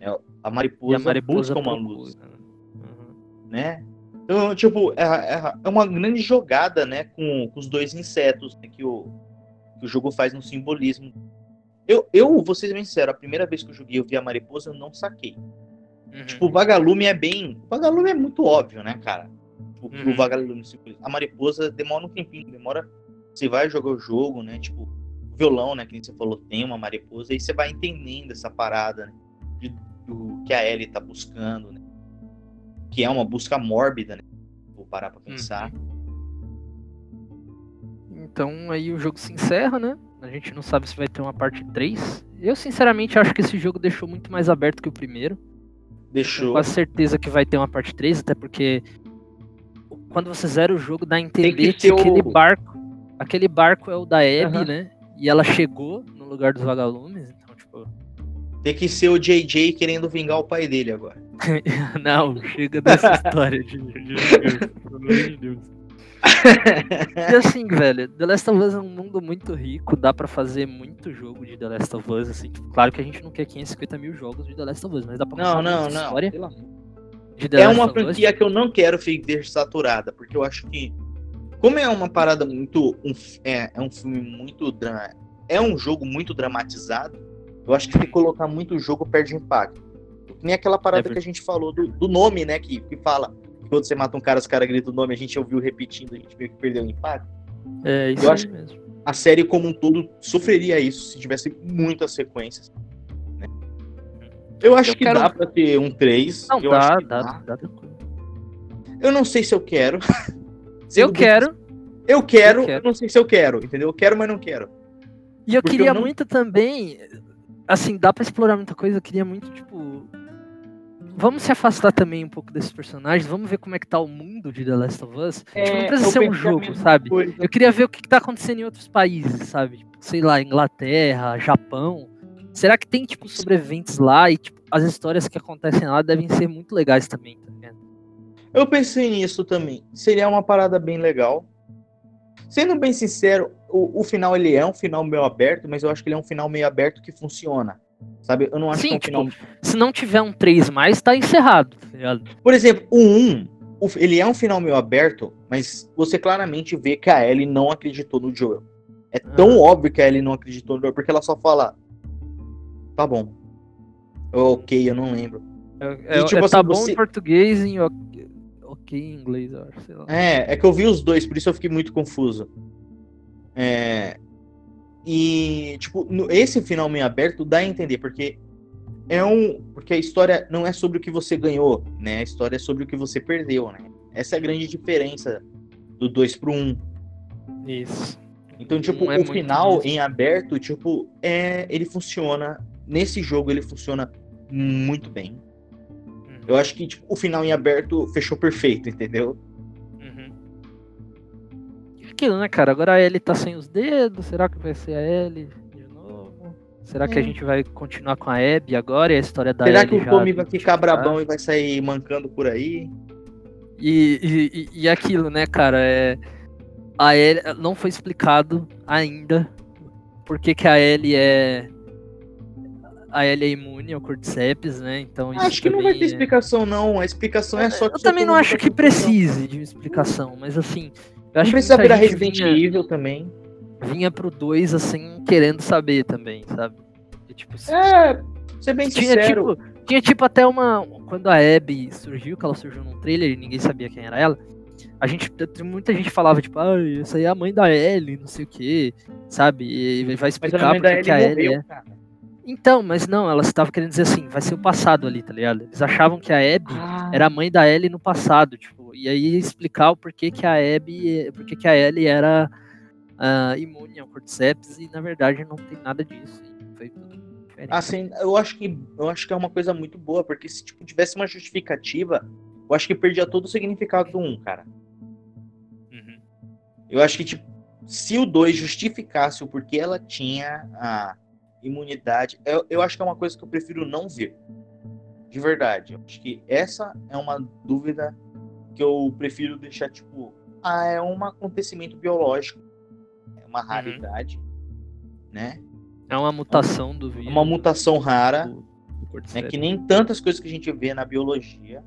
É, a mariposa, a mariposa busca uma luz, né? Uhum. né? Então, tipo, é, é- é uma grande jogada, né, com, com os dois insetos né, que, o, que o jogo faz no simbolismo. Eu, eu, vou ser bem sincero, a primeira vez que eu joguei eu vi a mariposa, eu não saquei. Uhum. Tipo, o vagalume é bem. O vagalume é muito óbvio, né, cara? O, Uhum. vagalume simboliza. A mariposa demora um tempinho, demora. Você vai jogar o jogo, né? Tipo, o violão, né? Que nem você falou, tem uma mariposa, aí você vai entendendo essa parada, né? de- do que a Ellie tá buscando, né? Que é uma busca mórbida, né? Vou parar pra pensar. Então aí o jogo se encerra, né? A gente não sabe se vai ter uma parte 3. Eu sinceramente acho que esse jogo deixou muito mais aberto que o primeiro. Tenho Deixou. quase certeza que vai ter uma parte 3, até porque quando você zera o jogo dá a entender que, o- aquele barco, aquele barco é o da Abby, Aham. né? E ela chegou no lugar dos vagalumes, então tipo, Tem que ser o JJ querendo vingar o pai dele agora. não, chega dessa história de, pelo amor de Deus. E assim, velho, The Last of Us é um mundo muito rico, dá pra fazer muito jogo de The Last of Us, assim, tipo, claro que a gente não quer 550 mil jogos de The Last of Us, mas dá pra Não, não, não. história Pelo amor. É uma franquia que eu não quero ver saturada, porque eu acho que, como é uma parada muito. Um, é, é um filme muito. É um jogo muito dramatizado, eu acho que se colocar muito jogo perde impacto. Nem aquela parada É que a gente falou do, do nome, né? Que, que fala. que Quando você mata um cara, os caras gritam o nome, a gente ouviu repetindo, a gente meio que perdeu o impacto. É, isso Eu acho- mesmo. A série como um todo sofreria isso se tivesse muitas sequências. Eu acho Eu que quero- dá pra ter um 3. Não, eu dá, acho que dá, dá. dá tranquilo. Eu não sei se eu quero. Eu quero, Eu quero, Eu quero. não sei se eu quero, entendeu? Eu quero, mas não quero. e eu porque queria eu não- muito também, assim, dá pra explorar muita coisa, eu queria muito, tipo... Vamos se afastar também um pouco desses personagens, vamos ver como é que tá o mundo de The Last of Us. tipo, não precisa eu ser um jogo, sabe? coisa. Eu queria ver o que, que tá acontecendo em outros países, sabe? Tipo, sei lá, Inglaterra, Japão. Será que tem, tipo, sobreviventes lá e, tipo, as histórias que acontecem lá devem ser muito legais também, tá ligado? Eu pensei nisso também. Seria uma parada bem legal. Sendo bem sincero, o, o final ele é um final meio aberto, mas eu acho que ele é um final meio aberto que funciona. Sabe? Eu não acho Sim, que é um tipo, final. Se não tiver um 3 mais, tá encerrado, tá ligado? Por exemplo, o 1, o- ele é um final meio aberto, mas você claramente vê que a Ellie não acreditou no Joel. É tão Ah. óbvio que a Ellie não acreditou no Joel, porque ela só fala. Tá bom. Ok, eu não lembro. É, é- tipo é assim, tá bom você- em português, em ok, em inglês, eu acho, sei lá. É, é que eu vi os dois, por isso eu fiquei muito confuso. É, e, tipo, no- esse final meio aberto dá a entender, porque é um. Porque a história não é sobre o que você ganhou, né? A história é sobre o que você perdeu, né? Essa é a grande diferença do 2 pro 1. Um. Isso. Então, tipo, é o final em aberto, tipo, é, ele funciona. Nesse jogo ele funciona muito bem. Uhum. Eu acho que tipo, o final em aberto fechou perfeito, entendeu? Uhum. E Aquilo, né, cara? Agora a Ellie tá sem os dedos. Será que vai ser a Ellie de novo? Será que a É. gente vai continuar com a Abby agora? E a história da Será Ellie que o Tommy vai ficar brabão e vai sair mancando por aí? E, e, e- e aquilo, né, cara? É, a Ellie não foi explicado ainda por que, que a Ellie é. A Ellie é imune ao Cordyceps, né? Então isso Acho que não vai ter é- explicação, não. A explicação é só Eu que também não acho que precise de uma explicação, mas assim. Eu acho Não que precisa muita virar Resident vinha, Evil também. vinha pro 2 assim, querendo saber também, sabe? E, tipo, É, ser bem tinha, sincero. tipo, tinha tipo até uma. Quando a Abby surgiu, que ela surgiu num trailer e ninguém sabia quem era ela. A gente, muita gente falava, tipo, ah, essa aí é a mãe da Ellie, não sei o que, sabe? E vai mas a explicar mãe da porque que Ellie a Ellie morreu, é. cara. Então, mas não, elas estavam querendo dizer assim, vai ser o passado ali, tá ligado? Eles achavam que a Abby Ah, era a mãe da Ellie no passado, tipo, e aí explicar o porquê que a Abby, porquê que a Ellie era ah, imune ao Cordyceps e na verdade não tem nada disso. Foi tudo diferente. Assim, eu acho que eu acho que é uma coisa muito boa, porque se tipo, tivesse uma justificativa, eu acho que perdia todo o significado do 1, cara. Uhum. Eu acho que, tipo, se o 2 justificasse o porquê ela tinha a imunidade, eu, eu acho que é uma coisa que eu prefiro não ver. De verdade. Eu acho que essa é uma dúvida que eu prefiro deixar, tipo, ah, é um acontecimento biológico. É uma raridade, né? É uma mutação do É vírus. uma mutação rara, do, do né? Que nem tantas coisas que a gente vê na biologia.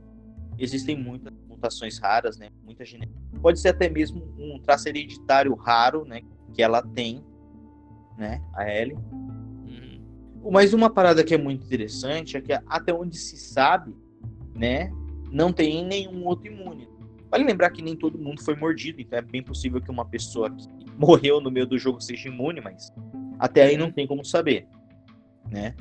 Existem muitas mutações raras, né? Muita genética. Pode ser até mesmo um traço hereditário raro, né? Que ela tem, né? A Ellie. Mas uma parada que é muito interessante é que até onde se sabe, né? Não tem nenhum outro imune. Vale lembrar que nem todo mundo foi mordido, então é bem possível que uma pessoa que morreu no meio do jogo seja imune, mas até aí não tem como saber, né?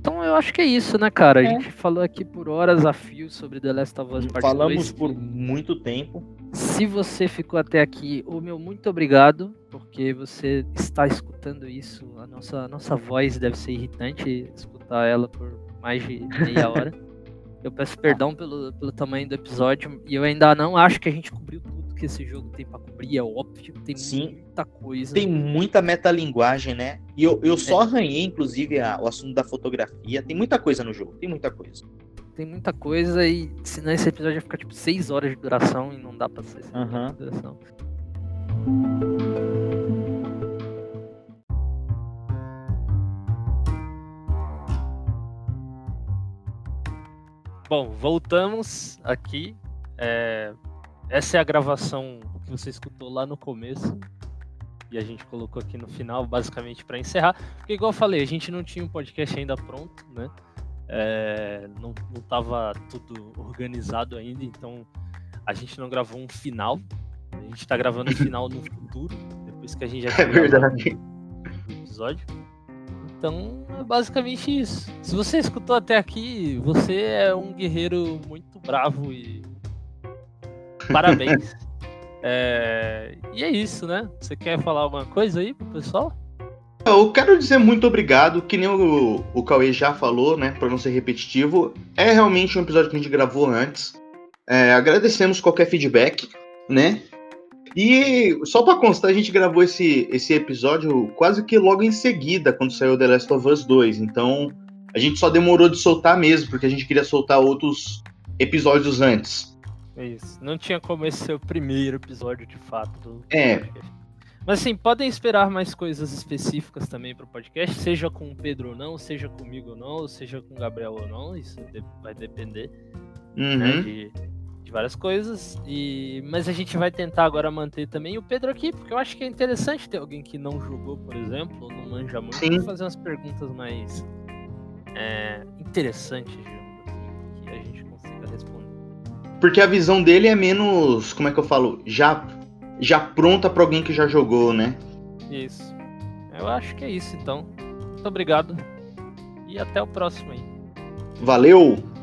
Então eu acho que é isso, né, cara? A É. gente falou aqui por horas a fio sobre The Last of Us Part Falamos 2. por muito tempo. Se você ficou até aqui, o meu muito obrigado, porque você está escutando isso. A nossa, a nossa voz deve ser irritante escutar ela por mais de meia hora. Eu peço perdão pelo, pelo tamanho do episódio e eu ainda não acho que a gente cobriu tudo que esse jogo tem pra cobrir. É óbvio, tem Sim. muita coisa. Tem muita metalinguagem, né? E eu, eu só arranhei, inclusive, a- o assunto da fotografia. Tem muita coisa no jogo, tem muita coisa. Tem muita coisa e senão esse episódio vai ficar tipo 6 horas de duração e não dá pra ser 6 Aham. horas de duração. Bom, voltamos aqui. É, Essa é a gravação que você escutou lá no começo. E a gente colocou aqui no final, basicamente, para encerrar. Porque, igual eu falei, a gente não tinha um podcast ainda pronto, né? É, não, não tava tudo organizado ainda, então a gente não gravou um final. A gente tá gravando um final no futuro, depois que a gente já É verdade. o episódio. Então é basicamente isso. Se você escutou até aqui, você é um guerreiro muito bravo e. Parabéns. É, E é isso, né? Você quer falar alguma coisa aí pro pessoal? Eu quero dizer muito obrigado, que nem o, o Cauê já falou, né? Pra não ser repetitivo. É realmente um episódio que a gente gravou antes. É, agradecemos qualquer feedback, né? E só pra constar, a gente gravou esse, esse episódio quase que logo em seguida, quando saiu The Last of Us 2. Então, a gente só demorou de soltar mesmo, porque a gente queria soltar outros episódios antes. É isso. Não tinha como esse ser o primeiro episódio de fato do É. podcast. Mas assim, podem esperar mais coisas específicas também pro podcast, seja com o Pedro ou não, seja comigo ou não, seja com o Gabriel ou não, isso vai depender. né, Uhum. de, de várias coisas. E, mas a gente vai tentar agora manter também o Pedro aqui, porque eu acho que é interessante ter alguém que não jogou, por exemplo, ou não manja muito, Sim. fazer umas perguntas mais é, interessantes, assim, que a gente consiga responder. porque a visão dele é menos, como é que eu falo, já já pronta para alguém que já jogou, né? Isso. Eu acho que é isso então. Muito obrigado e até o próximo aí. Valeu!